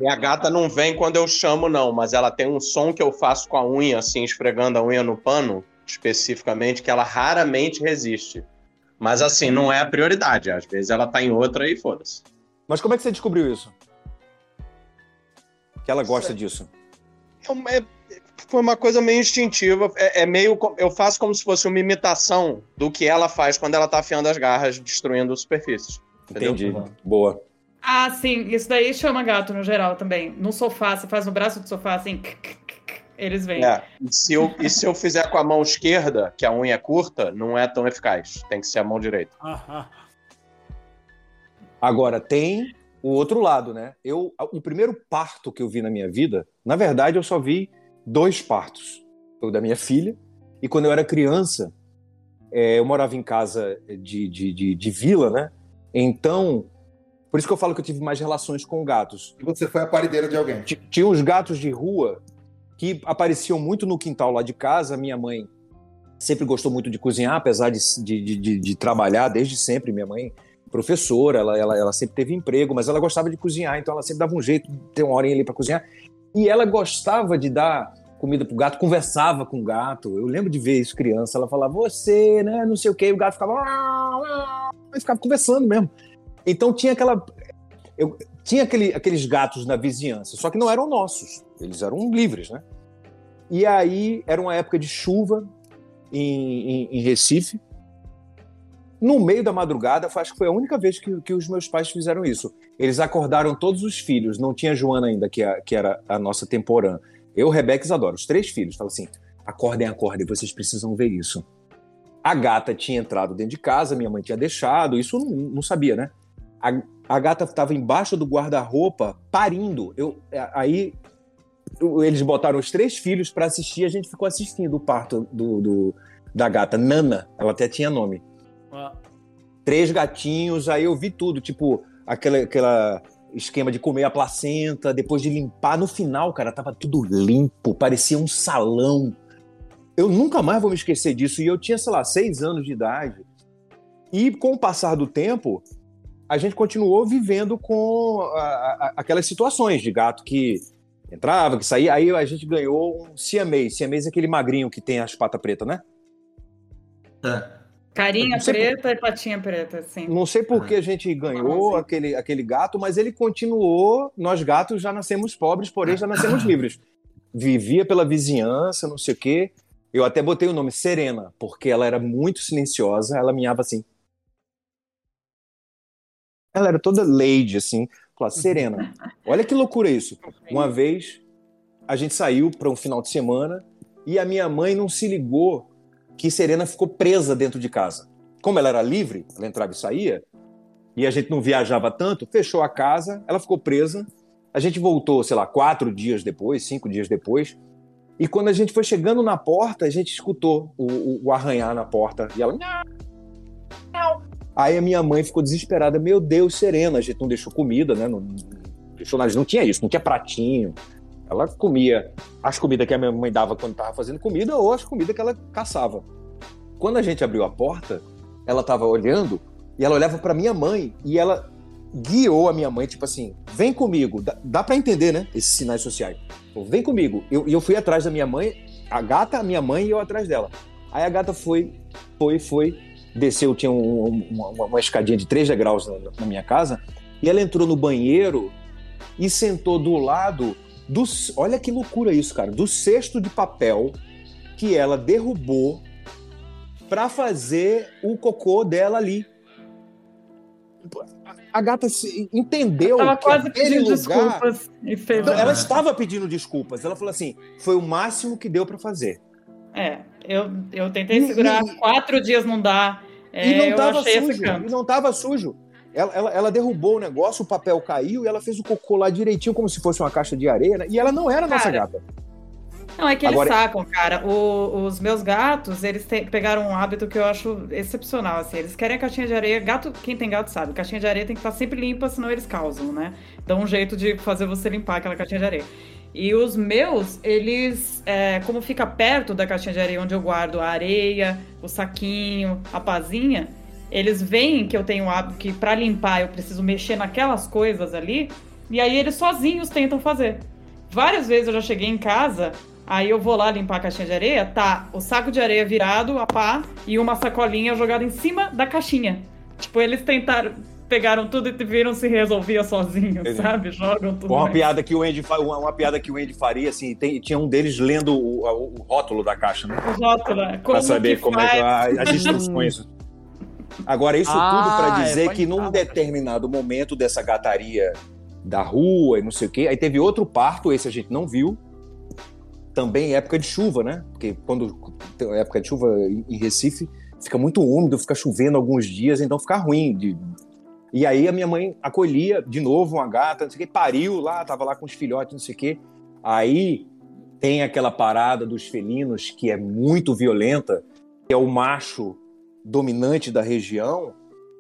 Minha gata não vem quando eu chamo, não, mas ela tem um som que eu faço com a unha, assim, esfregando a unha no pano, especificamente, que ela raramente resiste. Mas assim, não é a prioridade. Às vezes ela tá em outra e foda-se. Mas como é que você descobriu isso? Que ela gosta disso. É uma- é- foi uma coisa meio instintiva. É, é meio. Eu faço como se fosse uma imitação do que ela faz quando ela tá afiando as garras, destruindo superfícies. Entendeu? Entendi. Boa. Ah, sim, isso daí chama gato no geral também. No sofá, você faz no braço do sofá assim, eles vêm. É, e se, eu, e se eu fizer com a mão esquerda, que a unha é curta, não é tão eficaz. Tem que ser a mão direita. [LAUGHS] Agora, tem o outro lado, né? Eu, o primeiro parto que eu vi na minha vida, na verdade, eu só vi dois partos. Foi o da minha filha, e quando eu era criança, é, eu morava em casa de, de, de, de vila, né? Então, por isso que eu falo que eu tive mais relações com gatos. E você foi a parideira de alguém. Ti- Tinha uns gatos de rua que apareciam muito no quintal lá de casa. Minha mãe sempre gostou muito de cozinhar, apesar de, de, de, de trabalhar desde sempre. Minha mãe, professora, ela, ela, ela sempre teve emprego, mas ela gostava de cozinhar, então ela sempre dava um jeito de ter uma horinha ali para cozinhar. E ela gostava de dar comida pro gato, conversava com o gato. Eu lembro de ver isso criança. Ela falava, você, né, não sei o quê, e o gato ficava. E ficava conversando mesmo. Então tinha aquela. Eu, tinha aquele, aqueles gatos na vizinhança, só que não eram nossos, eles eram livres, né? E aí era uma época de chuva em, em- em Recife, No meio da madrugada, acho que foi a única vez que, que os meus pais fizeram isso. Eles acordaram todos os filhos, não tinha Joana ainda, que, a, que era a nossa temporã. Eu, Rebeca e Isadora, os três filhos. Falaram assim: acordem, acordem, vocês precisam ver isso. A gata tinha entrado dentro de casa, minha mãe tinha deixado, isso não, não sabia, né? A, a gata estava embaixo do guarda-roupa, parindo. Eu, é, aí eles botaram os três filhos para assistir, a gente ficou assistindo o parto do, do- da gata, Nana, ela até tinha nome. Ah, Três gatinhos, aí eu vi tudo, tipo, aquela, aquela esquema de comer a placenta, depois de limpar. No final, cara, tava tudo limpo, parecia um salão. Eu nunca mais vou me esquecer disso. E eu tinha, sei lá, seis anos de idade. E com o passar do tempo, a gente continuou vivendo com a- a- aquelas situações de gato que entrava, que saía. Aí a gente ganhou um siamês. Siamês é aquele magrinho que tem as patas pretas, né? É. Carinha sei por- preta e patinha preta, assim. Não sei por que a gente ganhou aquele, aquele gato, mas ele continuou. Nós gatos já nascemos pobres, porém já nascemos [LAUGHS] livres. Vivia pela vizinhança, não sei o quê. Eu até botei o nome Serena, porque ela era muito silenciosa, ela minhava assim. Ela era toda lady, assim. Falava, Serena. Olha que loucura isso. Uma vez a gente saiu para um final de semana e a minha mãe não se ligou que Serena ficou presa dentro de casa. Como ela era livre, ela entrava e saía, e a gente não viajava tanto, fechou a casa, ela ficou presa. A gente voltou, sei lá, quatro dias depois, cinco dias depois. E quando a gente foi chegando na porta, a gente escutou o, o- o arranhar na porta. E ela. Aí a minha mãe ficou desesperada. Meu Deus, Serena, a gente não deixou comida, né? Não, não não tinha isso, não tinha pratinho. Ela comia as comidas que a minha mãe dava quando estava fazendo comida ou as comidas que ela caçava. Quando a gente abriu a porta, ela estava olhando e ela olhava para minha mãe e ela guiou a minha mãe, tipo assim, vem comigo. Dá, dá para entender, né? Esses sinais sociais. Falou, vem comigo. E eu, eu fui atrás da minha mãe, a gata, a minha mãe e eu atrás dela. Aí a gata foi, foi, foi, desceu, tinha um- um- uma, uma escadinha de 3 degraus na, na minha casa, e ela entrou no banheiro e sentou do lado do. Olha que loucura isso, cara. Do cesto de papel que ela derrubou para fazer o cocô dela ali. A gata se- entendeu que quase lugar... desculpas e fez. Então, ela estava pedindo desculpas. Ela falou assim: foi o máximo que deu para fazer. É, eu, eu tentei E- segurar, e- quatro dias não dá. É, e não estava sujo. E não estava sujo. Ela, ela, ela derrubou o negócio, o papel caiu e ela fez o cocô lá direitinho, como se fosse uma caixa de areia. né? E ela não era nossa Cara, gata. Não, é que eles Agora- sacam, cara. O- os meus gatos, eles te- pegaram um hábito que eu acho excepcional, assim. Eles querem a caixinha de areia. Gato, quem tem gato sabe, caixinha de areia tem que estar sempre limpa, senão eles causam, né? Dão um jeito de fazer você limpar aquela caixinha de areia. E os meus, eles, é, como fica perto da caixinha de areia onde eu guardo a areia, o saquinho, a pazinha, eles veem que eu tenho hábito que pra limpar eu preciso mexer naquelas coisas ali, e aí eles sozinhos tentam fazer. Várias vezes eu já cheguei em casa, aí eu vou lá limpar a caixinha de areia, tá o saco de areia virado, a pá, e uma sacolinha jogada em cima da caixinha. Tipo, eles tentaram, pegaram tudo e viram se resolvia sozinho, Entendi. sabe? Jogam tudo. Uma piada que o Andy, fa- uma, uma piada que o Andy faria, assim, tem- tinha um deles lendo o, o- o rótulo da caixa, né? O rótulo, né? Pra Como saber que como é que faz? a- as instruções. Agora, isso Ah, tudo para é, dizer pode que num determinado momento dessa gataria da rua e não sei o quê, aí teve outro parto, esse a gente não viu. Também em época de chuva, né? Porque quando tem época de chuva em em Recife, fica muito úmido, fica chovendo alguns dias, então fica ruim. de- E aí a minha mãe acolhia de novo uma gata, não sei o quê, pariu lá, tava lá com os filhotes, não sei o quê. Aí tem aquela parada dos felinos que é muito violenta, que é o macho dominante da região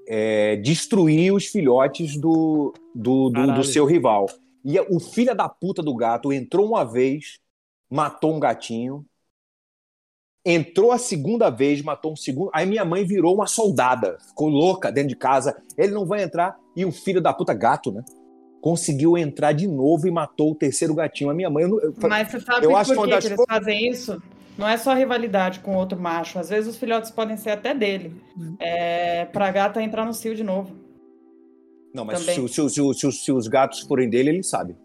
é, destruir os filhotes do, do, do, do seu rival. E o filho da puta do gato entrou uma vez, matou um gatinho. Entrou a segunda vez, matou um segundo. Aí minha mãe virou uma soldada, ficou louca dentro de casa. Ele não vai entrar. E o filho da puta, gato, né? Conseguiu entrar de novo e matou o terceiro gatinho. A minha mãe. Eu, não- eu, Mas você sabe Eu acho por uma que, das que eles fazem isso? Não é só rivalidade com outro macho. Às vezes os filhotes podem ser até dele. É, pra gata entrar no cio de novo. não, mas se- se- se- se os gatos forem dele, ele sabe.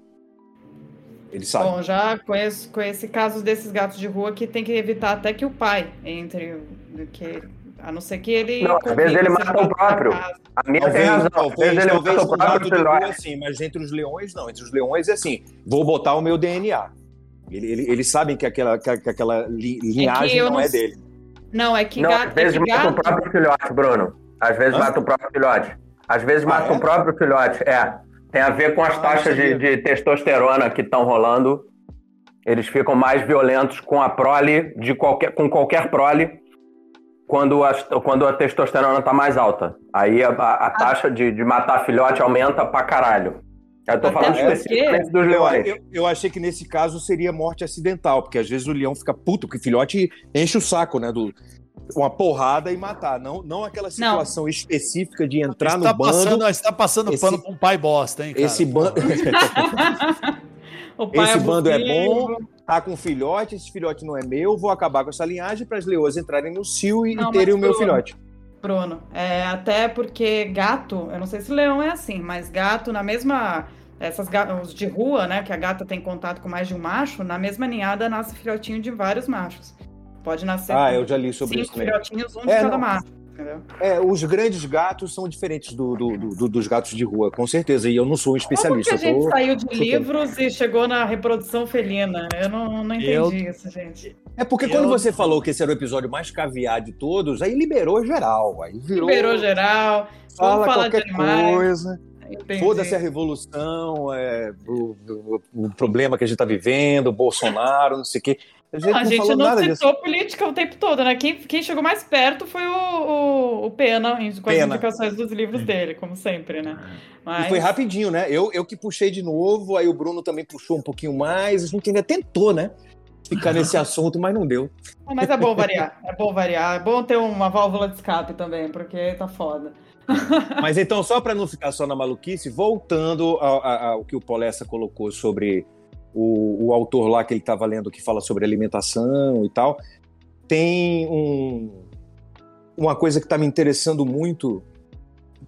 Ele sabe. Bom, já conheço, conheci casos desses gatos de rua que tem que evitar até que o pai entre. o- Que A não ser que ele. Não, às vezes ele mata o próprio. A minha tem Talvez, razão. Às talvez, vezes ele talvez mata o o gato próprio de rua filhote. assim, mas entre os leões não. Entre os leões é assim, vou botar o meu DNA. Ele- ele- eles sabem que aquela, que, que aquela li- linhagem eu não, não é dele. Não, é que Não, gato. às vezes é que mata o gato- próprio filhote, Bruno. Às vezes Hã? mata o próprio filhote. Às vezes Ah, mata é? o próprio filhote. É. Tem a ver com as Ah, taxas de, de testosterona que estão rolando. Eles ficam mais violentos com a prole, de qualquer, com qualquer prole, quando a, quando a testosterona tá mais alta. Aí a, a- a taxa de, de matar filhote aumenta pra caralho. Eu tô Até falando porque- especificamente dos Eu, leões. eu, eu achei que nesse caso seria morte acidental, porque às vezes o leão fica puto, porque o filhote enche o saco, né? Do, uma porrada e matar. Não, não aquela situação específica de entrar no bando. passando, você tá passando Esse- pano pra um pai bosta, hein, cara? Esse bando. [LAUGHS] Esse bando é bom, tá com filhote, esse filhote não é meu, vou acabar com essa linhagem para as leoas entrarem no cio e, Não, terem o meu Bruno, filhote. Bruno, é, até porque gato, eu não sei se leão é assim, mas gato na mesma. Essas ga- os de rua, né? Que a gata tem contato com mais de um macho, na mesma ninhada nasce filhotinho de vários machos. Pode nascer Ah, eu já li sobre cinco isso filhotinhos, um de É, cada não. macho. Entendeu? É, os grandes gatos são diferentes do, do- do- do- dos gatos de rua, com certeza. E eu não sou um Como que especialista. a gente tô- saiu de livros e chegou na reprodução felina? Eu não, não entendi Eu- isso, gente. É porque Eu- quando você falou que esse era o episódio mais caviar de todos, aí liberou geral. Aí virou. Liberou geral. Fala Vamos falar de qualquer animais. coisa. Foda-se a revolução, é, o, o- o problema que a gente tá vivendo, o Bolsonaro, não sei o quê. A gente Não, não, a gente falou não nada disso. citou política o tempo todo, né? Quem, quem chegou mais perto foi o, o, o Pena, em- com as Pena. indicações dos livros dele, como sempre, né? Mas, E foi rapidinho, né? Eu, eu que puxei de novo, aí o Bruno também puxou um pouquinho mais. A gente ainda tentou, né? Ficar nesse [LAUGHS] assunto, mas não deu. Ah, mas é bom variar, é bom variar. É bom ter uma válvula de escape também, porque tá foda. [LAUGHS] Mas então, só para não ficar só na maluquice, voltando ao, ao- ao que o Polessa colocou sobre o, o autor lá que ele estava lendo que fala sobre alimentação e tal, tem um, uma coisa que está me interessando muito,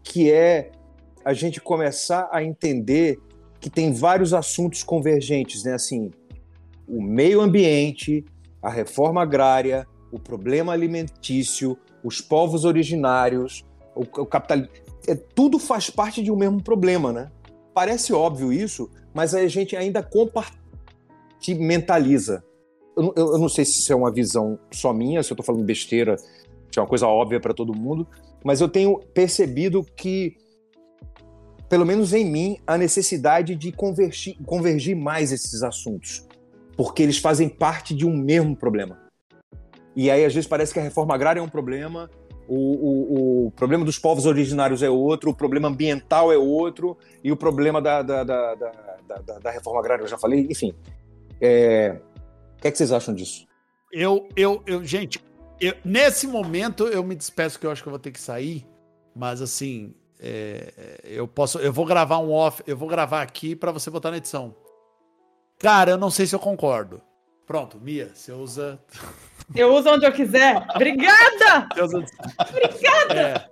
que é a gente começar a entender que tem vários assuntos convergentes, né? Assim, o meio ambiente, a reforma agrária, o problema alimentício, os povos originários, o, o capitalismo. É, tudo faz parte de um mesmo problema, né? Parece óbvio isso, mas a gente ainda compartimentaliza. Eu, eu- eu não sei se isso é uma visão só minha, se eu estou falando besteira, se é uma coisa óbvia para todo mundo, mas eu tenho percebido que, pelo menos em mim, a necessidade de convergir, convergir mais esses assuntos, porque eles fazem parte de um mesmo problema. E aí, às vezes, parece que a reforma agrária é um problema, o, o- o problema dos povos originários é outro, o problema ambiental é outro, e o problema da, da, da, da, da- da reforma agrária eu já falei, enfim. É, O que, é que vocês acham disso? Eu, eu, eu, gente, eu- nesse momento eu me despeço que eu acho que eu vou ter que sair, mas assim, é, eu posso, eu vou gravar um off, eu vou gravar aqui pra você botar na edição. Cara, eu não sei se eu concordo. Pronto, Mia, você usa. Eu uso onde eu quiser. Obrigada! Usa... É,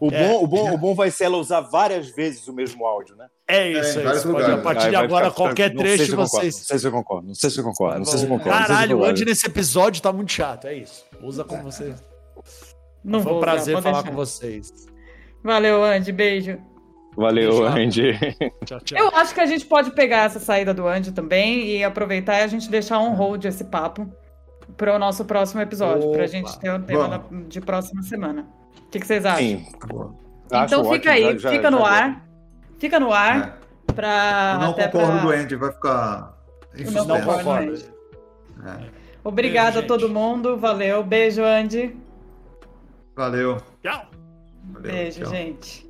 O, É. bom, o, bom, o bom vai ser ela usar várias vezes o mesmo áudio, né? é isso em aí. vários você pode, a partir de agora, ficar- qualquer não sei trecho se vocês. Não sei se eu concordo, não sei se eu concordo. Não sei se eu concordo. Caralho, o. Andy nesse episódio tá muito chato, é isso. Usa como você. Não Foi um prazer falar deixar. com vocês. Valeu, Andy. Beijo. Valeu. Andy. [LAUGHS] Tchau, tchau. Eu acho que a gente pode pegar essa saída do Andy também e aproveitar e a gente deixar on hold esse papo para o nosso próximo episódio, para a gente ter um tema na- de próxima semana. O que, que vocês acham? Sim. Então Acho fica ótimo, aí, já- já- fica no já- ar. Fica no ar É. para. Eu não até concordo pra- do Andy, vai ficar não Não concordo. É. Obrigada Beijo, a todo mundo. Valeu. Beijo, Andy. Valeu. Tchau. Valeu, Beijo, tchau. gente.